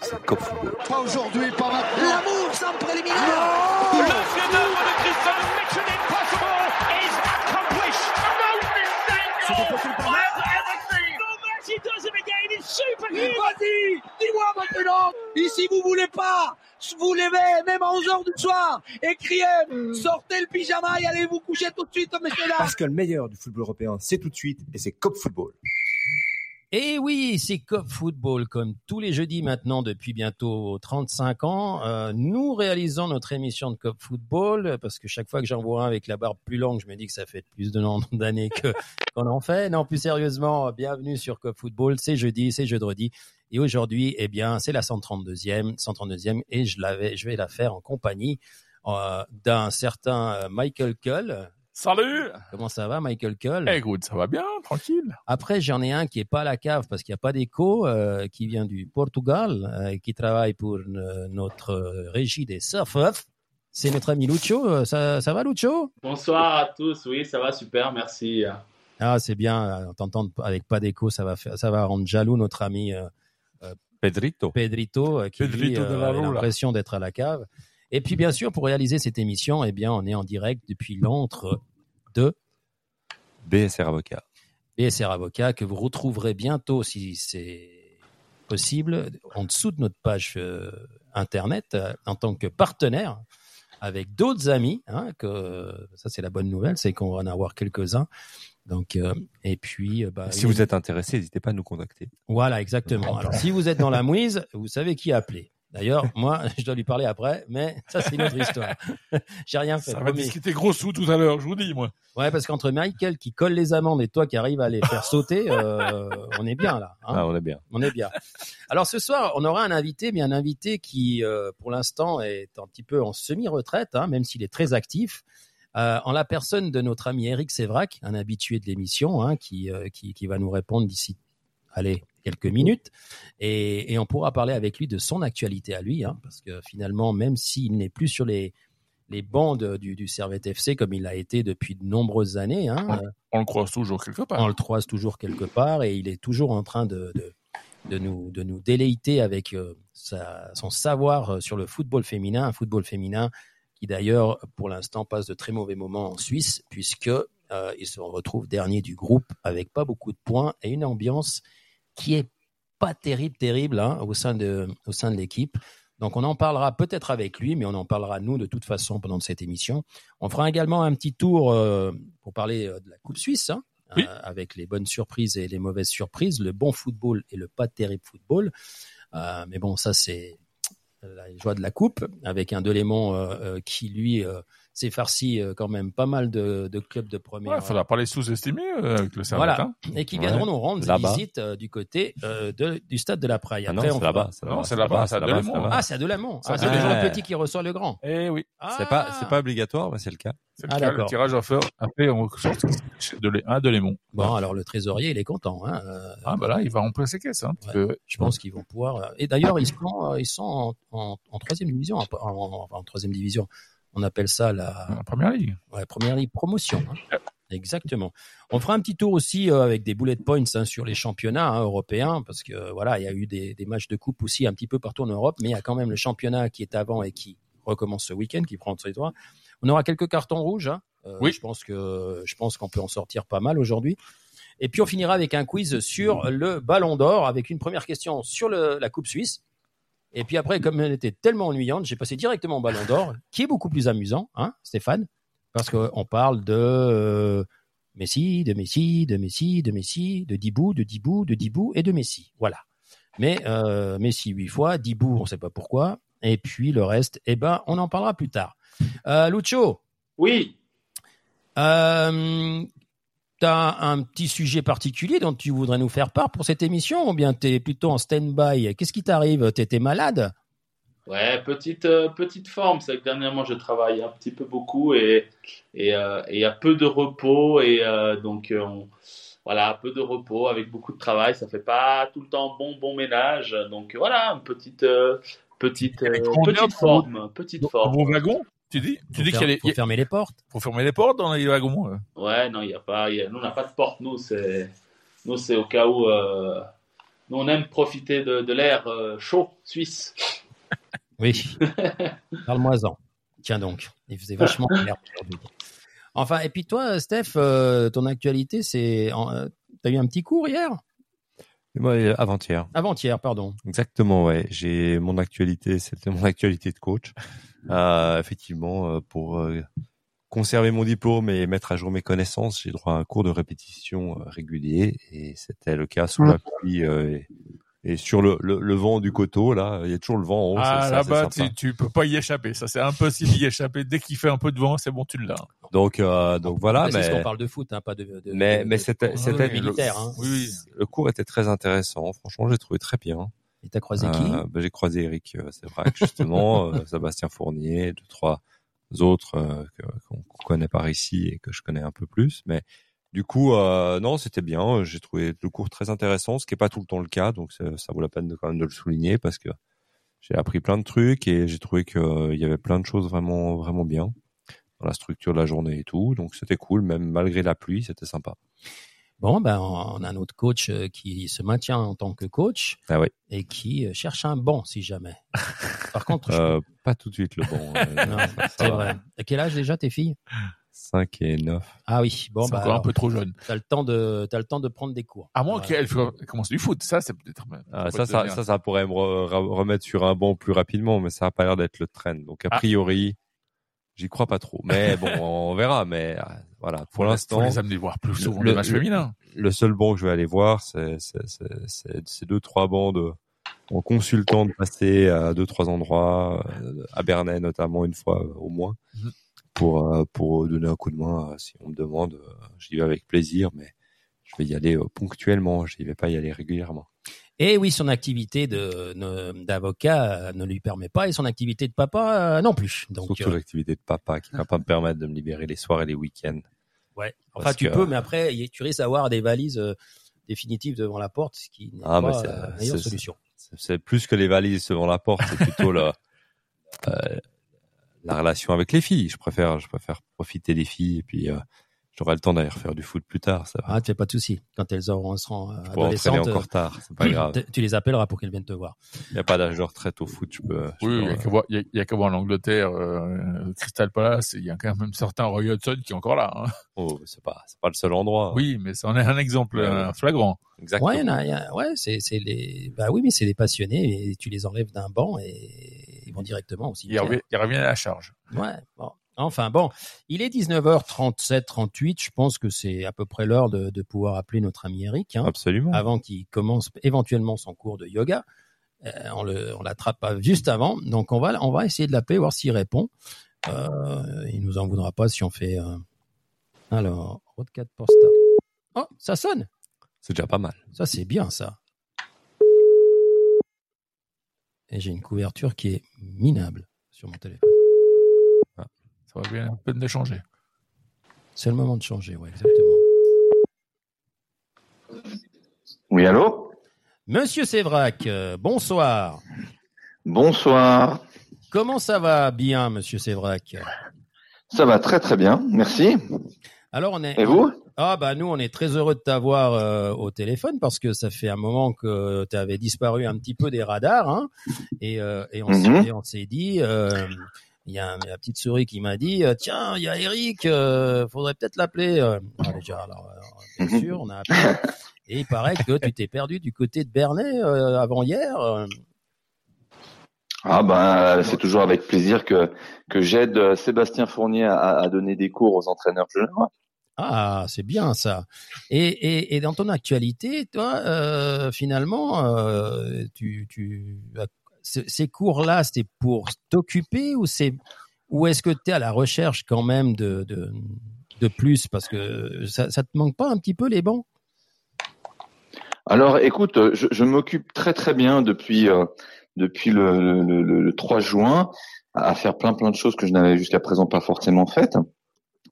C'est Cop Football. Pas aujourd'hui, pas maintenant. L'amour sans préliminaire. No Le chef-d'œuvre de Christian Mission Impossible is accomplished. C'était possible pour moi. He does it again. It's superhuman. Vas-y, dis-moi maintenant. Et si vous voulez pas, vous levez même à 11h du soir et criez, sortez le pyjama et allez vous coucher tout de suite, messieurs là. Parce que le meilleur du football européen, c'est tout de suite et c'est Cop Football. Et oui, c'est Cop Football, comme tous les jeudis maintenant depuis bientôt 35 ans. Euh, nous réalisons notre émission de Cop Football parce que chaque fois que j'en vois un avec la barbe plus longue, je me dis que ça fait plus de nombre d'années que qu'on en fait. Non, plus sérieusement, bienvenue sur Cop Football. C'est jeudi, c'est jeudi. Et aujourd'hui, eh bien, c'est la 132e, 132e, et je l'avais, je vais la faire en compagnie euh, d'un certain euh, Michael Cull. Salut Comment ça va, Michael Cull Écoute, ça va bien, tranquille. Après, j'en ai un qui est pas à la cave parce qu'il n'y a pas d'écho, euh, qui vient du Portugal, euh, qui travaille pour euh, notre euh, régie des surf C'est notre ami Lucho. Ça, ça va, Lucho? Bonsoir à tous, oui, ça va super, merci. Ah, c'est bien. T'entendre avec pas d'écho, ça va faire, ça va rendre jaloux notre ami euh, Pedrito. Pedrito, qui lui, Pedrito de euh, la a l'impression d'être à la cave. Et puis, bien sûr, pour réaliser cette émission, eh bien, on est en direct depuis l'antre de BSR Avocat. BSR Avocat que vous retrouverez bientôt, si c'est possible, en dessous de notre page euh, internet euh, en tant que partenaire avec d'autres amis. Hein, que ça, c'est la bonne nouvelle, c'est qu'on va en avoir quelques-uns. Donc, euh, et puis, euh, bah, Si vous êtes intéressé, n'hésitez pas à nous contacter. voilà, exactement. Alors, si vous êtes dans la mouise, vous savez qui appeler. D'ailleurs, moi, je dois lui parler après, mais ça, c'est une autre histoire. J'ai rien fait. Ça va promis. discuter gros sous tout à l'heure, je vous dis, moi. Ouais, parce qu'entre Michael qui colle les amendes et toi qui arrive à les faire sauter, euh, on est bien là. hein. Ah, on est bien. On est bien. Alors ce soir, on aura un invité, mais un invité qui, euh, pour l'instant, est un petit peu en semi-retraite, hein, même s'il est très actif, euh, en la personne de notre ami Eric Sévrac, un habitué de l'émission, hein, qui, euh, qui, qui va nous répondre d'ici, allez, quelques minutes, et, et on pourra parler avec lui de son actualité à lui, hein, parce que finalement, même s'il n'est plus sur les les bancs de- du, du Servette FC comme il a été depuis de nombreuses années, hein, On le croise toujours quelque part. on le croise toujours quelque part et il est toujours en train de, de, de nous, de nous déleiter avec euh, sa- son savoir euh, sur le football féminin, un football féminin qui d'ailleurs pour l'instant passe de très mauvais moments en Suisse puisque euh, il se retrouve dernier du groupe avec pas beaucoup de points et une ambiance qui est pas terrible, terrible hein, au sein de, au sein de l'équipe. Donc on en parlera peut-être avec lui, mais on en parlera nous de toute façon pendant cette émission. On fera également un petit tour euh, pour parler euh, de la Coupe Suisse, hein, Oui. euh, avec les bonnes surprises et les mauvaises surprises, le bon football et le pas terrible football. Mais bon, ça c'est la joie de la coupe, avec un Delémont qui lui s'est farci euh, quand même pas mal de, de clubs de première. Il faudra pas les sous-estimer euh, avec le Servette. Voilà, et qui viendront Ouais. nous rendre visite euh, du côté euh, de- du stade de la Praille. Ah non, c'est là-bas, c'est Non, c'est c'est là-bas, c'est à c'est c'est là-bas. Ah, c'est à Delémont. C'est à Ah, c'est toujours le petit qui reçoit le grand. Eh oui. C'est pas, c'est pas obligatoire, mais c'est le cas. C'est le, Ah, cas, le tirage à faire. Après, on sort de, Lé- un de Lémon. Bon, alors le trésorier, il est content. Hein. euh, Ah, bah là, il va remplir ses caisses. Hein, parce que- je pense qu'ils vont pouvoir. Et d'ailleurs, ils sont, ils sont en, en, en troisième division. En, en- en troisième division, on appelle ça la, La première ligue. ouais, première ligue promotion. hein. Exactement. On fera un petit tour aussi euh, avec des bullet points hein, sur les championnats hein, européens, parce que euh, voilà, il y a eu des, des matchs de coupe aussi un petit peu partout en Europe, mais il y a quand même le championnat qui est avant et qui recommence ce week-end, qui prend ses droits. On aura quelques cartons rouges. Hein. Euh, Oui. Je pense que je pense qu'on peut en sortir pas mal aujourd'hui. Et puis on finira avec un quiz sur le Ballon d'Or, avec une première question sur le- la Coupe Suisse. Et puis après, comme elle était tellement ennuyante, j'ai passé directement au Ballon d'Or, qui est beaucoup plus amusant, hein, Stéphane, parce qu'on parle de euh, Messi, de Messi, de Messi, de Messi, de Dibou, de Dibou, de Dibou et de Messi. Voilà. Mais euh, Messi huit fois, Dibou, on ne sait pas pourquoi. Et puis le reste, eh ben, on en parlera plus tard. Euh, Lucho, Oui, euh, T'as un petit sujet particulier dont tu voudrais nous faire part pour cette émission ou bien t'es plutôt en stand-by? Qu'est-ce qui t'arrive? T'étais malade? Ouais, petite, euh, petite forme. C'est que dernièrement, je travaille un petit peu beaucoup et et euh, et il y a peu de repos. Et euh, donc, euh, on- voilà, peu de repos avec beaucoup de travail. Ça fait pas tout le temps bon, bon ménage. Donc, voilà, une petite, euh, petite, euh, petite forme. Petite forme. vos wagons, tu dis Tu Faut dis qu'il y a les- faut fermer les portes. faut fermer les portes dans les wagons. euh. Ouais, non, il y a pas. il y a- nous, on n'a pas de porte, nous. C'est nous, c'est au cas où. euh, nous, on aime profiter de, de l'air euh, chaud suisse. Oui. Parle-moi-en. Tiens donc, il faisait vachement aujourd'hui. Enfin, et puis toi, Steph, euh, ton actualité, c'est. euh, T'as eu un petit cours hier? Euh, avant-hier. Avant-hier, pardon. Exactement, ouais. J'ai mon actualité, c'était mon actualité de coach. Euh, effectivement, euh, pour euh, conserver mon diplôme et mettre à jour mes connaissances, j'ai droit à un cours de répétition régulier et c'était le cas sous la pluie euh, et, sur le, le, le vent du coteau. Là, il y a toujours le vent en haut. Ah, là-bas, tu, tu peux pas y échapper. Ça, c'est impossible d'y échapper. Dès qu'il fait un peu de vent, c'est bon, tu l'as. Donc, euh, donc voilà. C'est ce mais qu'on parle de foot, hein, pas de. de- mais de- mais c'était c'était de militaire. Hein. Oui, oui. le cours était très intéressant. Franchement, j'ai trouvé très bien. Et t'as croisé qui? Euh, ben, j'ai croisé Eric, euh, c'est vrai, justement, euh, Sébastien Fournier, deux trois autres euh, que- qu'on qu'on connaît par ici et que je connais un peu plus. Mais du coup, euh, non, c'était bien. J'ai trouvé le cours très intéressant, ce qui est pas tout le temps le cas, donc ça, vaut la peine de quand même de le souligner parce que j'ai appris plein de trucs et j'ai trouvé qu'il y avait plein de choses vraiment vraiment bien dans la structure de la journée et tout. Donc c'était cool, même malgré la pluie, c'était sympa. Bon, ben, on a un autre coach euh, qui se maintient en tant que coach Ah et qui euh, cherche un banc, si jamais. Par contre, je- Euh, pas tout de suite le bon. euh, non, c'est vrai. À quel âge déjà tes filles? 5 et 9. Ah oui, bon, c'est bah, encore un peu trop jeune. t'as le temps de, t'as le temps de prendre des cours. À moins Ouais. qu'elle commence du foot. Ça, c'est peut-être. Ah, peut ça, ça, ça, ça pourrait me re- re- remettre sur un banc plus rapidement, mais ça a pas l'air d'être le trend. Donc, a Ah. priori, j'y crois pas trop. Mais bon, on verra. Mais euh, voilà, pour l'instant, les amener voir plus souvent le- les matchs le- féminins. le seul banc que je vais aller voir, c'est c'est- c'est- c'est- c'est deux, trois bancs de, en consultant de passer à deux, trois endroits, euh, à Bernay notamment une fois euh, au moins, Mhm. Pour, euh, pour donner un coup de main. euh, Si on me demande, euh, j'y vais avec plaisir, mais je vais y aller euh, ponctuellement. Je vais pas y aller régulièrement. Et oui, son activité ne- d'avocat euh, ne lui permet pas et son activité de papa euh, non plus. Donc, Surtout euh, l'activité de papa qui va pas me permettre de me libérer les soirs et les week-ends. ouais. Enfin, tu que- peux, mais après, tu risques d'avoir des valises euh, définitives devant la porte, ce qui n'est Ah, pas euh, la meilleure solution. C'est- plus que les valises devant la porte, c'est plutôt la, euh, la relation avec les filles. Je préfère, je préfère profiter des filles et puis euh, j'aurai le temps d'aller refaire du foot plus tard. Ça va. Ah, tu fais pas de soucis. Quand elles auront, seront euh, adolescentes, encore tard, c'est pas grave. euh, tu les appelleras pour qu'elles viennent te voir. Il n'y a pas d'âge de retraite au foot. Je peux. je Oui, il y a a- a qu'à voir l'Angleterre, euh, Crystal Palace, il y a quand même certain Roy Hodgson qui est encore là. hein. oh, c'est pas, c'est pas le seul endroit. Oui, mais c'en est un exemple Ouais, euh, flagrant. exactement. Ouais, il y en a- il y a- ouais, c'est, c'est les, bah oui, mais c'est des passionnés et tu les enlèves d'un banc et ils vont directement aussi. Il revient, il revient à la charge. Ouais, bon. Enfin bon, il est 19h37, 38. Je pense que c'est à peu près l'heure de, de pouvoir appeler notre ami Eric, hein, Absolument. avant qu'il commence éventuellement son cours de yoga. Euh, on le, on l'attrape juste avant, donc on va, on va essayer de l'appeler, voir s'il répond. Euh, il nous en voudra pas si on fait. euh, Alors, Road 4 Posta. Oh, ça sonne. C'est déjà pas mal. Ça, c'est bien, ça. Et j'ai une couverture qui est minable sur mon téléphone. Ça va bien la peine de changer. C'est le moment de changer, ouais, exactement. Oui, allô? Monsieur Sévrac, euh, bonsoir. Bonsoir. Comment ça va bien, monsieur Sévrac? Ça va très très bien, merci. Alors, on est. Et vous? Ah, bah, nous, on est très heureux de t'avoir euh, au téléphone parce que ça fait un moment que tu avais disparu un petit peu des radars. Hein, et, euh, et on s'est- Mhm. et on s'est dit. euh, il y a un- la petite souris qui m'a dit tiens il y a Eric faudrait peut-être l'appeler euh, ah, déjà alors bien Mhm. sûr on a appelé et il paraît que tu t'es perdu du côté de Bernay avant hier. Ah ben, c'est toujours avec plaisir que que j'aide Sébastien Fournier à, à donner des cours aux entraîneurs juniors. Ah, c'est bien ça. Et, dans ton actualité, toi, euh, finalement, euh, tu, tu, ces ces cours-là, c'était pour t'occuper ou c'est, ou est-ce que tu es à la recherche quand même de, plus? Parce que ça, ça te manque pas un petit peu les bancs? Alors, écoute, euh, je, m'occupe très très bien depuis euh, le, le- le 3 juin à faire plein plein de choses que je n'avais jusqu'à présent pas forcément faites.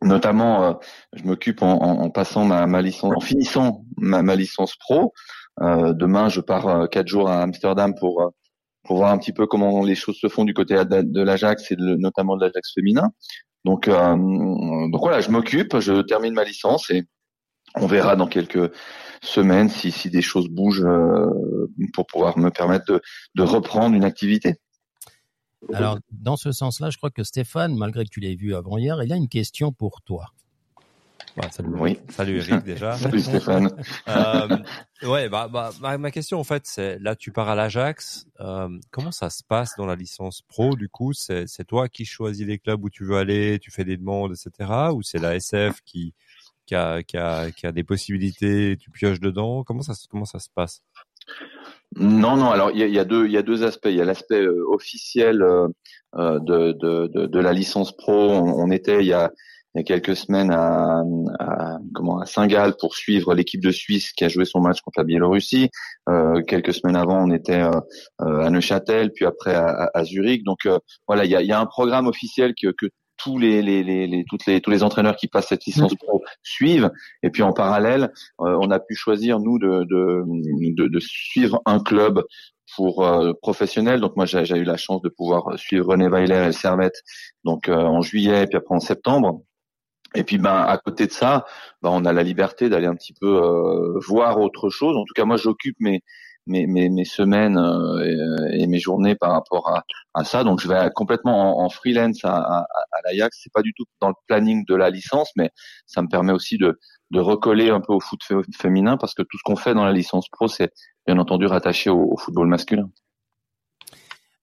Notamment, euh, je m'occupe en, passant ma, ma licence, en finissant ma, licence pro. Euh, demain, je pars euh, quatre jours à Amsterdam pour voir un petit peu comment les choses se font du côté de l'Ajax et de- notamment de l'Ajax féminin. Donc, euh, donc voilà, je m'occupe, je termine ma licence et on verra dans quelques semaines si, des choses bougent pour pouvoir me permettre de reprendre une activité. Alors, dans ce sens-là, je crois que Stéphane, malgré que tu l'aies vu avant hier, il a une question pour toi. Bah, salut, Oui. salut Eric déjà. Salut Stéphane. Euh, ouais, bah, bah, ma, ma question en fait, c'est là tu pars à l'Ajax. Euh, comment ça se passe dans la licence pro Du coup, c'est toi qui choisis les clubs où tu veux aller, tu fais des demandes, etc. Ou c'est la SF qui qui a, qui a qui a des possibilités, tu pioches dedans? Comment ça comment ça se passe? Non, non. Alors il y y a deux, il y a deux aspects. Il y a l'aspect euh, officiel euh, euh, de, de, de, de la licence pro. On, on était il y a, il y a quelques semaines à, à comment à Saint-Gall pour suivre l'équipe de Suisse qui a joué son match contre la Biélorussie. Euh, quelques semaines avant, on était euh, à Neuchâtel, puis après à, à- Zurich. Donc euh, voilà, il y a, y a un programme officiel que, que tous les, les, les, les- toutes les tous les entraîneurs qui passent cette licence pro suivent. Et puis en parallèle, euh, on a pu choisir nous de, de, de, de suivre un club pour euh, professionnel. Donc moi j'ai eu la chance de pouvoir suivre René Weiler et le Servette donc euh, en juillet et puis après en septembre. Et puis ben à côté de ça, ben, on a la liberté d'aller un petit peu euh, voir autre chose. En tout cas moi j'occupe mes mes, mes, semaines euh, et, et mes journées par rapport à, ça. Donc je vais complètement en, freelance à, à, à l'Ajax. C'est pas du tout dans le planning de la licence, mais ça me permet aussi de, recoller un peu au foot fé- féminin parce que tout ce qu'on fait dans la licence pro, c'est bien entendu rattaché au football masculin.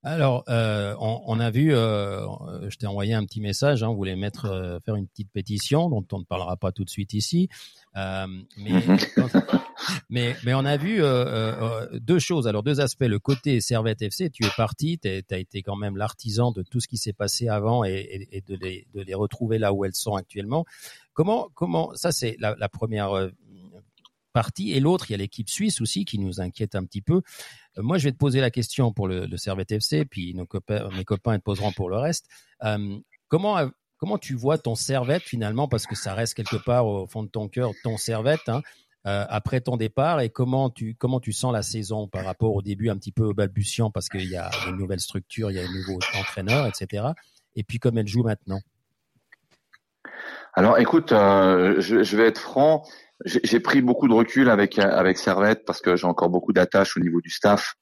Alors, euh, on, on a vu, euh, je t'ai envoyé un petit message, hein, on voulait mettre, euh, faire une petite pétition, dont on ne parlera pas tout de suite ici. Euh, mais, Mhm. mais, mais on a vu euh, euh, deux choses, alors deux aspects. Le côté Servette FC, tu es parti, tu as été quand même l'artisan de tout ce qui s'est passé avant et, et, et de, les, de les retrouver là où elles sont actuellement. Comment, comment, ça c'est la, la première euh, partie. Et l'autre, il y a l'équipe suisse aussi qui nous inquiète un petit peu. Euh, moi, je vais te poser la question pour le, le Servette FC, puis mes copains te poseront pour le reste. Euh, comment, euh, comment tu vois ton Servette finalement, parce que ça reste quelque part au fond de ton cœur, ton Servette, hein, après ton départ, et comment tu, comment tu sens la saison par rapport au début un petit peu balbutiant, parce qu'il y a une nouvelle structure, il y a un nouveau entraîneur, etc. Et puis comme elle joue maintenant? Alors écoute, je vais être franc, j'ai pris beaucoup de recul avec avec Servette parce que j'ai encore beaucoup d'attaches au niveau du staff,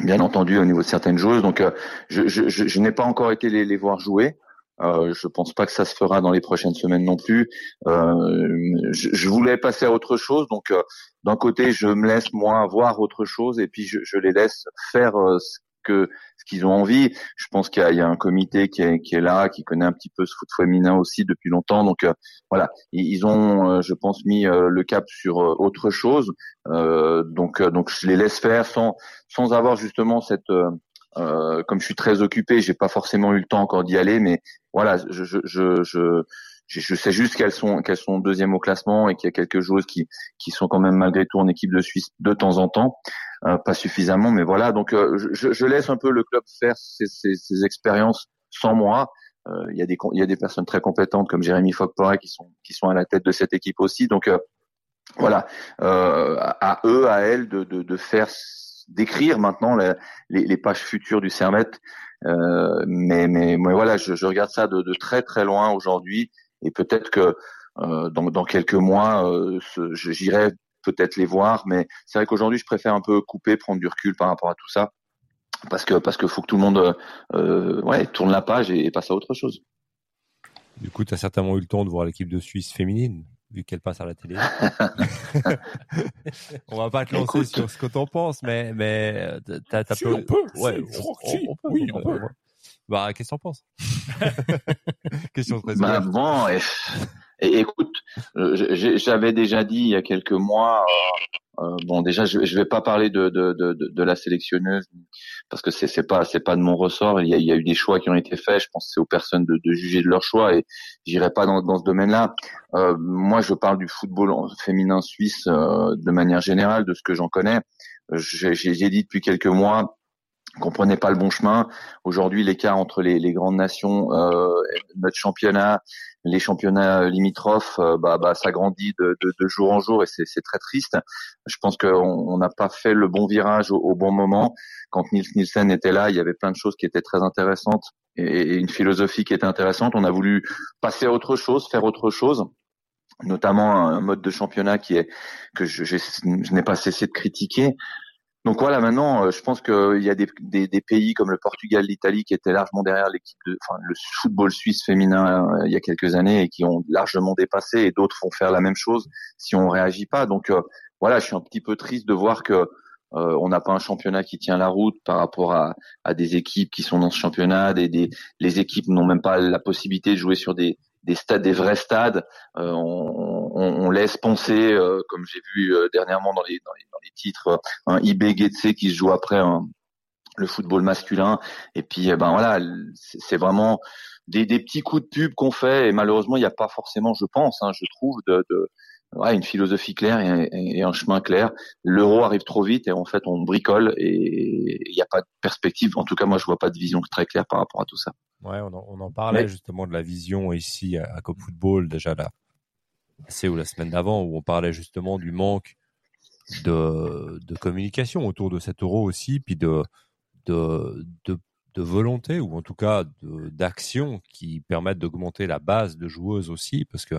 bien entendu au niveau de certaines joueuses. Donc euh, je, je, je, je n'ai pas encore été les, les voir jouer. Euh, je pense pas que ça se fera dans les prochaines semaines non plus. Euh, je, je voulais passer à autre chose, donc euh, d'un côté je me laisse moi voir autre chose et puis je, je les laisse faire euh, ce que ce qu'ils ont envie. Je pense qu'il y, y a un comité qui est, qui est là, qui connaît un petit peu ce foot féminin aussi depuis longtemps. Donc euh, voilà, ils, ont, euh, je pense, mis euh, le cap sur euh, autre chose. Donc donc je les laisse faire sans sans avoir justement cette comme je suis très occupé, j'ai pas forcément eu le temps encore d'y aller, mais voilà, je je, je je je sais juste qu'elles sont qu'elles sont deuxième au classement et qu'il y a quelques joueuses qui qui sont quand même malgré tout en équipe de Suisse de temps en temps, Euh, pas suffisamment, mais voilà. Donc euh, je, je laisse un peu le club faire ses, ses, ses expériences sans moi. Euh, Il y a des il y a des personnes très compétentes comme Jérémy Fogporet qui sont qui sont à la tête de cette équipe aussi. Donc euh, voilà, à, à eux, à elles de de, de faire d'écrire maintenant la- les, les pages futures du Servette. Euh, mais, mais mais voilà, je, je regarde ça de, de très très loin aujourd'hui et peut-être que euh, dans, dans quelques mois, euh, j'irai peut-être les voir. Mais c'est vrai qu'aujourd'hui, je préfère un peu couper, prendre du recul par rapport à tout ça, parce que parce que faut que tout le monde euh, ouais tourne la page et, et passe à autre chose. Du coup, tu as certainement eu le temps de voir l'équipe de Suisse féminine, vu qu'elle passe à la télé. on va pas te lancer Écoute. sur ce que t'en penses, mais mais t'as Si, peu- on peut. Ouais, Si, je crois que si. Oui, on peut. Bah, qu'est-ce que t'en penses? Question très Bah, bon, et, et écoute, euh, j'avais déjà dit il y a quelques mois. euh, euh, bon, déjà, je, je vais pas parler de de, de, la sélectionneuse parce que c'est pas c'est pas de mon ressort. Il y, a, il y a eu des choix qui ont été faits. Je pense que c'est aux personnes de, de juger de leurs choix et j'irai pas dans, dans ce domaine-là. Euh, moi, je parle du football féminin suisse euh, de manière générale, de ce que j'en connais. J'ai dit depuis quelques mois qu'on prenait pas le bon chemin. Aujourd'hui, l'écart entre les, les grandes nations, euh, notre championnat, les championnats limitrophes, euh, bah, bah, ça grandit de, de, de jour en jour et c'est très triste. Je pense qu'on on n'a pas fait le bon virage au, au bon moment. Quand Nils Nielsen était là, il y avait plein de choses qui étaient très intéressantes et, une philosophie qui était intéressante. On a voulu passer à autre chose, faire autre chose. notamment un mode de championnat qui est que je, je n'ai pas cessé de critiquer. Donc voilà, maintenant, euh, je pense qu'il y a des, des, des, pays comme le Portugal, l'Italie qui étaient largement derrière l'équipe de, enfin, le football suisse féminin euh, il y a quelques années et qui ont largement dépassé, et d'autres vont faire la même chose si on réagit pas. Donc euh, voilà, je suis un petit peu triste de voir que on n'a pas un championnat qui tient la route par rapport à, à des équipes qui sont dans ce championnat. Des, des les équipes n'ont même pas la possibilité de jouer sur des, des stades, des vrais stades. Euh, on, on, laisse penser, euh, comme j'ai vu euh, dernièrement dans les, dans les, dans les titres, un IB Getse qui se joue après le football masculin. Et puis, ben voilà, c'est vraiment des, des, petits coups de pub qu'on fait. Et malheureusement, il n'y a pas forcément, je pense, hein, je trouve, de, de ouais, une philosophie claire et, et, un chemin clair. L'euro arrive trop vite et en fait, on bricole et il n'y a pas de perspective. En tout cas, moi, je vois pas de vision très claire par rapport à tout ça. Ouais, on en, on en parlait justement de la vision ici à, à Cop Football déjà là, c'est ou la semaine d'avant où on parlait justement du manque de, de communication autour de cet euro aussi, puis de de, de, de volonté ou en tout cas d'action qui permettent d'augmenter la base de joueuses aussi, parce que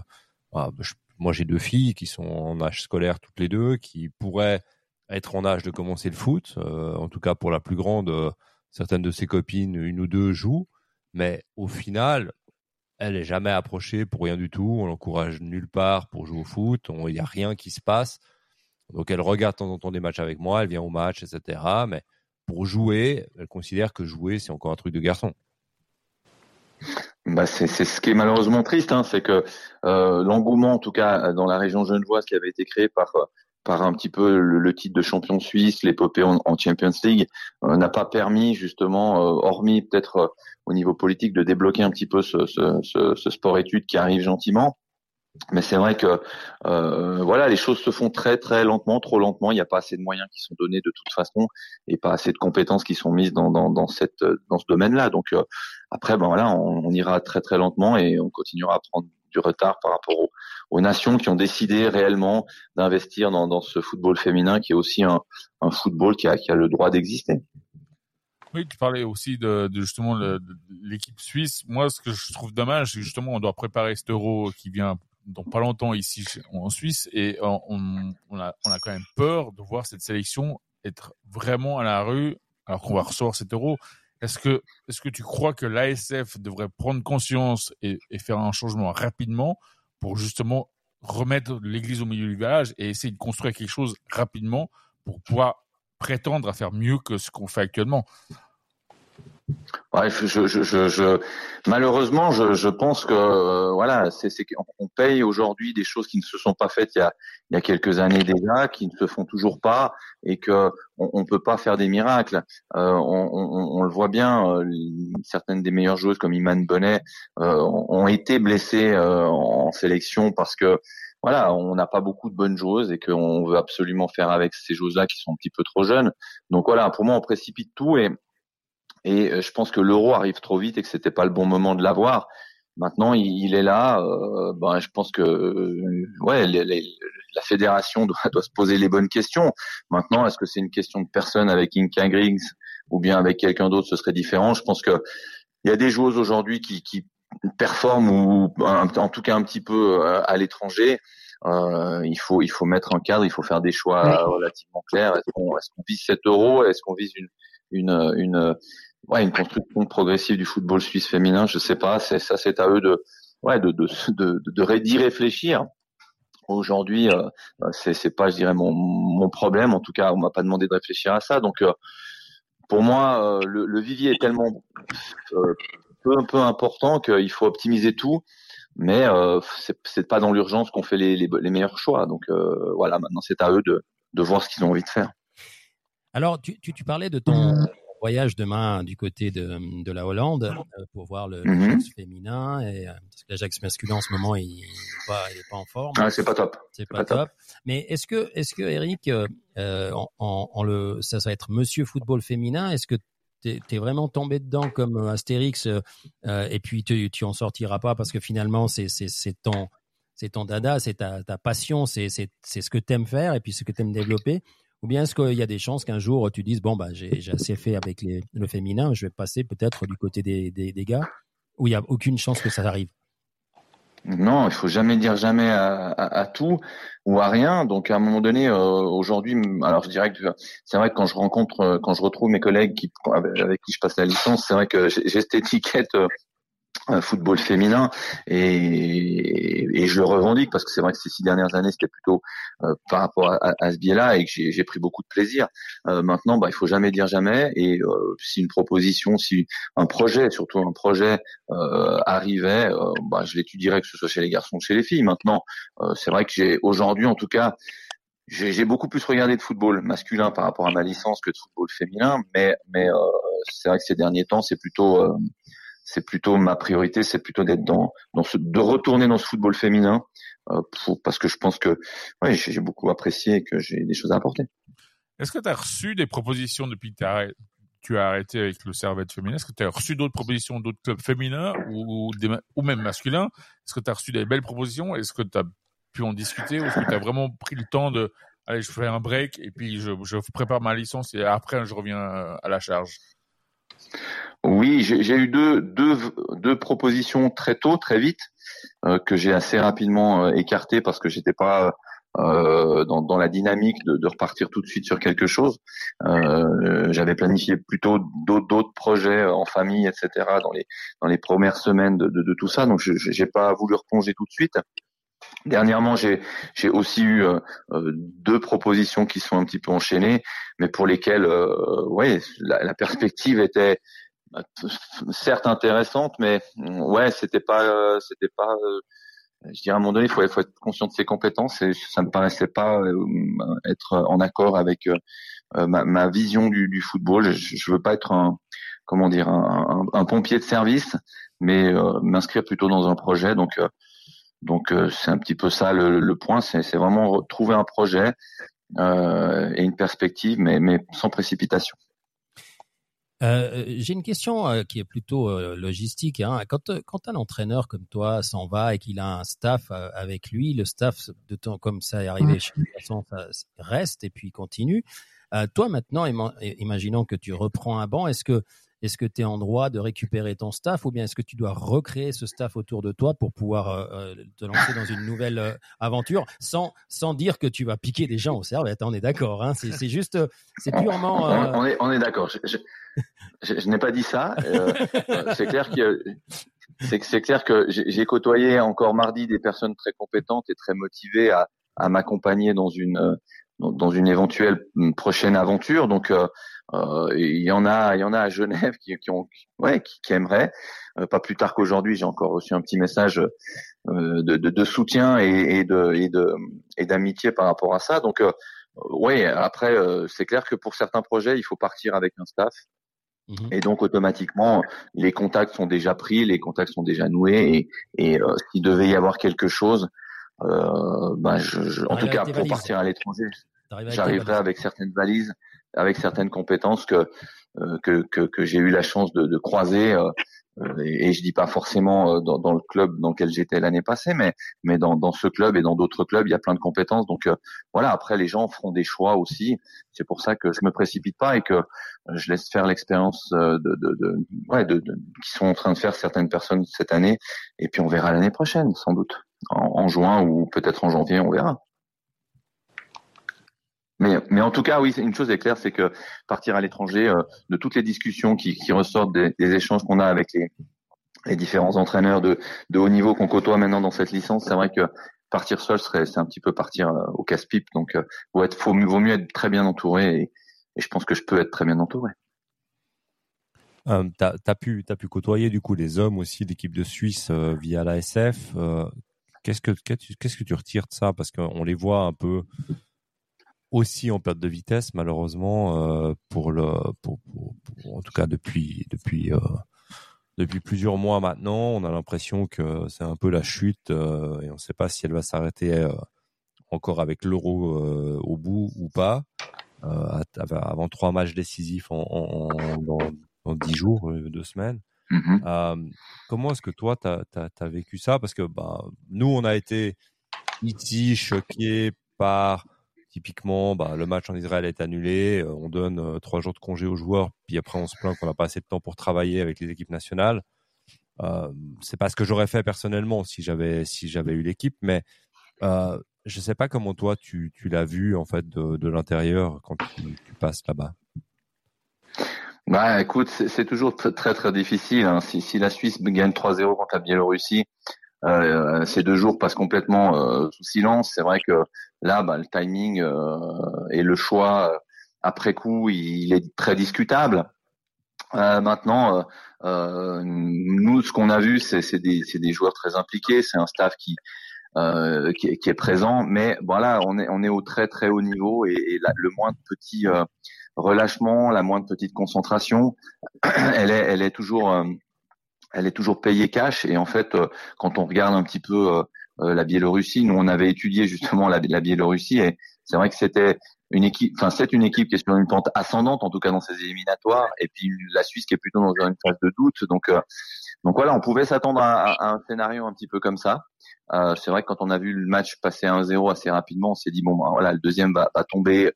ah, je, moi j'ai deux filles qui sont en âge scolaire toutes les deux, qui pourraient être en âge de commencer le foot, euh, en tout cas pour la plus grande, euh, certaines de ses copines, une ou deux jouent mais au final, elle est jamais approchée pour rien du tout. On l'encourage nulle part pour jouer au foot. Il n'y a rien qui se passe. Donc elle regarde de temps en temps des matchs avec moi, elle vient au match, etc. Mais pour jouer, elle considère que jouer, c'est encore un truc de garçon. Bah c'est ce qui est malheureusement triste, hein, c'est que euh, l'engouement, en tout cas dans la région genevoise, qui avait été créé par par un petit peu le, titre de champion suisse, l'épopée en, Champions League, euh, n'a pas permis justement, euh, hormis peut-être euh, au niveau politique, de débloquer un petit peu ce, sport-études qui arrive gentiment. Mais c'est vrai que voilà, les choses se font très très lentement, trop lentement. Il n'y a pas assez de moyens qui sont donnés de toute façon et pas assez de compétences qui sont mises dans, dans, dans cette dans ce domaine-là. Donc après, ben voilà, on, ira très très lentement et on continuera à prendre du retard par rapport aux, nations qui ont décidé réellement d'investir dans, ce football féminin qui est aussi un, football qui a, le droit d'exister. Oui, tu parlais aussi de, justement l'équipe suisse. Moi, ce que je trouve dommage, c'est justement on doit préparer cet euro qui vient dans pas longtemps ici en Suisse et on, a, on a quand même peur de voir cette sélection être vraiment à la rue alors qu'on va recevoir cet euro. Est-ce que, est-ce que tu crois que l'ASF devrait prendre conscience et, faire un changement rapidement pour justement remettre l'église au milieu du village et essayer de construire quelque chose rapidement pour pouvoir prétendre à faire mieux que ce qu'on fait actuellement? Ouais, je, je, je, malheureusement, je, pense que euh, voilà, c'est qu'on paye aujourd'hui des choses qui ne se sont pas faites il y a, il y a quelques années déjà, qui ne se font toujours pas, et que on, on peut pas faire des miracles. Euh, on, on, on, le voit bien, euh, certaines des meilleures joueuses comme Iman Bonnet euh, ont été blessées en sélection parce que voilà, on n'a pas beaucoup de bonnes joueuses et qu'on veut absolument faire avec ces joueuses-là qui sont un petit peu trop jeunes. Donc voilà, pour moi, on précipite tout et et euh, je pense que l'euro arrive trop vite et que c'était pas le bon moment de l'avoir. Maintenant, il, est là. Euh, ben, je pense que euh, ouais, la fédération doit, doit, se poser les bonnes questions. Maintenant, est-ce que c'est une question de personne avec Inka Griggs ou bien avec quelqu'un d'autre, ce serait différent. Je pense que il y a des joueuses aujourd'hui qui, qui performent ou en tout cas un petit peu à l'étranger. Euh, il faut il faut mettre un cadre, il faut faire des choix relativement clairs. Est-ce qu'on est qu'on vise 7 euros? Est-ce qu'on vise une une une ouais, une construction progressive du football suisse féminin, je sais pas, c'est ça, c'est à eux de, ouais, de, de, de, de, d'y réfléchir. Aujourd'hui, euh, c'est, c'est pas, je dirais, mon, mon problème. En tout cas, on m'a pas demandé de réfléchir à ça. Donc, euh, pour moi, euh, le, le, vivier est tellement euh, peu, peu important qu'il faut optimiser tout. Mais euh, c'est, c'est pas dans l'urgence qu'on fait les, les, les meilleurs choix. Donc voilà, maintenant c'est à eux de, de voir ce qu'ils ont envie de faire. Alors, tu, tu, tu parlais de ton, voyage demain du côté de, de la Hollande euh, pour voir le, mmh. féminin et euh, parce que l'Ajax masculin en ce moment il n'est pas, il est pas en forme. Ah, c'est pas top. C'est pas, top. Mais est-ce que est-ce que Eric euh, en, en, le ça, ça va être Monsieur football féminin Est-ce que tu es vraiment tombé dedans comme Astérix euh, et puis tu, tu en sortiras pas parce que finalement c'est c'est ton c'est ton dada, c'est ta, ta passion, c'est c'est c'est ce que tu aimes faire et puis ce que tu aimes développer? Ou bien est-ce qu'il y a des chances qu'un jour tu dises bon bah j'ai assez fait avec le féminin, je vais passer peut-être du côté des, gars, où il y a aucune chance que ça arrive? Non, il faut jamais dire jamais à, tout ou à rien. Donc à un moment donné, euh, aujourd'hui, alors je dirais que c'est vrai que quand je rencontre, euh, quand je retrouve mes collègues avec qui je passe la licence, c'est vrai que j'ai cette étiquette euh, football féminin et, et, je le revendique parce que c'est vrai que ces six dernières années c'était plutôt euh, par rapport à, à ce biais-là et que j'ai pris beaucoup de plaisir. Euh, maintenant, bah, il faut jamais dire jamais et euh, si une proposition, si un projet, surtout un projet euh, arrivait, euh, bah, je l'étudierais que ce soit chez les garçons ou chez les filles. Maintenant, c'est vrai que j'ai aujourd'hui en tout cas j'ai beaucoup plus regardé de football masculin par rapport à ma licence que de football féminin, mais mais c'est vrai que ces derniers temps c'est plutôt c'est plutôt ma priorité, c'est plutôt d'être dans, de retourner dans ce football féminin, euh, parce que je pense que j'ai beaucoup apprécié et que j'ai des choses à apporter. Est-ce que tu as reçu des propositions depuis que tu as arrêté avec le Servette féminin? Est-ce que tu as reçu d'autres propositions d'autres clubs féminins ou, même masculins? Est-ce que tu as reçu des belles propositions? Est-ce que tu as pu en discuter ou est-ce que tu as vraiment pris le temps de allez, je fais un break et puis je, je prépare ma licence et après je reviens à la charge? Oui, j'ai eu deux, deux, deux propositions très tôt, très vite, euh, que j'ai assez rapidement euh, écartées parce que j'étais pas euh, dans, la dynamique de, repartir tout de suite sur quelque chose. J'avais planifié plutôt d'autres projets en famille, etc. dans les dans les premières semaines de, de, tout ça, donc j'ai pas voulu replonger tout de suite. Dernièrement, j'ai aussi eu euh, deux propositions qui sont un petit peu enchaînées, mais pour lesquelles, euh, ouais, la, la, perspective était bah, certes intéressante, mais ouais, c'était pas, euh, c'était pas. Euh, je dirais à un moment donné, il faut, faut, être conscient de ses compétences et ça me paraissait pas euh, être en accord avec ma, ma, vision du, du football. Je, je, veux pas être un, comment dire, un, un, un pompier de service, mais m'inscrire plutôt dans un projet. Donc, donc c'est un petit peu ça le, le point. C'est vraiment trouver un projet et une perspective, mais, mais sans précipitation. Euh, J'ai une question euh, qui est plutôt euh, logistique. Hein. Quand, euh, quand un entraîneur comme toi s'en va et qu'il a un staff avec lui, le staff de temps comme ça est arrivé chez façon, ça reste et puis continue. toi maintenant, imaginons que tu reprends un banc, est-ce que est-ce que tu es en droit de récupérer ton staff ou bien est-ce que tu dois recréer ce staff autour de toi pour pouvoir euh, te lancer dans une nouvelle euh, aventure sans, sans dire que tu vas piquer des gens au servette On est d'accord. Hein c'est juste, c'est purement. Euh... On est, on est d'accord. Je, je, je, je n'ai pas dit ça. Euh, c'est clair que c'est clair que j'ai côtoyé encore mardi des personnes très compétentes et très motivées à, à m'accompagner dans une dans une éventuelle prochaine aventure. Donc euh, il y en a, il y en a à Genève qui, qui ont, ouais, qui, qui aimeraient. Euh, pas plus tard qu'aujourd'hui, j'ai encore reçu un petit message euh, de, de, de, soutien et, et de et de et d'amitié par rapport à ça. Donc, ouais, après, c'est clair que pour certains projets, il faut partir avec un staff. Mhm. Et donc automatiquement, les contacts sont déjà pris, les contacts sont déjà noués, et, et s'il devait y avoir quelque chose, euh, ben je, je, en tout cas pour partir à l'étranger, j'arriverai avec certaines valises avec certaines compétences que euh, que, que, que j'ai eu la chance de, de croiser. Euh, euh, et, je dis pas forcément dans, dans le club dans lequel j'étais l'année passée, mais mais dans, dans ce club et dans d'autres clubs, il y a plein de compétences. Donc voilà, après les gens feront des choix aussi. C'est pour ça que je me précipite pas et que je laisse faire l'expérience de, de, de, ouais, de, de, qui sont en train de faire certaines personnes cette année. Et puis on verra l'année prochaine, sans doute, en juin ou peut-être en janvier, on verra. Mais, mais en tout cas, oui, une chose est claire, c'est que partir à l'étranger, euh, de toutes les discussions qui, qui ressortent des, des échanges qu'on a avec les, les, différents entraîneurs de, de haut niveau qu'on côtoie maintenant dans cette licence, c'est vrai que partir seul serait, c'est un petit peu partir euh, au casse-pipe. Donc, euh, vaut, être, faut, vaut mieux être très bien entouré et, je pense que je peux être très bien entouré. Euh, tu as, pu, as pu côtoyer du coup les hommes aussi, l'équipe de Suisse euh, via l'ASF. Euh, qu'est-ce que qu'est-ce que tu retires de ça? Parce qu'on les voit un peu aussi en perte de vitesse malheureusement euh, pour le pour, pour, pour, en tout cas depuis depuis euh, depuis plusieurs mois maintenant on a l'impression que c'est un peu la chute euh, et on ne sait pas si elle va s'arrêter euh, encore avec l'euro euh, au bout ou pas euh, avant trois matchs décisifs en, en, en dans, dans dix jours deux semaines mmh. comment est-ce que toi tu as, as, as, vécu ça? Parce que bah nous on a été ici choqués par Typiquement, bah, le match en Israël est annulé, euh, on donne euh, trois jours de congé aux joueurs, puis après on se plaint qu'on n'a pas assez de temps pour travailler avec les équipes nationales. Euh, c'est pas ce que j'aurais fait personnellement si j'avais si j'avais eu l'équipe, mais euh, je sais pas comment toi tu, tu l'as vu en fait de, l'intérieur quand tu, passes là-bas. Bah, écoute, c'est toujours très très, très difficile. Hein. Si, si, la Suisse gagne 3-0 contre la Biélorussie, euh, ces deux jours passent complètement euh, sous silence. C'est vrai que là, bah, le timing euh, et le choix euh, après coup, il est très discutable. Euh, maintenant, nous, ce qu'on a vu, c'est des, des, joueurs très impliqués. C'est un staff qui, qui, qui, est présent, mais voilà, on est on est au très très haut niveau et, et le moins de petits relâchement, la moindre petite concentration, elle est, elle est toujours, euh, elle est toujours payée cash. Et en fait, euh, quand on regarde un petit peu euh, la Biélorussie, nous on avait étudié justement la, la Biélorussie et c'est vrai que c'était une équipe, enfin c'est une équipe qui est sur une pente ascendante en tout cas dans ses éliminatoires, et puis la Suisse qui est plutôt dans une phase de doute. Donc donc voilà, on pouvait s'attendre à, à, un scénario un petit peu comme ça. Euh, c'est vrai que quand on a vu le match passer à 1-0 assez rapidement, on s'est dit bon ben, voilà, le deuxième va, va tomber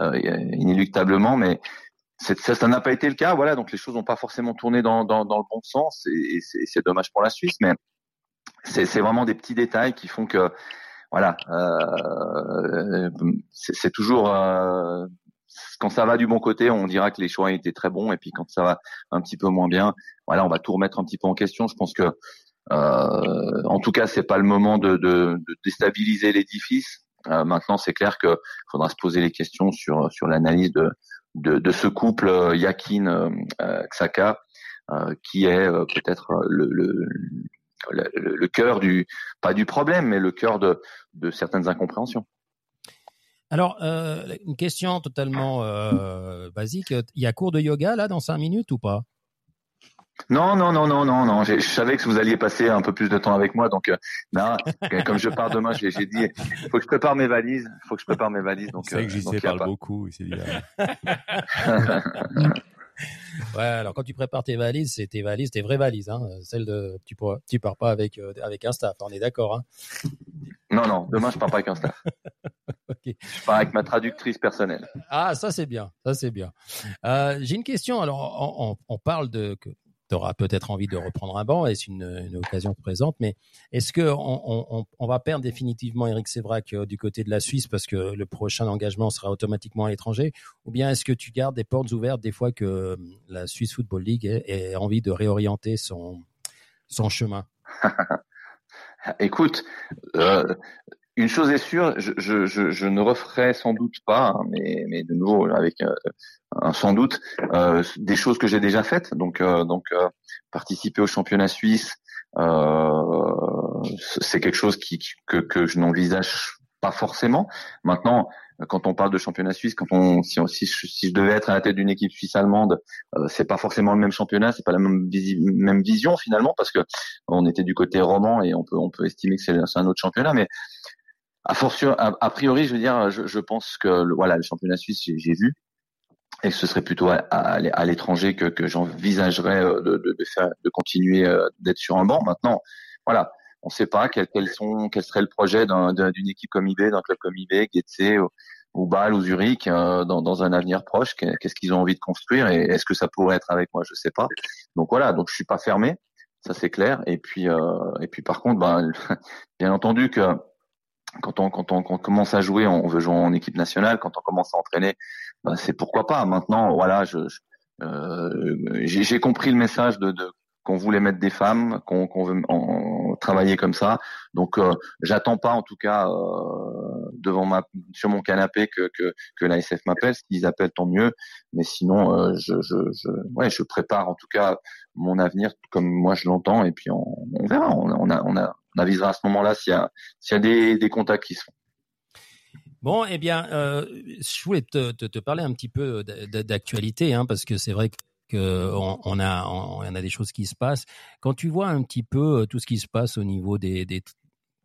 euh, inéluctablement, mais ça, ça n'a pas été le cas. Voilà, donc les choses n'ont pas forcément tourné dans, dans, dans le bon sens, et, c'est dommage pour la Suisse, mais c'est vraiment des petits détails qui font que voilà, euh, c'est toujours euh, quand ça va du bon côté, on dira que les choix étaient très bons, et puis quand ça va un petit peu moins bien, voilà, on va tout remettre un petit peu en question. Je pense que, euh, en tout cas, c'est pas le moment de, de, de déstabiliser l'édifice. Euh, maintenant, c'est clair qu'il faudra se poser les questions sur sur l'analyse de, de, ce couple euh, Yakin euh, Xhaka, qui est peut-être le, cœur du pas du problème, mais le cœur de, certaines incompréhensions. Alors, euh, une question totalement euh, basique. Il y a cours de yoga là dans cinq minutes ou pas? Non, non, non, non, non, non. Je savais que vous alliez passer un peu plus de temps avec moi, donc euh, non, comme je pars demain, j'ai dit, il faut que je prépare mes valises, il faut que je prépare mes valises. Donc, c'est vrai que j'y sais parle beaucoup. Il ouais, alors quand tu prépares tes valises, c'est tes valises, tes vraies valises, hein, celles de, tu, pourras, tu pars pas avec euh, avec un staff, on est d'accord, hein Non, non, demain je pars pas avec un staff. okay. Je pars avec ma traductrice personnelle. Ah, ça c'est bien, ça c'est bien. Euh, J'ai une question. Alors, on, on, on parle de que tu auras peut-être envie de reprendre un banc et c'est une, occasion présente. Mais est-ce que on, va perdre définitivement Eric Sévrac euh, du côté de la Suisse parce que le prochain engagement sera automatiquement à l'étranger, ou bien est-ce que tu gardes des portes ouvertes des fois que euh, la Swiss Football League ait, envie de réorienter son son chemin? Écoute, euh, une chose est sûre, je, je, je, je, ne referai sans doute pas, hein, mais, mais de nouveau avec euh, un sans doute euh, des choses que j'ai déjà faites. Donc, euh, donc euh, participer au championnat suisse, euh, c'est quelque chose qui, que, que je n'envisage pas forcément. Maintenant, quand on parle de championnat suisse, quand on si, si, si je devais être à la tête d'une équipe suisse allemande, euh, c'est pas forcément le même championnat, c'est pas la même, même vision finalement parce que on était du côté roman et on peut on peut estimer que c'est un autre championnat, mais a, fortiori, a, priori, je veux dire, je, je pense que le, voilà, le championnat suisse, j'ai vu, et ce serait plutôt à, à, l'étranger que, que j'envisagerais euh, de, de, de, faire, de continuer euh, d'être sur un banc. Maintenant, voilà, on ne sait pas quel, quels sont, quel serait le projet d'une équipe comme IB, d'un club comme IB, Getse ou, ou Bâle ou Zurich euh, dans, dans, un avenir proche. Qu'est-ce qu'ils ont envie de construire et est-ce que ça pourrait être avec moi? Je sais pas. Donc voilà, donc je suis pas fermé, ça c'est clair. Et puis euh, et puis par contre, ben, bien entendu que quand on, quand on, commence à jouer, on veut jouer en équipe nationale. Quand on commence à entraîner, ben c'est pourquoi pas. Maintenant, voilà, je, euh, j'ai compris le message de, de qu'on voulait mettre des femmes, qu'on qu'on veut en, travailler comme ça. Donc, euh, j'attends pas, en tout cas, euh, devant ma, sur mon canapé que que, que l'ASF m'appelle. S'ils appellent, tant mieux. Mais sinon, euh, je, je, je, ouais, je prépare en tout cas mon avenir comme moi je l'entends. Et puis on, on verra. On, on, a, on, a, on avisera à ce moment-là s'il y a, des, contacts qui se font. Bon, eh bien, euh, je voulais te, parler un petit peu d'actualité, hein, parce que c'est vrai que on, a des choses qui se passent. Quand tu vois un petit peu euh, tout ce qui se passe au niveau des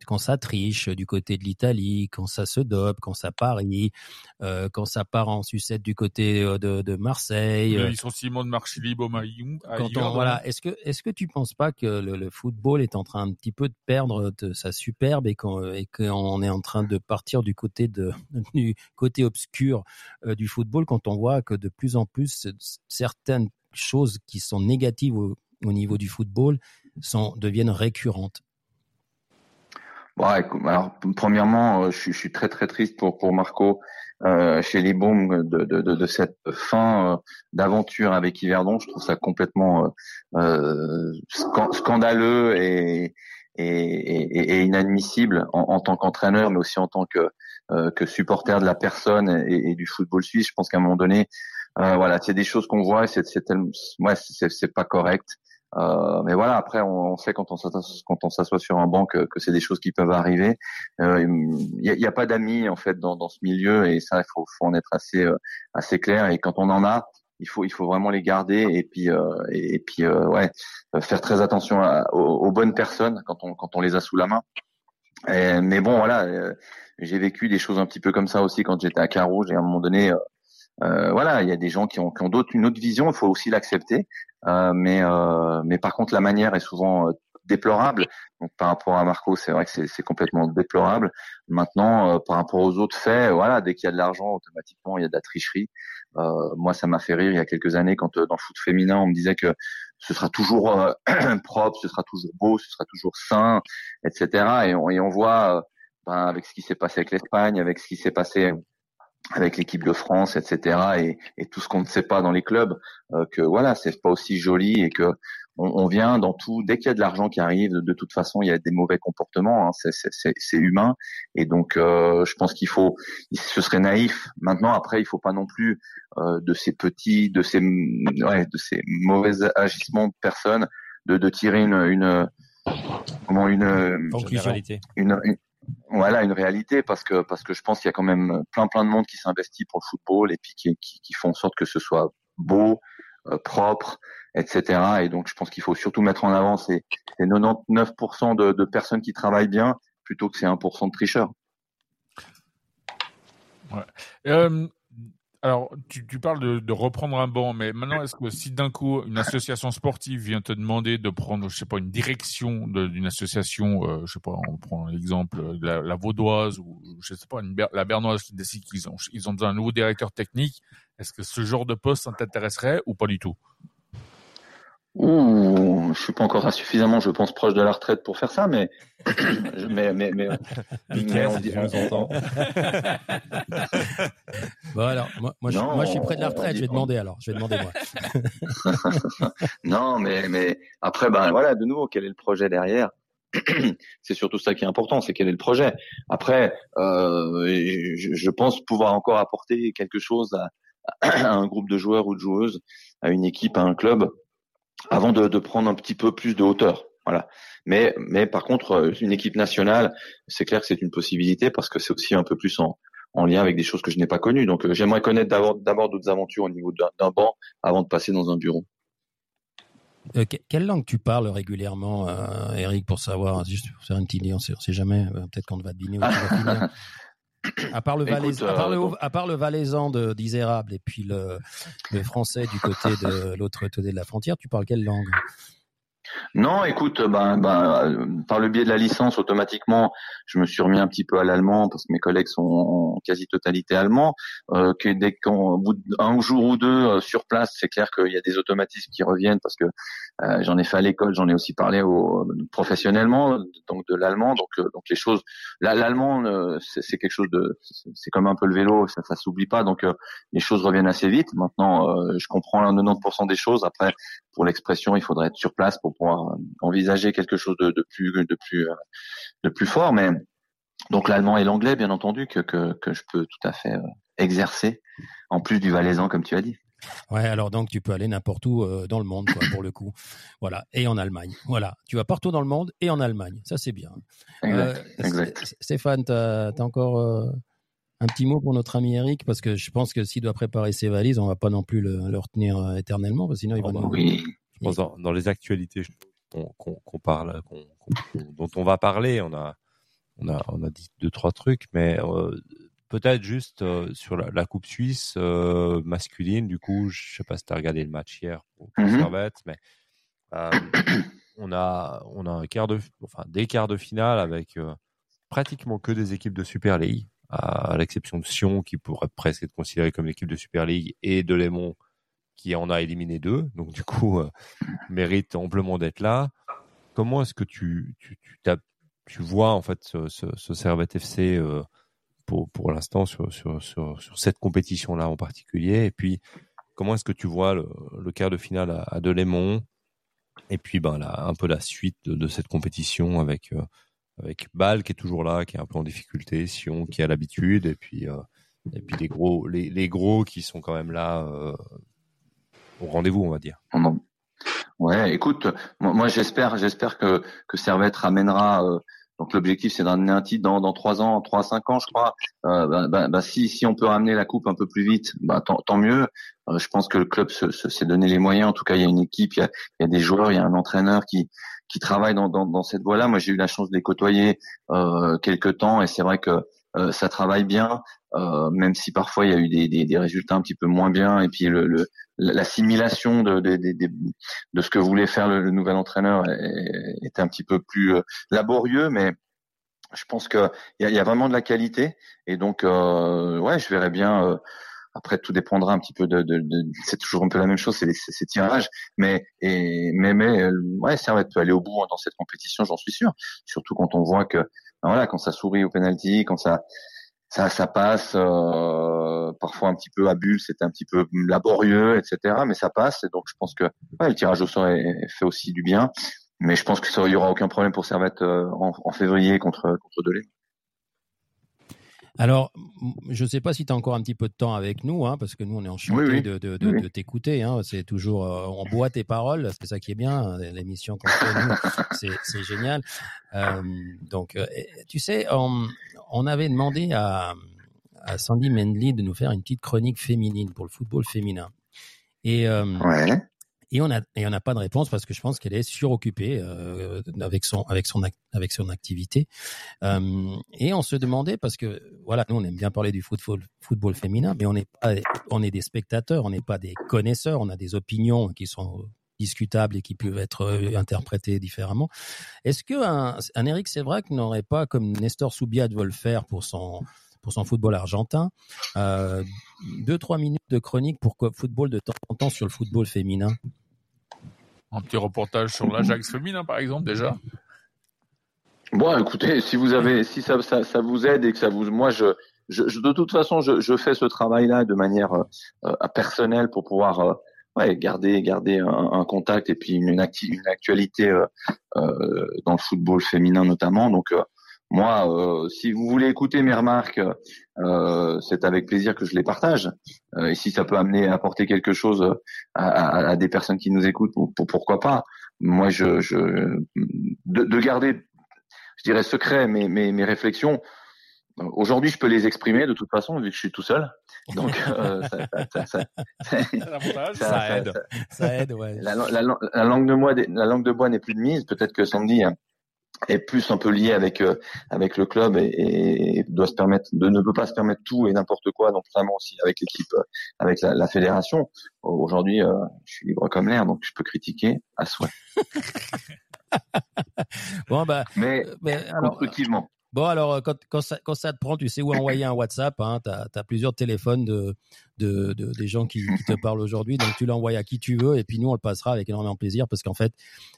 quand ça triche du côté de l'Italie, quand ça se dope, quand ça parie, euh, quand ça part en sucette du côté euh, de, de Marseille. Le licenciement de Marchilibo Voilà. Est-ce que est-ce que tu penses pas que le, le, football est en train un petit peu de perdre de sa superbe et qu'on et qu'on est en train de partir du côté de du côté obscur euh, du football quand on voit que de plus en plus certaines choses qui sont négatives au, au niveau du football sont, deviennent récurrentes? Bon, écoute, alors premièrement, je suis, je suis, très très triste pour pour Marco euh, chez Bombes de, de, de, de, cette fin euh, d'aventure avec Yverdon. Je trouve ça complètement euh, euh scandaleux et, et, et, et inadmissible en, en tant qu'entraîneur, mais aussi en tant que euh, que supporter de la personne et, et, du football suisse. Je pense qu'à un moment donné, euh, voilà, c'est des choses qu'on voit, c'est c'est ouais, c'est pas correct. Euh, mais voilà, après, on, on sait quand on s'assoit sur un banc que, que c'est des choses qui peuvent arriver. Il euh, n'y a, a, pas d'amis en fait dans, dans ce milieu et ça, il faut, faut en être assez euh, assez clair. Et quand on en a, il faut il faut vraiment les garder et puis euh, et, puis ouais, faire très attention aux, aux, bonnes personnes quand on quand on les a sous la main. Et, mais bon, voilà, j'ai vécu des choses un petit peu comme ça aussi quand j'étais à Carouge et à un moment donné. Euh, voilà, il y a des gens qui ont, qui ont d'autres, une autre vision, il faut aussi l'accepter. Euh, mais, euh, mais par contre, la manière est souvent déplorable. Donc par rapport à Marco, c'est vrai que c'est complètement déplorable. Maintenant, par rapport aux autres faits, voilà, dès qu'il y a de l'argent, automatiquement il y a de la tricherie. Euh, moi, ça m'a fait rire il y a quelques années quand dans le foot féminin, on me disait que ce sera toujours propre, ce sera toujours beau, ce sera toujours sain, etc. Et on, et on voit ben, avec ce qui s'est passé avec l'Espagne, avec ce qui s'est passé avec l'équipe de France, etc. Et, et tout ce qu'on ne sait pas dans les clubs, euh, que voilà, c'est pas aussi joli et que on, on vient dans tout. Dès qu'il y a de l'argent qui arrive, de, de, toute façon, il y a des mauvais comportements. Hein, c'est humain. Et donc, euh, je pense qu'il faut, ce serait naïf. Maintenant, après, il faut pas non plus euh, de ces petits, de ces, ouais, de ces mauvais agissements de personnes, de, de tirer une, une comment une, une, une, voilà une réalité parce que parce que je pense qu'il y a quand même plein plein de monde qui s'investit pour le football et puis qui, qui, font en sorte que ce soit beau, euh, propre, etc. Et donc je pense qu'il faut surtout mettre en avant ces, ces 99% de, de, personnes qui travaillent bien plutôt que ces 1% de tricheurs. Ouais. Euh, alors, tu, parles de, reprendre un banc, mais maintenant, est-ce que si d'un coup une association sportive vient te demander de prendre, je sais pas, une direction d'une association, euh, je sais pas, on prend l'exemple de la, Vaudoise ou je sais pas, la Bernoise qui décide qu'ils ont, ils ont besoin d'un nouveau directeur technique, est-ce que ce genre de poste t'intéresserait ou pas du tout? Ouh, je suis pas encore suffisamment, je pense, proche de la retraite pour faire ça, mais mais mais mais, mais on dit, on entend. bon alors, moi, moi, je, moi, je suis près de la retraite, je vais demander alors, je vais demander moi. non, mais mais après, ben voilà, de nouveau, quel est le projet derrière? C'est surtout ça qui est important, c'est quel est le projet. Après, euh, je, je, pense pouvoir encore apporter quelque chose à, à, un groupe de joueurs ou de joueuses, à une équipe, à un club, avant de, de, prendre un petit peu plus de hauteur. Voilà. Mais, mais par contre, euh, une équipe nationale, c'est clair que c'est une possibilité parce que c'est aussi un peu plus en, en lien avec des choses que je n'ai pas connues. Donc, euh, j'aimerais connaître d'abord d'autres aventures au niveau d'un banc avant de passer dans un bureau. Euh, quelle langue tu parles régulièrement, euh, Eric, pour savoir, juste pour faire une petite idée, on sait, sait jamais, peut-être qu'on va deviner où tu vas finir. À part le, Écoute, à, part le euh, à part le valaisan d'Isérable et puis le, le français du côté de l'autre côté de la frontière, tu parles quelle langue? Non, écoute, ben, ben, par le biais de la licence, automatiquement, je me suis remis un petit peu à l'allemand parce que mes collègues sont en quasi-totalité allemands. Euh, que dès qu'un un jour ou deux euh, sur place, c'est clair qu'il y a des automatismes qui reviennent parce que euh, j'en ai fait à l'école, j'en ai aussi parlé au, professionnellement, donc de l'allemand. Donc, euh, donc les choses, l'allemand, euh, c'est quelque chose de, c'est comme un peu le vélo, ça, ça s'oublie pas. Donc les choses reviennent assez vite. Maintenant, je comprends 90% des choses. Après, pour l'expression, il faudrait être sur place pour envisager quelque chose de, de plus de plus euh, de plus fort. Mais donc l'allemand et l'anglais, bien entendu, que, que, que je peux tout à fait euh, exercer en plus du valaisan, comme tu as dit. Ouais, alors donc tu peux aller n'importe où euh, dans le monde, quoi, pour le coup. Voilà, et en Allemagne. Voilà, tu vas partout dans le monde et en Allemagne. Ça, c'est bien. Exact. Euh, exact. Stéphane, tu as, as, encore euh, un petit mot pour notre ami Eric? Parce que je pense que s'il doit préparer ses valises, on va pas non plus le, le retenir éternellement, parce que sinon il va oh, nous... Oui. Pense dans, dans les actualités qu'on parle, dont on va parler, on a, on a, on a dit deux trois trucs, mais euh, peut-être juste euh, sur la, la, Coupe Suisse euh, masculine. Du coup, je sais pas si tu as regardé le match hier pour, pour Mhm. Servette, mais on a, on a un quart de, enfin des quarts de finale avec pratiquement que des équipes de Super League, à, à l'exception de Sion qui pourrait presque être considérée comme l'équipe de Super League et de Lémont qui en a éliminé deux, donc du coup euh, mérite amplement d'être là. comment est-ce que tu tu tu, vois en fait ce, ce, ce Servette FC euh, pour pour l'instant sur sur sur sur cette compétition là en particulier? Et puis comment est-ce que tu vois le, le quart de finale à, à Delémont? Et puis ben là un peu la suite de, de cette compétition avec euh, avec Bâle qui est toujours là qui est un peu en difficulté Sion qui a l'habitude et puis euh, et puis les gros les, les gros qui sont quand même là au rendez-vous on va dire. Ouais, écoute, moi, j'espère, j'espère que que Servette ramènera. euh, donc l'objectif, c'est d'amener un titre dans dans trois ans, trois cinq ans, je crois. Euh, bah, bah, bah, si si on peut ramener la coupe un peu plus vite, bah tant, tant mieux. Euh, je pense que le club se, se- s'est donné les moyens. En tout cas, il y a une équipe, il y a, il y a des joueurs, il y a un entraîneur qui qui travaille dans dans, dans cette voie-là. Moi, j'ai eu la chance de les côtoyer euh, quelques temps, et c'est vrai que euh, ça travaille bien, euh, même si parfois il y a eu des, des, des résultats un petit peu moins bien, et puis le, le l'assimilation de, de, de, de, ce que voulait faire le, le nouvel entraîneur était un petit peu plus euh, laborieux, mais je pense que il y y a vraiment de la qualité, et donc euh, ouais, je verrais bien. euh, après, tout dépendra un petit peu de, de, de- c'est toujours un peu la même chose, c'est ces tirages, mais et mais mais euh, ouais, Servette peut aller au bout dans cette compétition, j'en suis sûr. Surtout quand on voit que ben voilà, quand ça sourit au penalty, quand ça ça ça passe, euh, parfois un petit peu à bulle, c'est un petit peu laborieux, etc. Mais ça passe, et donc je pense que le tirage au sort est, est fait aussi du bien. Mais je pense que ça, il y aura aucun problème pour Servette euh, en, en février contre contre Delay. Alors, je ne sais pas si tu as encore un petit peu de temps avec nous, hein, parce que nous, on est enchantés Oui, oui. de, de, de, Oui. de t'écouter. Hein. C'est toujours, euh, on boit tes paroles, c'est ça qui est bien, hein, l'émission qu'on fait, nous, c'est, c'est génial. Euh, donc, euh, tu sais, on, on avait demandé à, à Sandy Mendley de nous faire une petite chronique féminine pour le football féminin. Et, euh, Ouais. Et on a et on n'a pas de réponse parce que je pense qu'elle est suroccupée euh, avec son avec son avec son activité. Euh, et on se demandait parce que voilà, nous on aime bien parler du football football féminin, mais on n'est pas on est des spectateurs, on n'est pas des connaisseurs, on a des opinions qui sont discutables et qui peuvent être euh, interprétées différemment. Est-ce que un, un Eric Sévrac n'aurait pas, comme Nestor Soubiat veut le faire pour son pour son football argentin, deux trois minutes de chronique pour football de temps en temps sur le football féminin? Un petit reportage sur l'Ajax féminin, par exemple, déjà. Bon, écoutez, si vous avez, si ça, ça, vous aide et que ça vous, moi, je, de toute façon, je, fais ce travail-là de manière euh, personnelle pour pouvoir, euh, garder, garder un, contact et puis une, acti- une actualité euh, euh, dans le football féminin notamment. Donc, moi, euh, si vous voulez écouter mes remarques, euh, c'est avec plaisir que je les partage. Euh, et si ça peut amener, apporter quelque chose à, à- à des personnes qui nous écoutent, pour, pour- pourquoi pas Moi, je, je de, de garder je dirais secret mes, mes, mes réflexions. Aujourd'hui, je peux les exprimer de toute façon vu que je suis tout seul. Donc, euh, ça, ça, ça, ça- L'avantage. ça- Ça aide. ça- Ça aide, ouais. la, la, la langue de bois, la langue de bois n'est plus de mise. Peut-être que Sandy hein, est plus un peu lié avec euh, avec le club et, et doit se permettre de ne peut pas se permettre tout et n'importe quoi. Donc vraiment aussi avec l'équipe, euh, avec la, la fédération. Aujourd'hui, euh, je suis libre comme l'air, donc je peux critiquer à souhait, Bon bah, mais mais alors, constructivement. Bon alors euh, quand, quand ça quand ça te prend, tu sais où envoyer un WhatsApp. Hein, t'as as plusieurs téléphones de, de, de des gens qui, qui te parlent aujourd'hui, donc tu l'envoies à qui tu veux et puis nous on le passera avec énormément de plaisir parce qu'en fait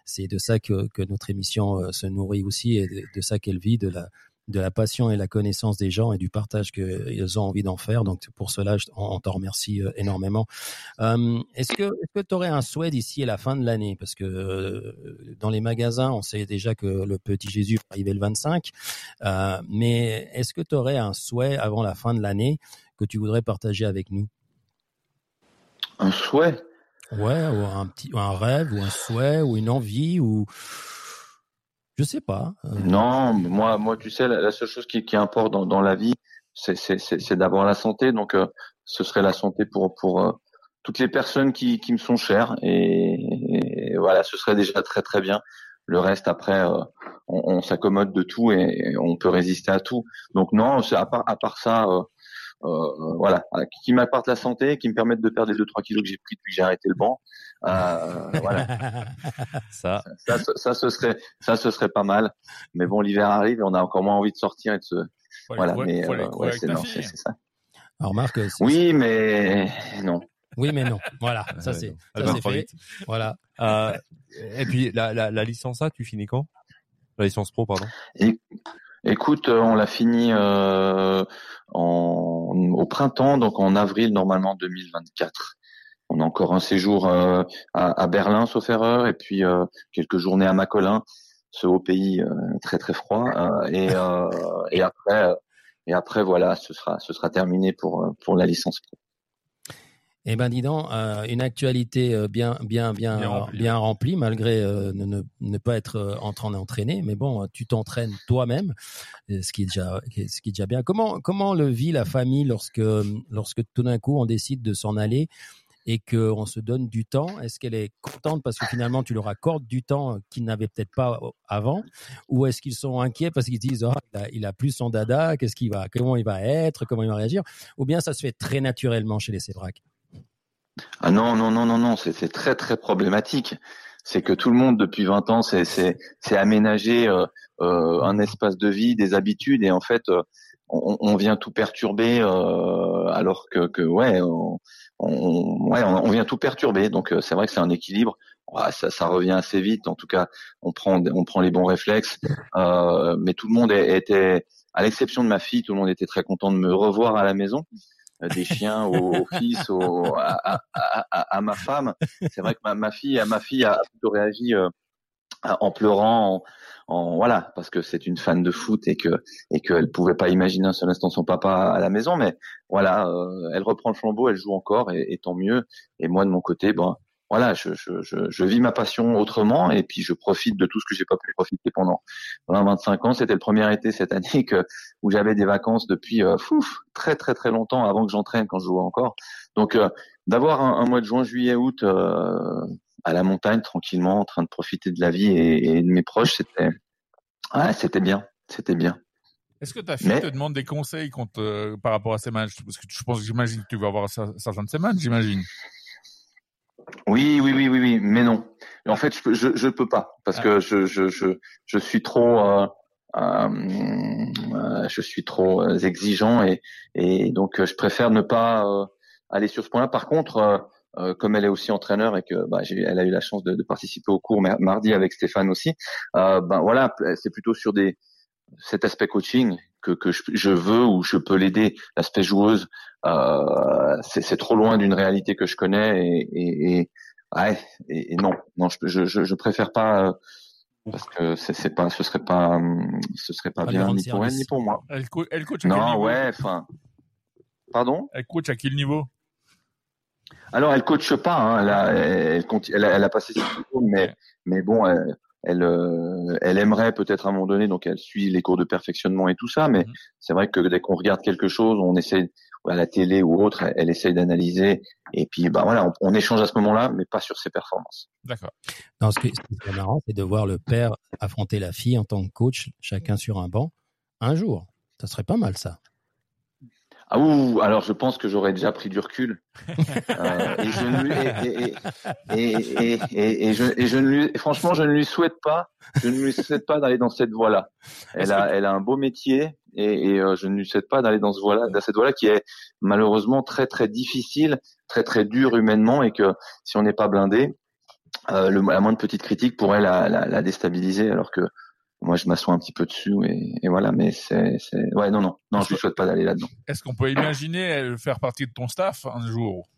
c'est de ça que que notre émission euh, se nourrit aussi et de, de ça qu'elle vit de la de la passion et la connaissance des gens et du partage qu'ils ont envie d'en faire. Donc pour cela, je- on, on t'en remercie euh, énormément. Euh, est-ce que est-ce que tu aurais un souhait d'ici à la fin de l'année? Parce que euh, dans les magasins, on sait déjà que le petit Jésus va arriver le 25. Euh, mais est-ce que tu aurais un souhait avant la fin de l'année que tu voudrais partager avec nous? Un souhait? Ouais, ou un petit, ou un rêve, ou un souhait, ou une envie, ou je sais pas. Euh, Non, moi, moi, tu sais, la, seule chose qui, qui importe dans, dans la vie, c'est, d'avoir la santé. Donc, euh, ce serait la santé pour pour euh, toutes les personnes qui, qui me sont chères. Et, voilà, ce serait déjà très très bien. Le reste, après, euh, on, on s'accommode de tout et, on peut résister à tout. Donc non, à part à part ça, euh, voilà, qui m'apporte la santé, qui me permettent de perdre les 2-3 kilos que j'ai pris depuis que j'ai arrêté le banc. Euh, voilà. Ça, ça, ça, ça, ce serait, ça, ce serait pas mal. Mais bon, l'hiver arrive et on a encore moins envie de sortir et de se, Faut voilà. Mais euh, ouais, c'est ça. Alors Marc, Oui, mais non. Oui, mais non. Voilà, ça c'est fait. vite. Voilà. Euh, et puis la, la, la licence A, tu finis quand? La licence pro, pardon. Et, écoute, euh, on l'a fini euh, en, au printemps, donc en avril normalement 2024. On a encore un séjour euh, à, à Berlin, sauf erreur, et puis euh, quelques journées à Macolin, ce haut pays euh, très très froid. euh, et, euh, et après, et après voilà, ce sera ce sera terminé pour pour la licence pro. Eh ben, dis donc, euh, une actualité bien, bien, bien, Bien remplie. bien remplie, malgré euh, ne, ne, ne pas être en train d'entraîner. Mais bon, tu t'entraînes toi-même, ce qui est déjà, ce qui est déjà bien. Comment, comment le vit la famille lorsque, lorsque tout d'un coup on décide de s'en aller et qu'on se donne du temps. Est-ce qu'elle est contente parce que finalement tu leur accordes du temps qu'ils n'avaient peut-être pas avant, ou est-ce qu'ils sont inquiets parce qu'ils disent ah, il, a, plus son dada, qu'est-ce qu'il va, comment il va être, comment il va réagir, ou bien ça se fait très naturellement chez les Sévrac Ah non, non, non, non, non, c'est très très problématique. C'est que tout le monde depuis 20 ans c'est aménagé euh, euh, un espace de vie, des habitudes, et en fait, euh, on, on vient tout perturber, euh, alors que, que ouais, on, on- ouais, on, vient tout perturber. Donc euh, c'est vrai que c'est un équilibre. Ouais, ça, ça revient assez vite. En tout cas, on prend on prend les bons réflexes. Euh, mais tout le monde était, à l'exception de ma fille, tout le monde était très content de me revoir à la maison euh, des chiens au, au fils, au, à, à, à, à ma femme. C'est vrai que ma, ma fille, ma fille a plutôt réagi euh, en pleurant, en, voilà, parce que c'est une fan de foot et que et qu'elle pouvait pas imaginer un seul instant son papa à la maison. Mais voilà, euh, elle reprend le flambeau, elle joue encore et, et tant mieux. Et moi de mon côté, bon. Voilà, je, je, je, je vis ma passion autrement et puis je profite de tout ce que j'ai pas pu profiter pendant 20-25 ans. C'était le premier été cette année que où j'avais des vacances depuis euh, fouf, très très très longtemps avant que j'entraîne quand je jouais encore. Donc euh, d'avoir un, un mois de juin, juillet, août euh, à la montagne tranquillement, en train de profiter de la vie et, et de mes proches, c'était ouais, c'était bien, c'était bien. Est-ce que ta fille Mais- te demande des conseils contre, euh, par rapport à ces matchs? Parce que je pense, j'imagine que tu vas avoir cer- certains de ces matchs, j'imagine. Oui, oui, oui, oui, oui, mais non. En fait, je je peux pas parce Ah. que je, je, je, je suis trop, euh, euh, je suis trop exigeant et, et donc je préfère ne pas aller sur ce point-là. Par contre, euh, comme elle est aussi entraîneur et que bah, j'ai, elle a eu la chance de, de participer au cours mar- mardi avec Stéphane aussi, euh, ben voilà, c'est plutôt sur des cet aspect coaching que, que je, je veux ou je peux l'aider. L'aspect joueuse, euh, c'est, c'est trop loin d'une réalité que je connais et, et, et ouais, et, et non, non, je, je, je, je préfère pas euh, parce que c'est, c'est pas, ce serait pas, hum, ce serait pas bien ni pour elle service. ni pour moi. Elle, co- elle coach à quel Non, niveau? ouais, enfin, pardon? Elle coach à quel niveau? Alors elle coache pas, hein, elle, a, elle, conti- elle, a, elle a passé ses diplômes, mais mais bon, elle, elle, euh, elle aimerait peut-être à un moment donné, donc elle suit les cours de perfectionnement et tout ça, mais Mhm. c'est vrai que dès qu'on regarde quelque chose, on essaie à la télé ou autre, elle, elle essaye d'analyser et puis bah voilà, on, on échange à ce moment-là, mais pas sur ses performances. D'accord. Non, ce qui ce qui est marrant, c'est de voir le père affronter la fille en tant que coach, chacun sur un banc, un jour. Ça serait pas mal, ça. Ah ouh, alors je pense que j'aurais déjà pris du recul. Euh, et je ne lui, et, et, et, et, et, et je, et je ne lui, et franchement, je ne lui souhaite pas, je ne lui souhaite pas d'aller dans cette voie-là. Elle a, elle a un beau métier et, et euh, je ne lui souhaite pas d'aller dans ce voie-là, dans cette voie-là qui est malheureusement très très difficile, très très dure humainement et que si on n'est pas blindé, euh, le, la moindre petite critique pourrait la, la, la déstabiliser alors que moi je m'assois un petit peu dessus et, et voilà mais c'est c'est ouais non non. Non je lui souhaite pas d'aller là-dedans. Est-ce qu'on peut imaginer faire partie de ton staff un jour?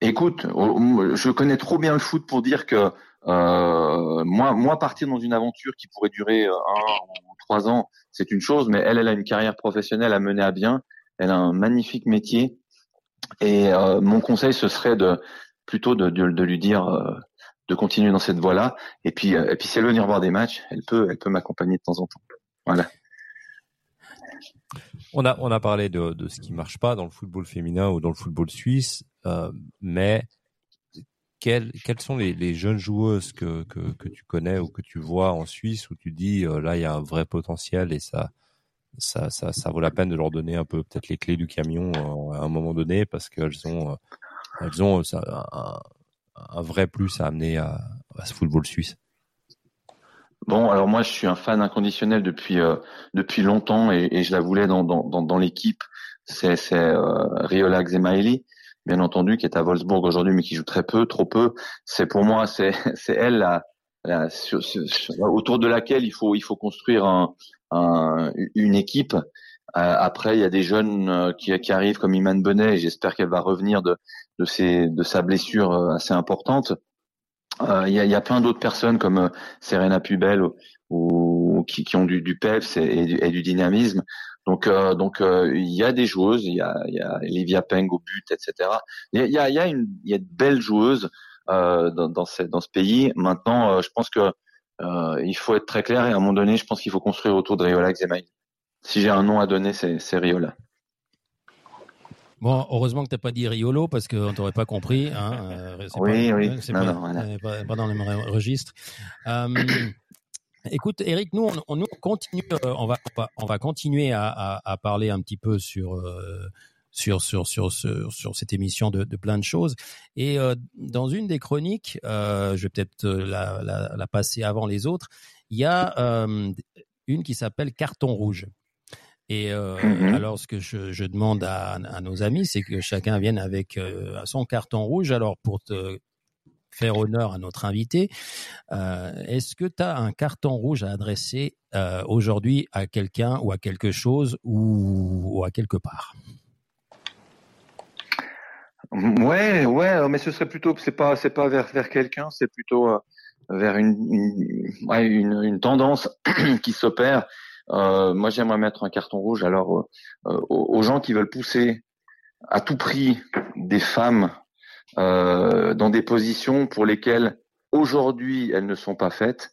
Écoute, oh, je connais trop bien le foot pour dire que euh, moi, moi partir dans une aventure qui pourrait durer euh, un ou trois ans, c'est une chose, mais elle, elle a une carrière professionnelle à mener à bien. Elle a un magnifique métier, et euh, mon conseil, ce serait de plutôt de, de, de lui dire euh, de continuer dans cette voie-là. Et puis, euh, et puis, si elle veut venir voir des matchs, elle peut, elle peut m'accompagner de temps en temps. Voilà. On a, on a parlé de, de ce qui marche pas dans le football féminin ou dans le football suisse, euh, mais quelles, quelles sont les, jeunes joueuses que, que, que tu connais ou que tu vois en Suisse où tu dis euh, là il y a un vrai potentiel et ça, ça, ça, ça vaut la peine de leur donner un peu peut-être les clés du camion à un moment donné parce qu'elles ont, elles ont un, un vrai plus à amener à, à ce football suisse. Bon, alors moi, je suis un fan inconditionnel depuis euh, depuis longtemps et, je la voulais dans dans dans, dans l'équipe c'est c'est euh, Riola Xemaili, bien entendu, qui est à Wolfsburg aujourd'hui, mais qui joue très peu, trop peu. C'est pour moi, c'est c'est elle autour de laquelle il faut il faut construire un, un, une équipe. Euh, après, il y a des jeunes euh, qui, qui arrivent comme Iman Benet, et j'espère qu'elle va revenir de de ses de sa blessure euh, assez importante. Il y, a, y, a, plein d'autres personnes comme Serena Pubel ou, ou qui, qui, ont du, du peps et, du, et, du, dynamisme. Donc, euh, donc il y a des joueuses, il y a, y a Olivia Peng au but, etc. Il y a, y a, une, y a de belles joueuses dans, dans, ce, dans ce pays. Maintenant, je pense que il faut être très clair et à un moment donné, je pense qu'il faut construire autour de Riola Xemail. Si j'ai un nom à donner, c'est Riola. Bon, heureusement que tu n'as pas dit Riolo parce qu'on t'aurait pas compris. Hein. Euh, oui, pas, oui. C'est non, pas, voilà. pas, pas, dans les registres. Euh, écoute, Eric, nous, on, continue, euh, on va, on va continuer à, à, à, parler un petit peu sur. Euh, sur, sur, sur, sur, cette émission de, de plein de choses. Et euh, dans une des chroniques, je vais peut-être la, la, la, passer avant les autres, il y a une qui s'appelle Carton rouge. Et euh, mmh alors, ce que je, je demande à, à, nos amis, c'est que chacun vienne avec euh, son carton rouge. Alors, pour te faire honneur à notre invité, euh, est-ce que tu as un carton rouge à adresser aujourd'hui à quelqu'un ou à quelque chose ou, ou, à quelque part? Ouais, ouais, mais ce serait plutôt, c'est pas, c'est pas vers vers quelqu'un, c'est plutôt vers une une, ouais, une, une tendance qui s'opère moi, j'aimerais mettre un carton rouge alors euh, aux, gens qui veulent pousser à tout prix des femmes euh, dans des positions pour lesquelles aujourd'hui elles ne sont pas faites.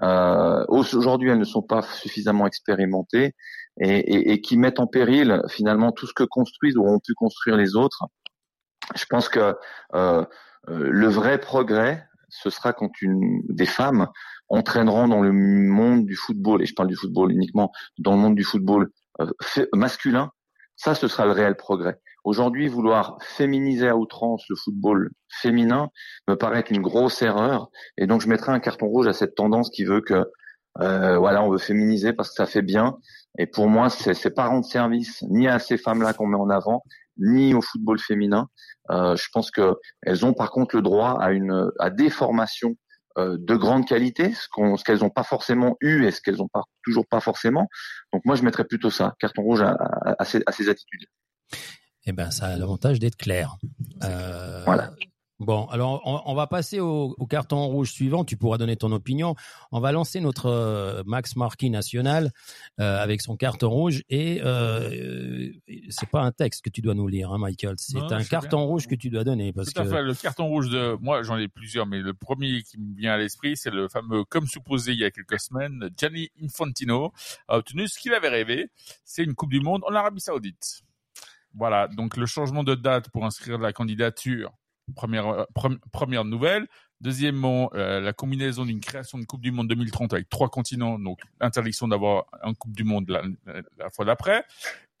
aujourd'hui, elles ne sont pas suffisamment expérimentées et, et, et, qui mettent en péril finalement tout ce que construisent ou ont pu construire les autres. Je pense que le vrai progrès, ce sera quand des femmes entraîneront dans le monde du football, et je parle du football uniquement dans le monde du football euh, masculin, ça, ce sera le réel progrès. Aujourd'hui, vouloir féminiser à outrance le football féminin me paraît une grosse erreur, et donc je mettrai un carton rouge à cette tendance qui veut que, euh, voilà, on veut féminiser parce que ça fait bien. Et pour moi, c'est pas rendre service ni à ces femmes-là qu'on met en avant, ni au football féminin. Euh, je pense que elles ont par contre le droit à une à des formations euh, de grande qualité, ce qu'elles n'ont pas forcément eu et ce qu'elles n'ont pas toujours pas forcément. Donc moi, je mettrais plutôt ça, carton rouge à, à, à, ces, à ces, attitudes. Eh ben, ça a l'avantage d'être clair. Euh, voilà. Bon, alors on, on va passer au, au, carton rouge suivant. Tu pourras donner ton opinion. On va lancer notre euh, Max Marquis national euh, avec son carton rouge et euh, c'est pas un texte que tu dois nous lire, hein, Michael. C'est un carton bien. rouge que tu dois donner parce Tout à que fait. Le carton rouge de moi, j'en ai plusieurs, mais le premier qui me vient à l'esprit, c'est le fameux, comme supposé il y a quelques semaines, Gianni Infantino a obtenu ce qu'il avait rêvé. C'est une Coupe du Monde en Arabie Saoudite. Voilà, donc le changement de date pour inscrire la candidature Première, euh, pre première nouvelle. Deuxièmement, euh, la combinaison d'une création de Coupe du Monde 2030 avec trois continents, donc l'interdiction d'avoir un Coupe du Monde la, fois d'après,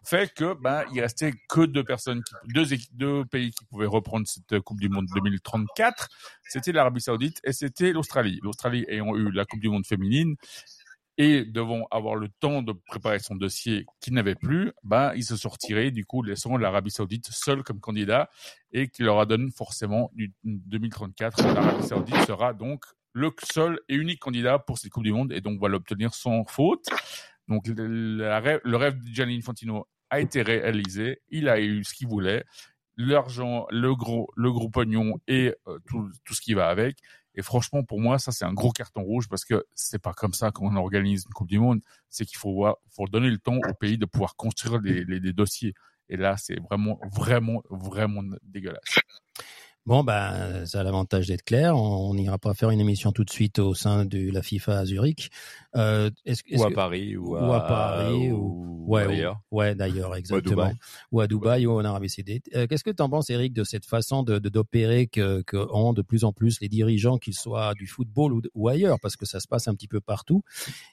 fait que ben il restait que deux personnes, deux, deux pays qui pouvaient reprendre cette Coupe du Monde 2034. C'était l'Arabie Saoudite et c'était l'Australie. L'Australie ayant eu la Coupe du Monde féminine et devant avoir le temps de préparer son dossier qu'il n'avait plus, ben, ils se retirés, du coup, laissant l'Arabie Saoudite seule comme candidat et qui leur a donné forcément du 2034. L'Arabie Saoudite sera donc le seul et unique candidat pour cette Coupe du Monde et donc va l'obtenir sans faute. Donc, le, rêve, de Gianni Infantino a été réalisé. Il a eu ce qu'il voulait. L'argent, le gros, le gros pognon et euh, tout ce qui va avec. Et franchement, pour moi, ça, c'est un gros carton rouge parce que c'est pas comme ça qu'on organise une Coupe du Monde. C'est qu'il faut, faut donner le temps au pays de pouvoir construire les, les dossiers. Et là, c'est vraiment, vraiment, vraiment dégueulasse. Bon, ben, ça a l'avantage d'être clair. On n'ira pas faire une émission tout de suite au sein de la FIFA à Zurich. Euh, est-ce, est-ce ou à que... Paris, ou à, ou à Paris, ou, ou ouais, d'ailleurs, exactement. Ou à Dubaï, ou, en Arabie Saoudite. Euh, qu'est-ce que tu en penses, Eric, de cette façon de, de d'opérer que, que ont de plus en plus les dirigeants, qu'ils soient du football ou, ou ailleurs, parce que ça se passe un petit peu partout,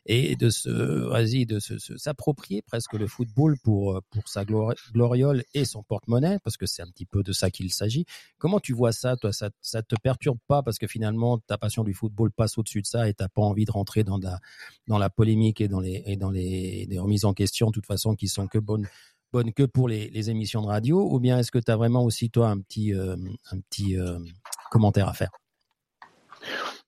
et de se, vas-y, de se, se, s'approprier presque le football pour pour sa gloriole et son porte-monnaie, parce que c'est un petit peu de ça qu'il s'agit. Comment tu vois ça, toi, ça, ça te perturbe pas parce que finalement ta passion du football passe au-dessus de ça et t'as pas envie de rentrer dans la dans la polémique et dans les et dans les, remises en question, de toute façon, qui sont que bonnes bonne que pour les, les émissions de radio, ou bien est-ce que tu as vraiment aussi toi un petit euh, un petit euh, commentaire à faire?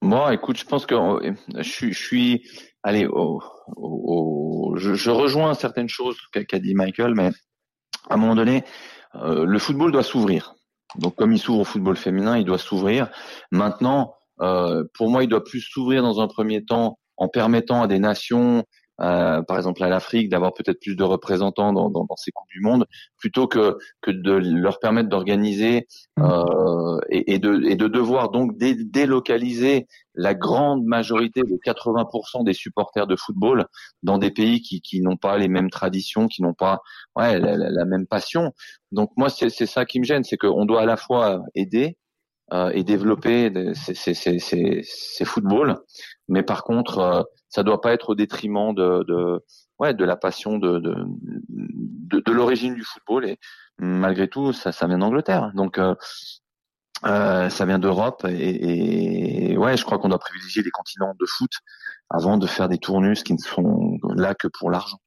Moi, écoute, je pense que euh, je suis, allez, au, au- je, rejoins certaines choses qu'a qu'a dit Michael, mais à un moment donné, euh, le football doit s'ouvrir. Donc, comme il s'ouvre au football féminin, il doit s'ouvrir. Maintenant, euh, pour moi, il doit plus s'ouvrir dans un premier temps en permettant à des nations, euh, par exemple à l'Afrique, d'avoir peut-être plus de représentants dans, dans, dans ces coupes du monde, plutôt que que de leur permettre d'organiser euh, et, et de et de devoir donc dé- délocaliser la grande majorité de 80% des supporters de football dans des pays qui qui n'ont pas les mêmes traditions, qui n'ont pas ouais la, la- la même passion. Donc moi c'est ça qui me gêne, c'est qu'on doit à la fois aider euh, et développer des- ces ces ces ces, ces footballs, mais par contre euh, ça doit pas être au détriment de de ouais de la passion de de de, l'origine du football et malgré tout ça ça vient d'Angleterre. Donc euh, euh, ça vient d'Europe et, ouais, je crois qu'on doit privilégier les continents de foot avant de faire des tournus qui ne sont là que pour l'argent.